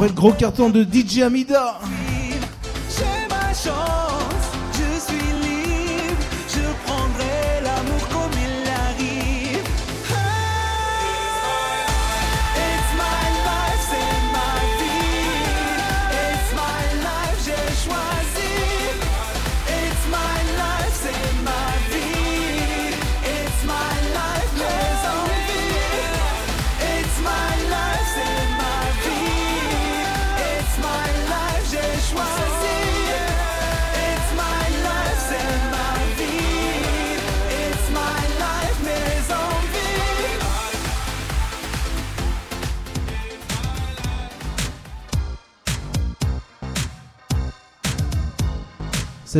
Le gros carton de DJ Amida.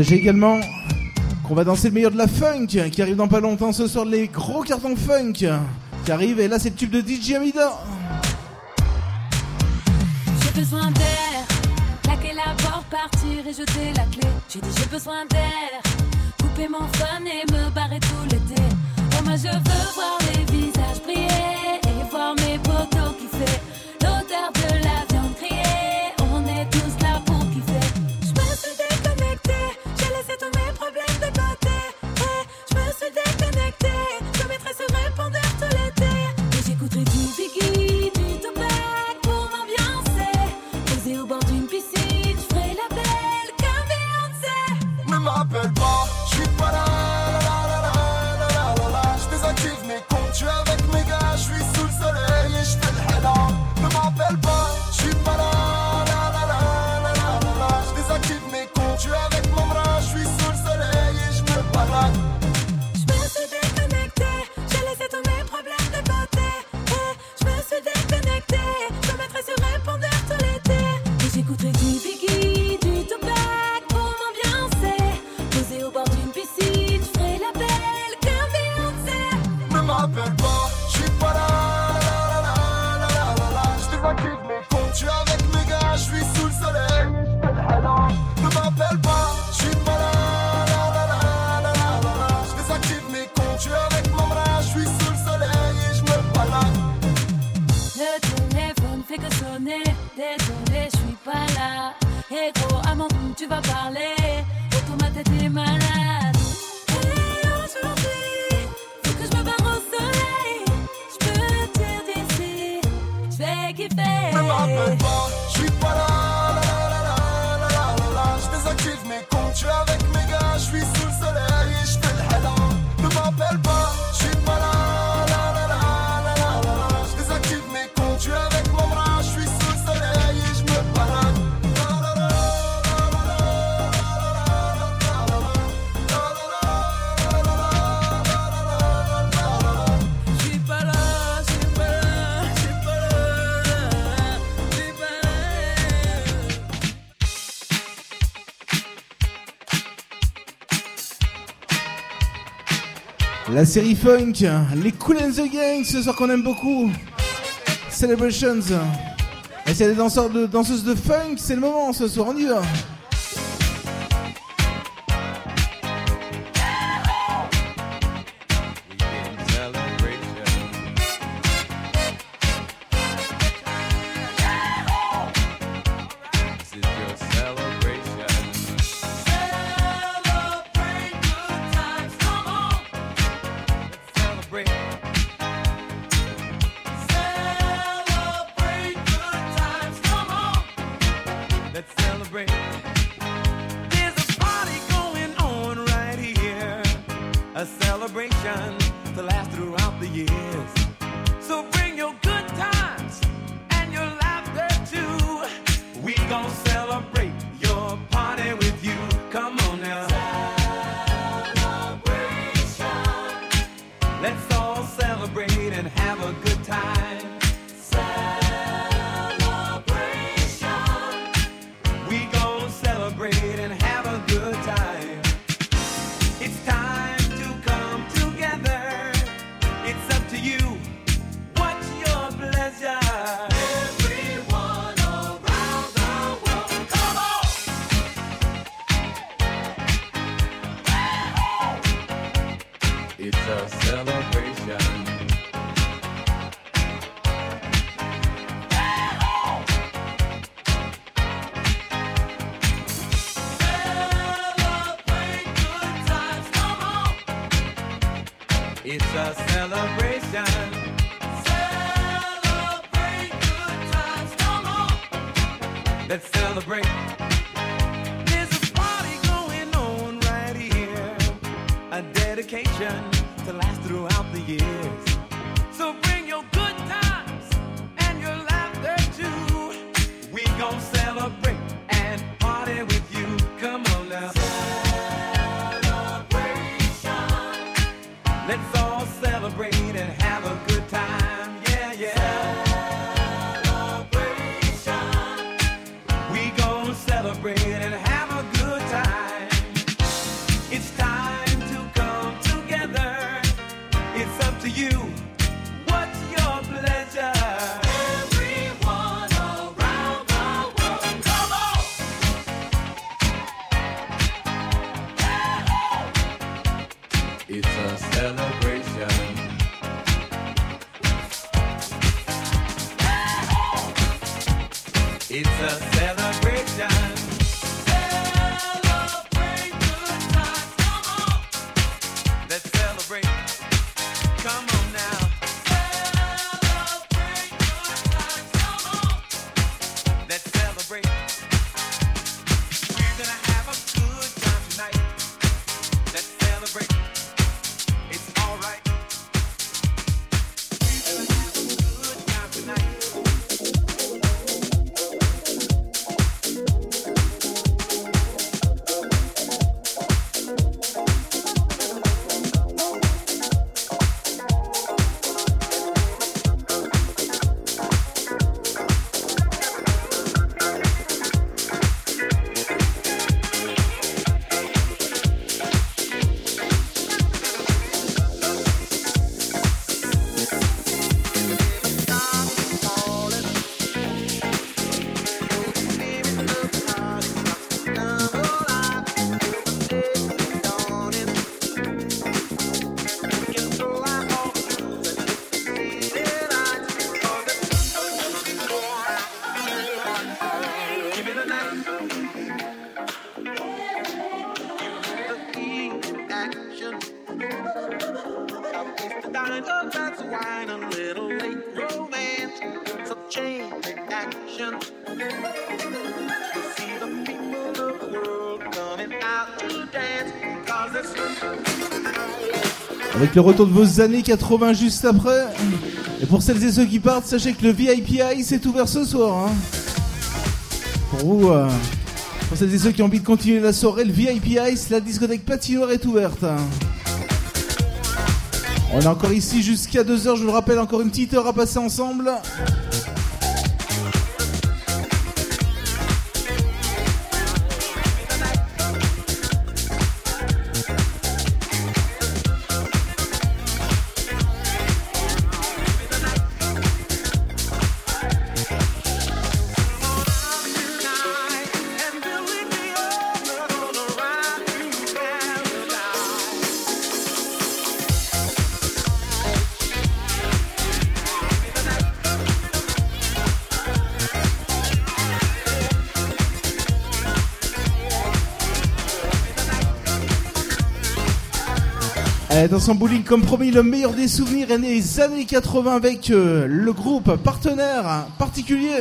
Sachez également qu'on va danser le meilleur de la funk qui arrive dans pas longtemps ce soir, les gros cartons funk qui arrivent et là c'est le tube de DJ Amida. J'ai besoin d'air, claquer la porte, partir et jeter la clé. J'ai dit j'ai besoin d'air, couper mon fun et me barrer tout l'été. Oh, moi je veux voir les visages briller et voir mes beaux La série funk, les Cool and the Gang, ce soir qu'on aime beaucoup. Celebrations. Et c'est les danseurs de, danseuses de funk, c'est le moment ce soir, on y va. Avec le retour de vos années 80 juste après. Et pour celles et ceux qui partent, sachez que le VIP Ice est ouvert ce soir. hein. Pour vous, euh, pour celles et ceux qui ont envie de continuer la soirée, le VIP Ice, la discothèque patinoire est ouverte. hein. On est encore ici jusqu'à 2h, je vous le rappelle, encore une petite heure à passer ensemble. Allez, attention bowling, comme promis, le meilleur des souvenirs est né des années 80 avec euh, le groupe partenaire particulier.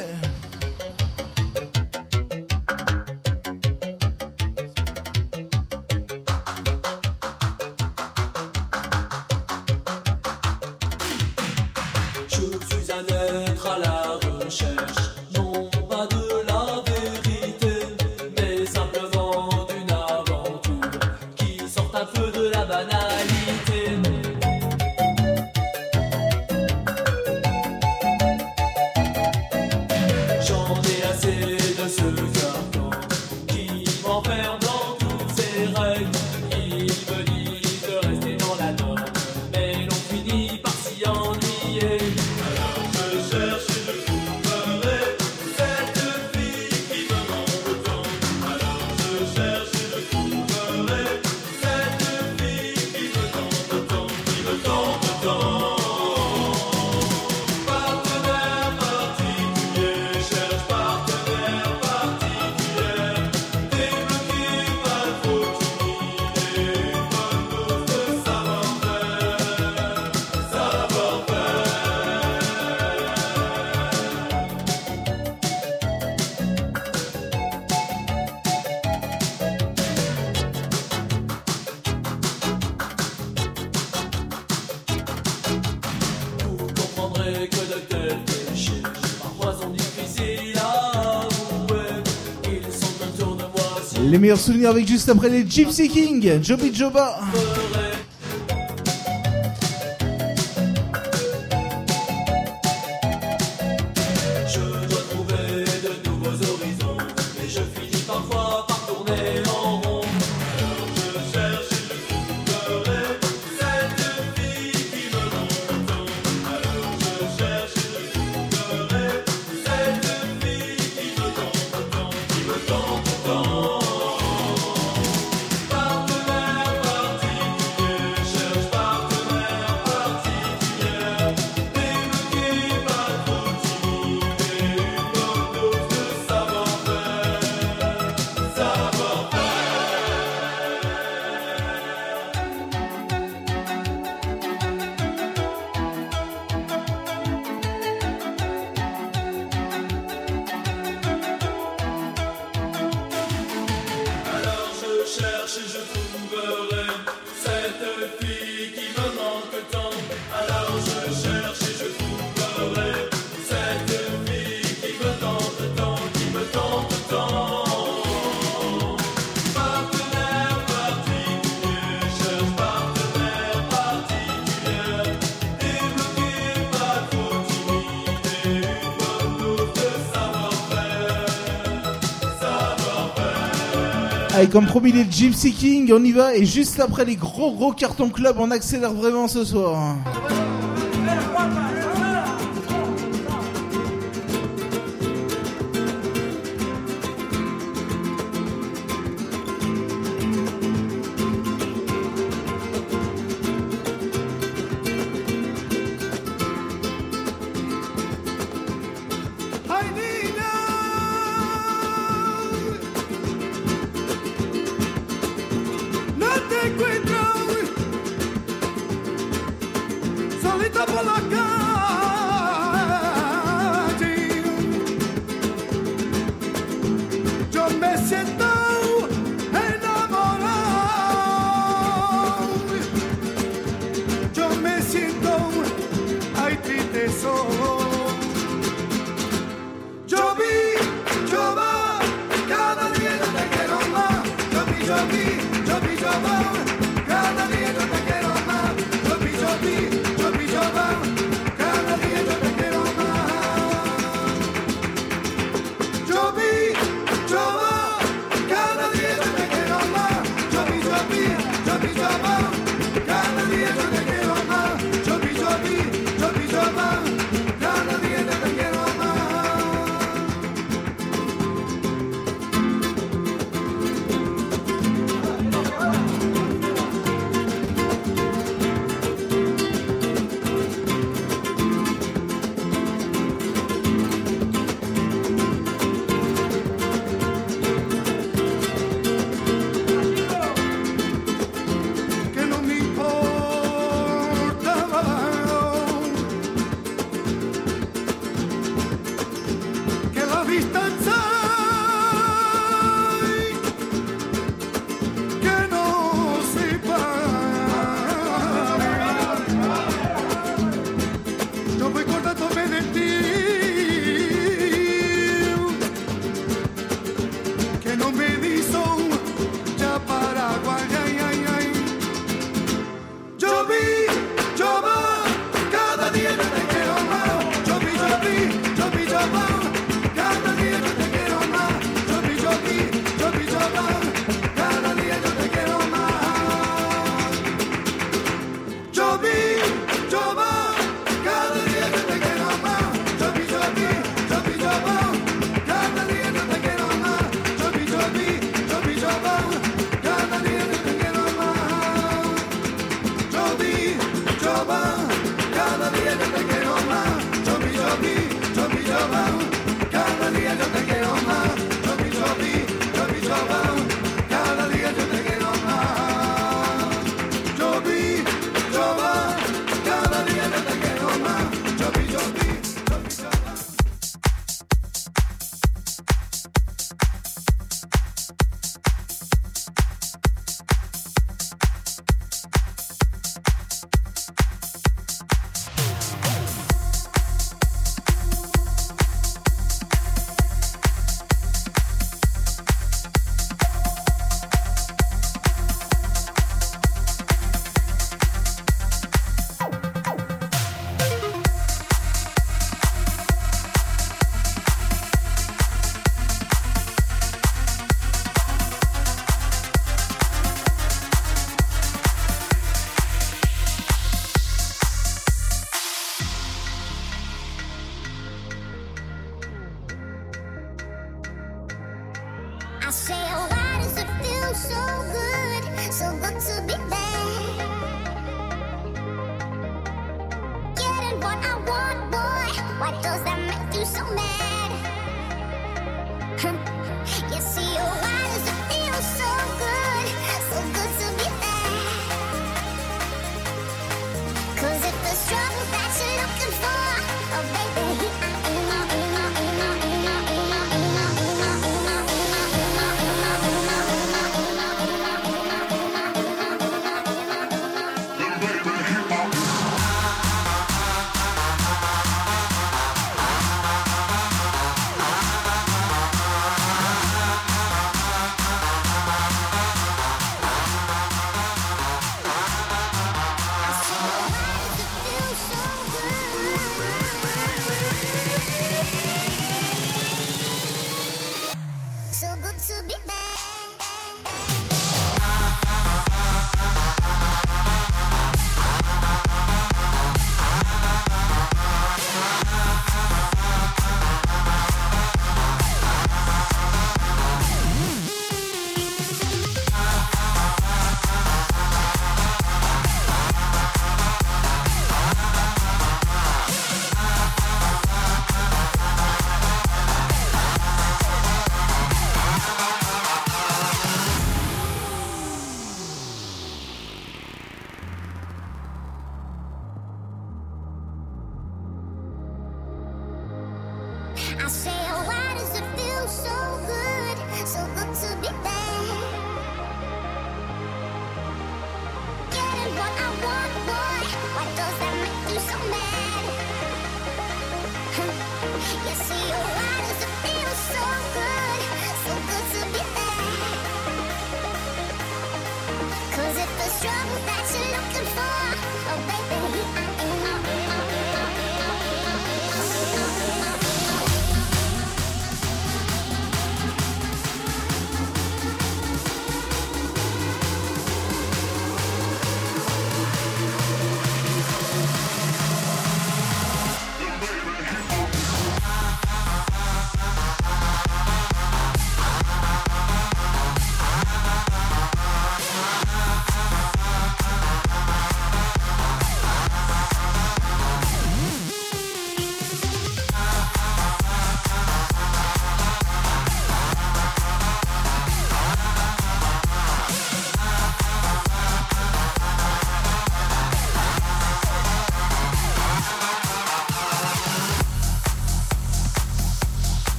Les meilleurs souvenirs avec juste après les Gypsy King, Joby Joba. comme promis les Gypsy King, on y va et juste après les gros gros cartons club, on accélère vraiment ce soir.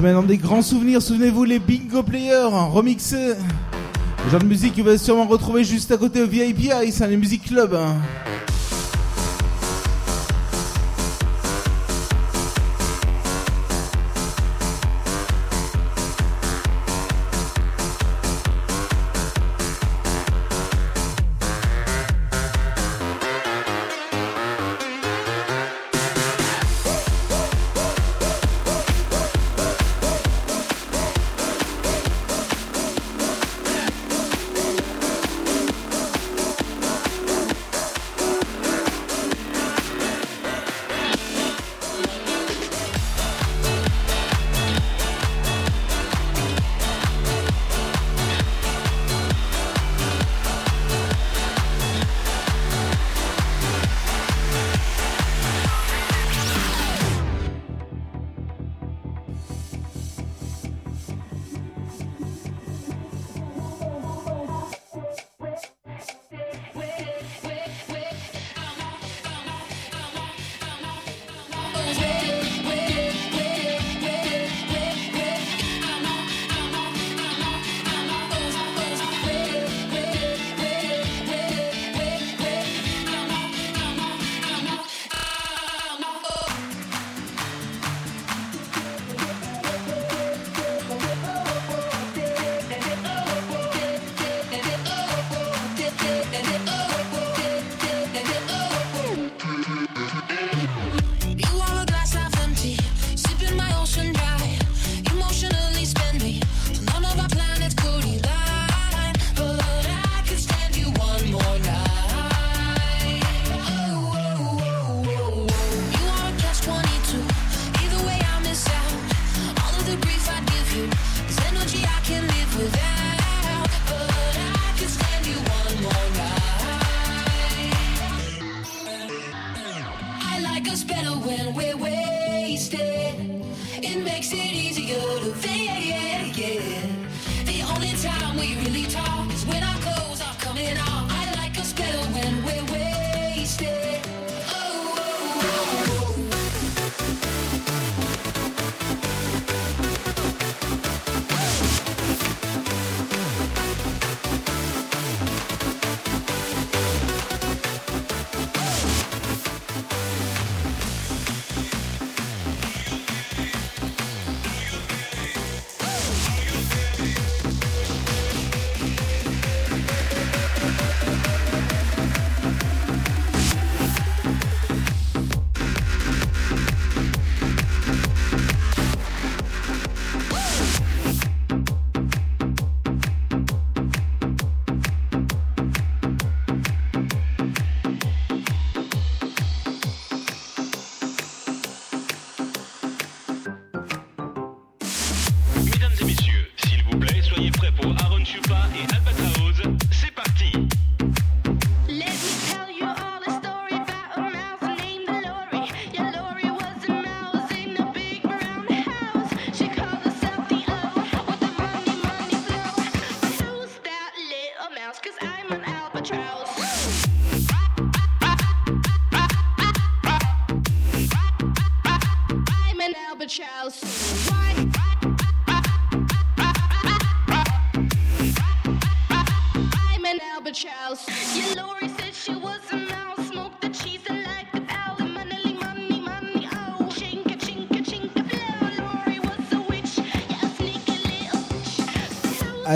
maintenant des grands souvenirs, souvenez-vous les Bingo Players hein, remixés. Genre de musique que vous allez sûrement retrouver juste à côté au VIP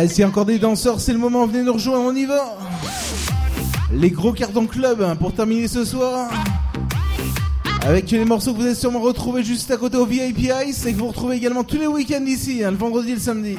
Voilà, s'il encore des danseurs, c'est le moment, venez nous rejoindre, on y va Les gros cartons club hein, pour terminer ce soir. Avec les morceaux que vous avez sûrement retrouvés juste à côté au VIP Ice et que vous retrouvez également tous les week-ends ici, hein, le vendredi et le samedi.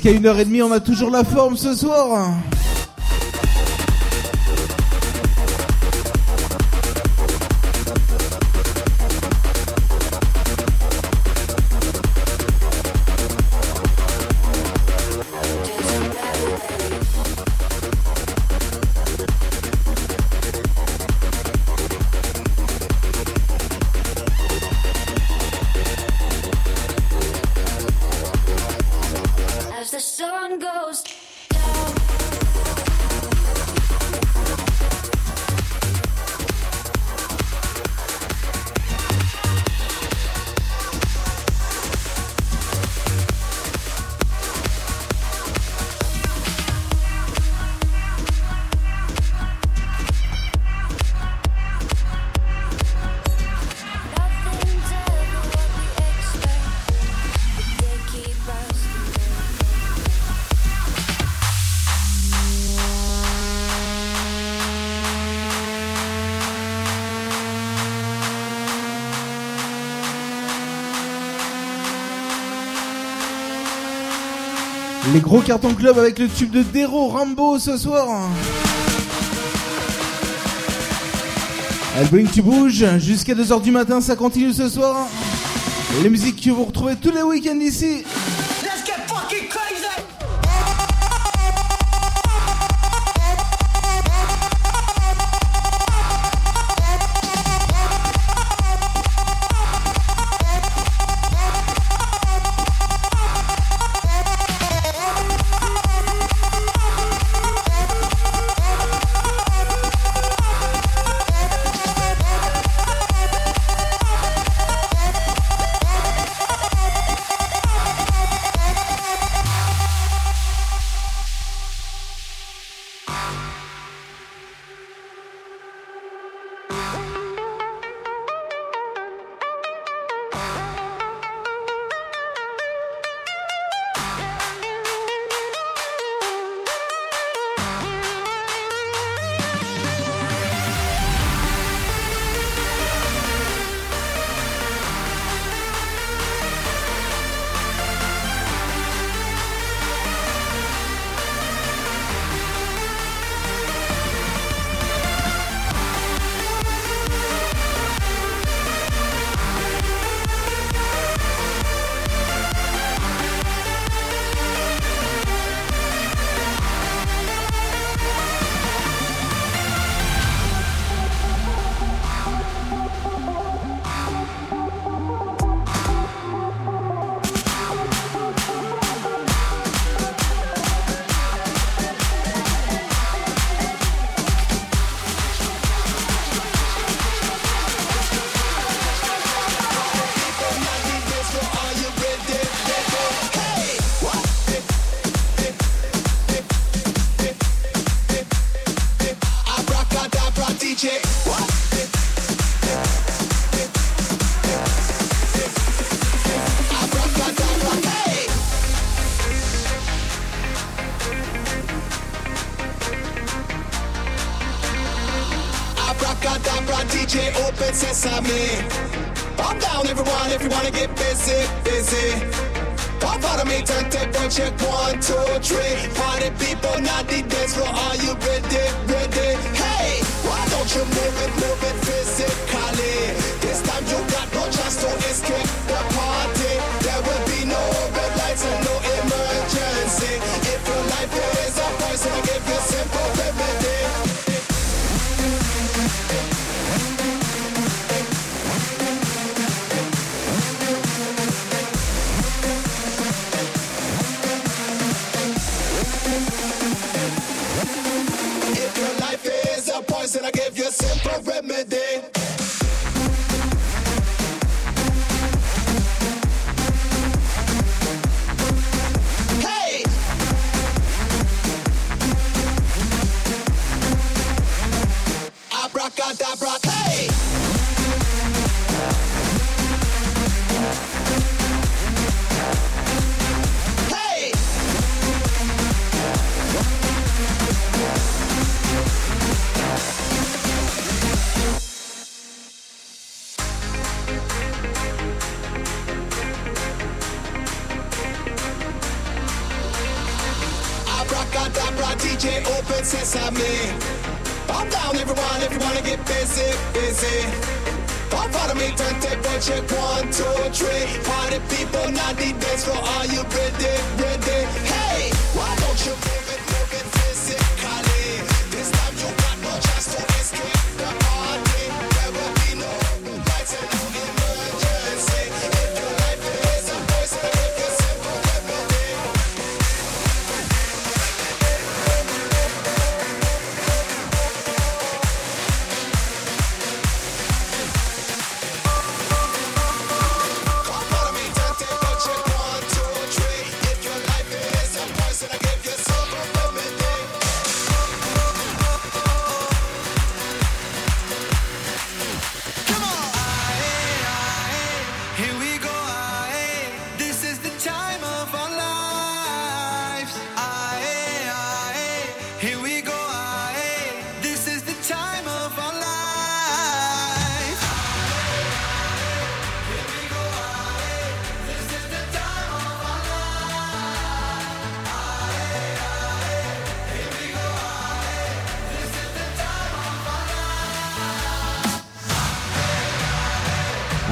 Jusqu'à 1h30, on a toujours la forme ce soir. Gros carton club avec le tube de Dero Rambo ce soir. Album tu bouges jusqu'à 2h du matin, ça continue ce soir. Les musiques que vous retrouvez tous les week-ends ici.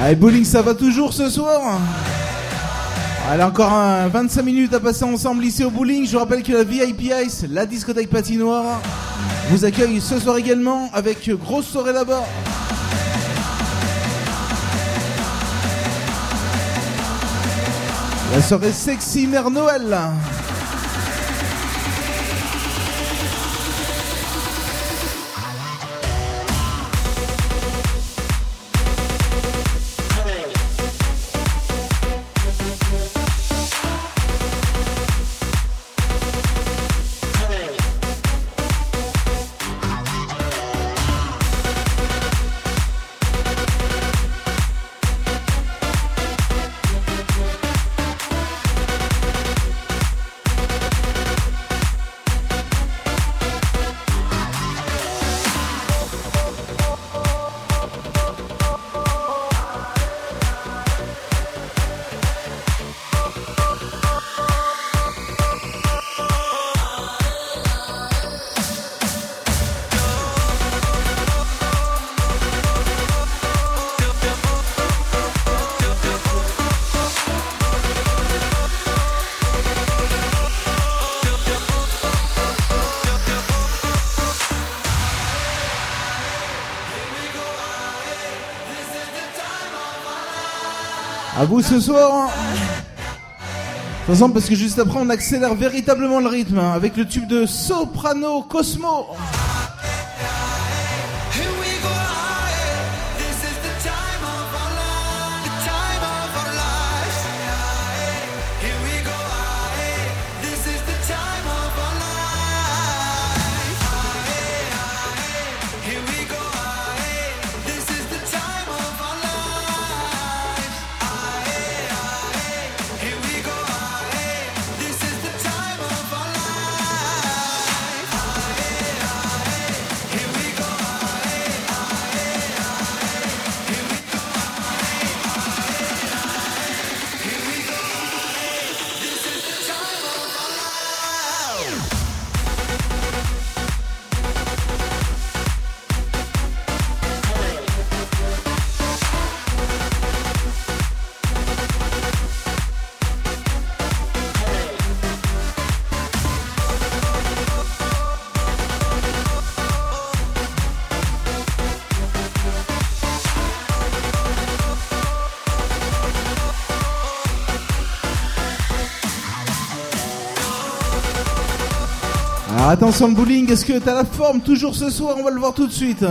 Ah, Allez, bowling, ça va toujours ce soir Allez, encore 25 minutes à passer ensemble ici au bowling. Je vous rappelle que la VIP Ice, la discothèque patinoire, vous accueille ce soir également avec grosse soirée là-bas. La soirée sexy Mère Noël. bout ce soir. Hein. De toute façon, parce que juste après, on accélère véritablement le rythme hein, avec le tube de Soprano Cosmo. Attention le bowling, est-ce que t'as la forme toujours ce soir? On va le voir tout de suite.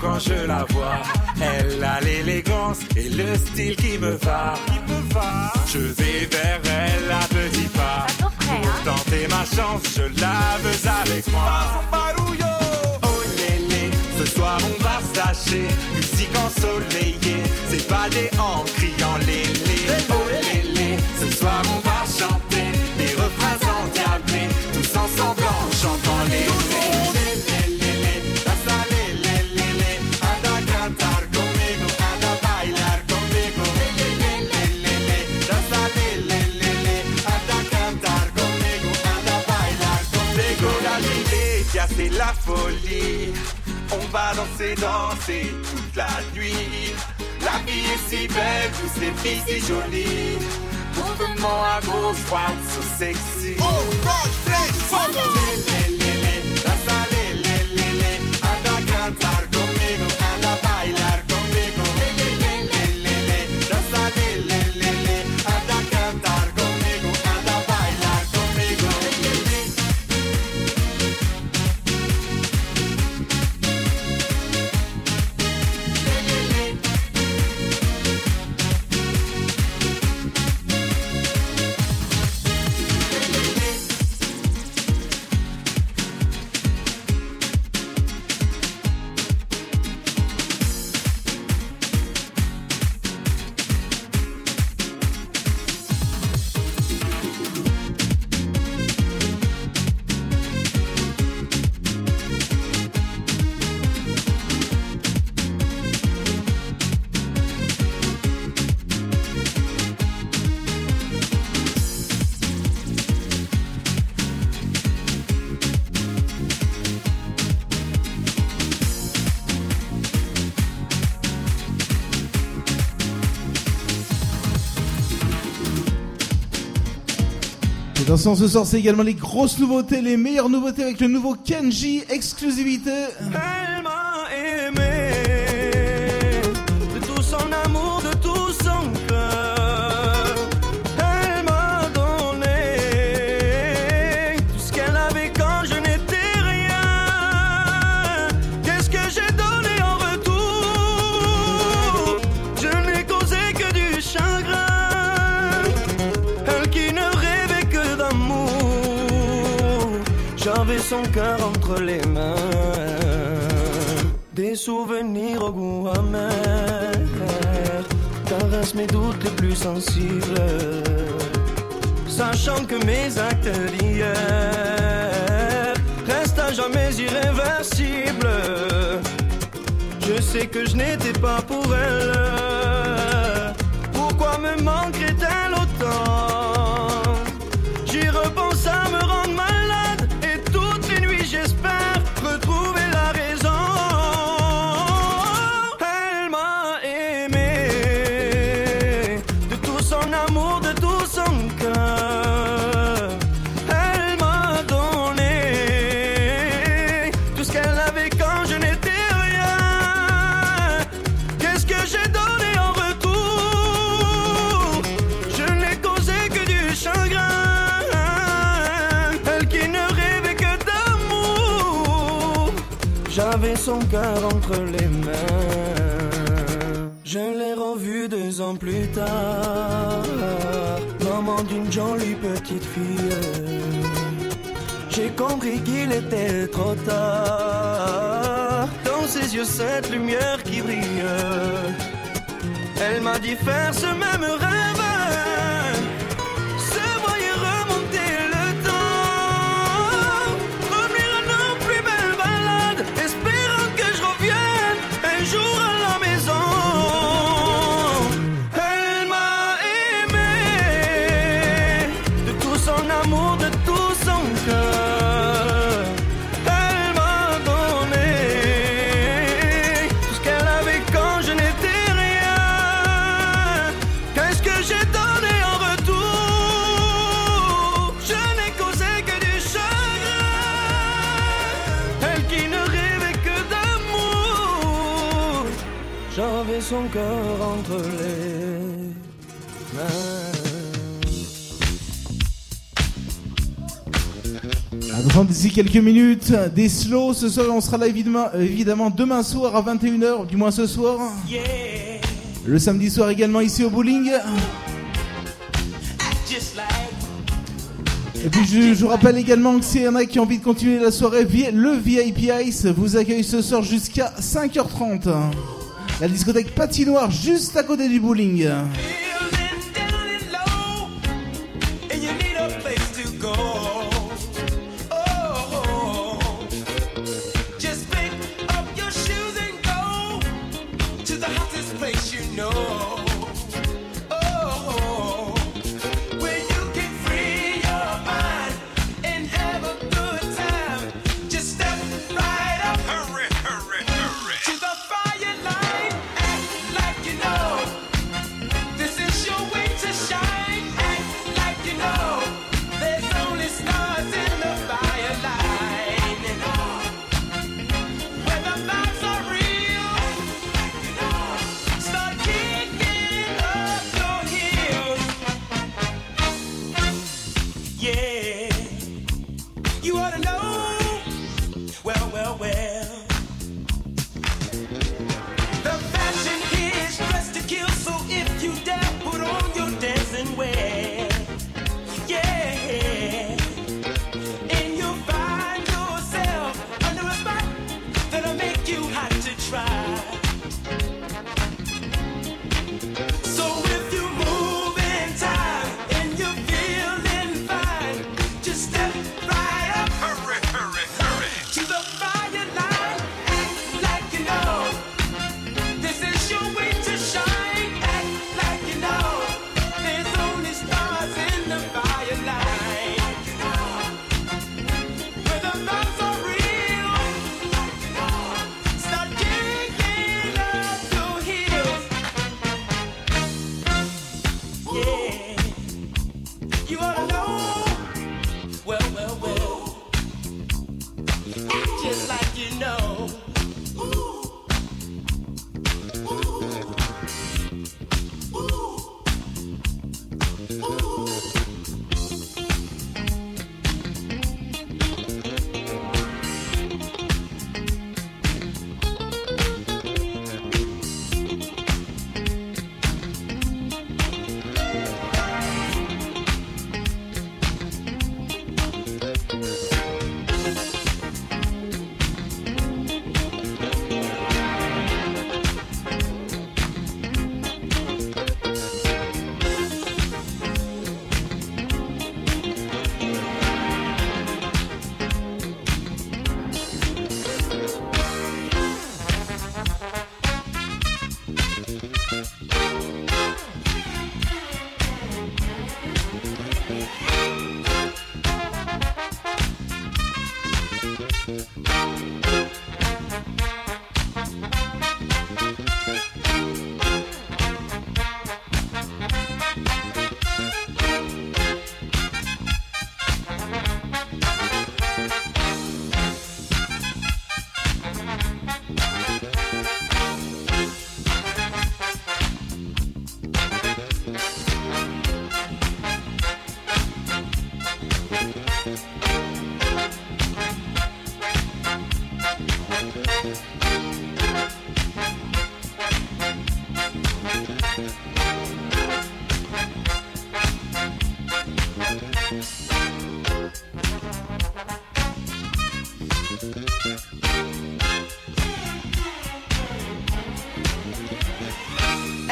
quand je la vois. Elle a l'élégance et le style qui me va. Je vais vers elle à petits pas. Pour tenter ma chance, je la veux avec moi. Oh ce soir on va s'acheter Musique ensoleillée, c'est en criant lélé Oh lélé, ce soir on va chanter Des refrains endiablés, tous ensemble en chantant c'est la folie On va danser, danser toute la nuit. La vie est si belle, tous les filles si jolies Mouvement à gauche, droite, so sexy. Oh, anda Attention, ce soir, c'est également les grosses nouveautés, les meilleures nouveautés avec le nouveau Kenji, exclusivité. Son cœur entre les mains. Des souvenirs au goût amer. Caresse mes doutes les plus sensibles. Sachant que mes actes d'hier restent à jamais irréversibles. Je sais que je n'étais pas pour elle. Pourquoi me manquerait-elle Maman d'une jolie petite fille. J'ai compris qu'il était trop tard. Dans ses yeux, cette lumière qui brille. Elle m'a dit faire ce même rêve. Son cœur entre les mains. Attention, d'ici quelques minutes, des slows. Ce soir, on sera là évidemment, évidemment demain soir à 21h, du moins ce soir. Le samedi soir également ici au bowling. Et puis je, je vous rappelle également que s'il y en a qui ont envie de continuer la soirée, le VIP Ice vous accueille ce soir jusqu'à 5h30. La discothèque patinoire juste à côté du bowling.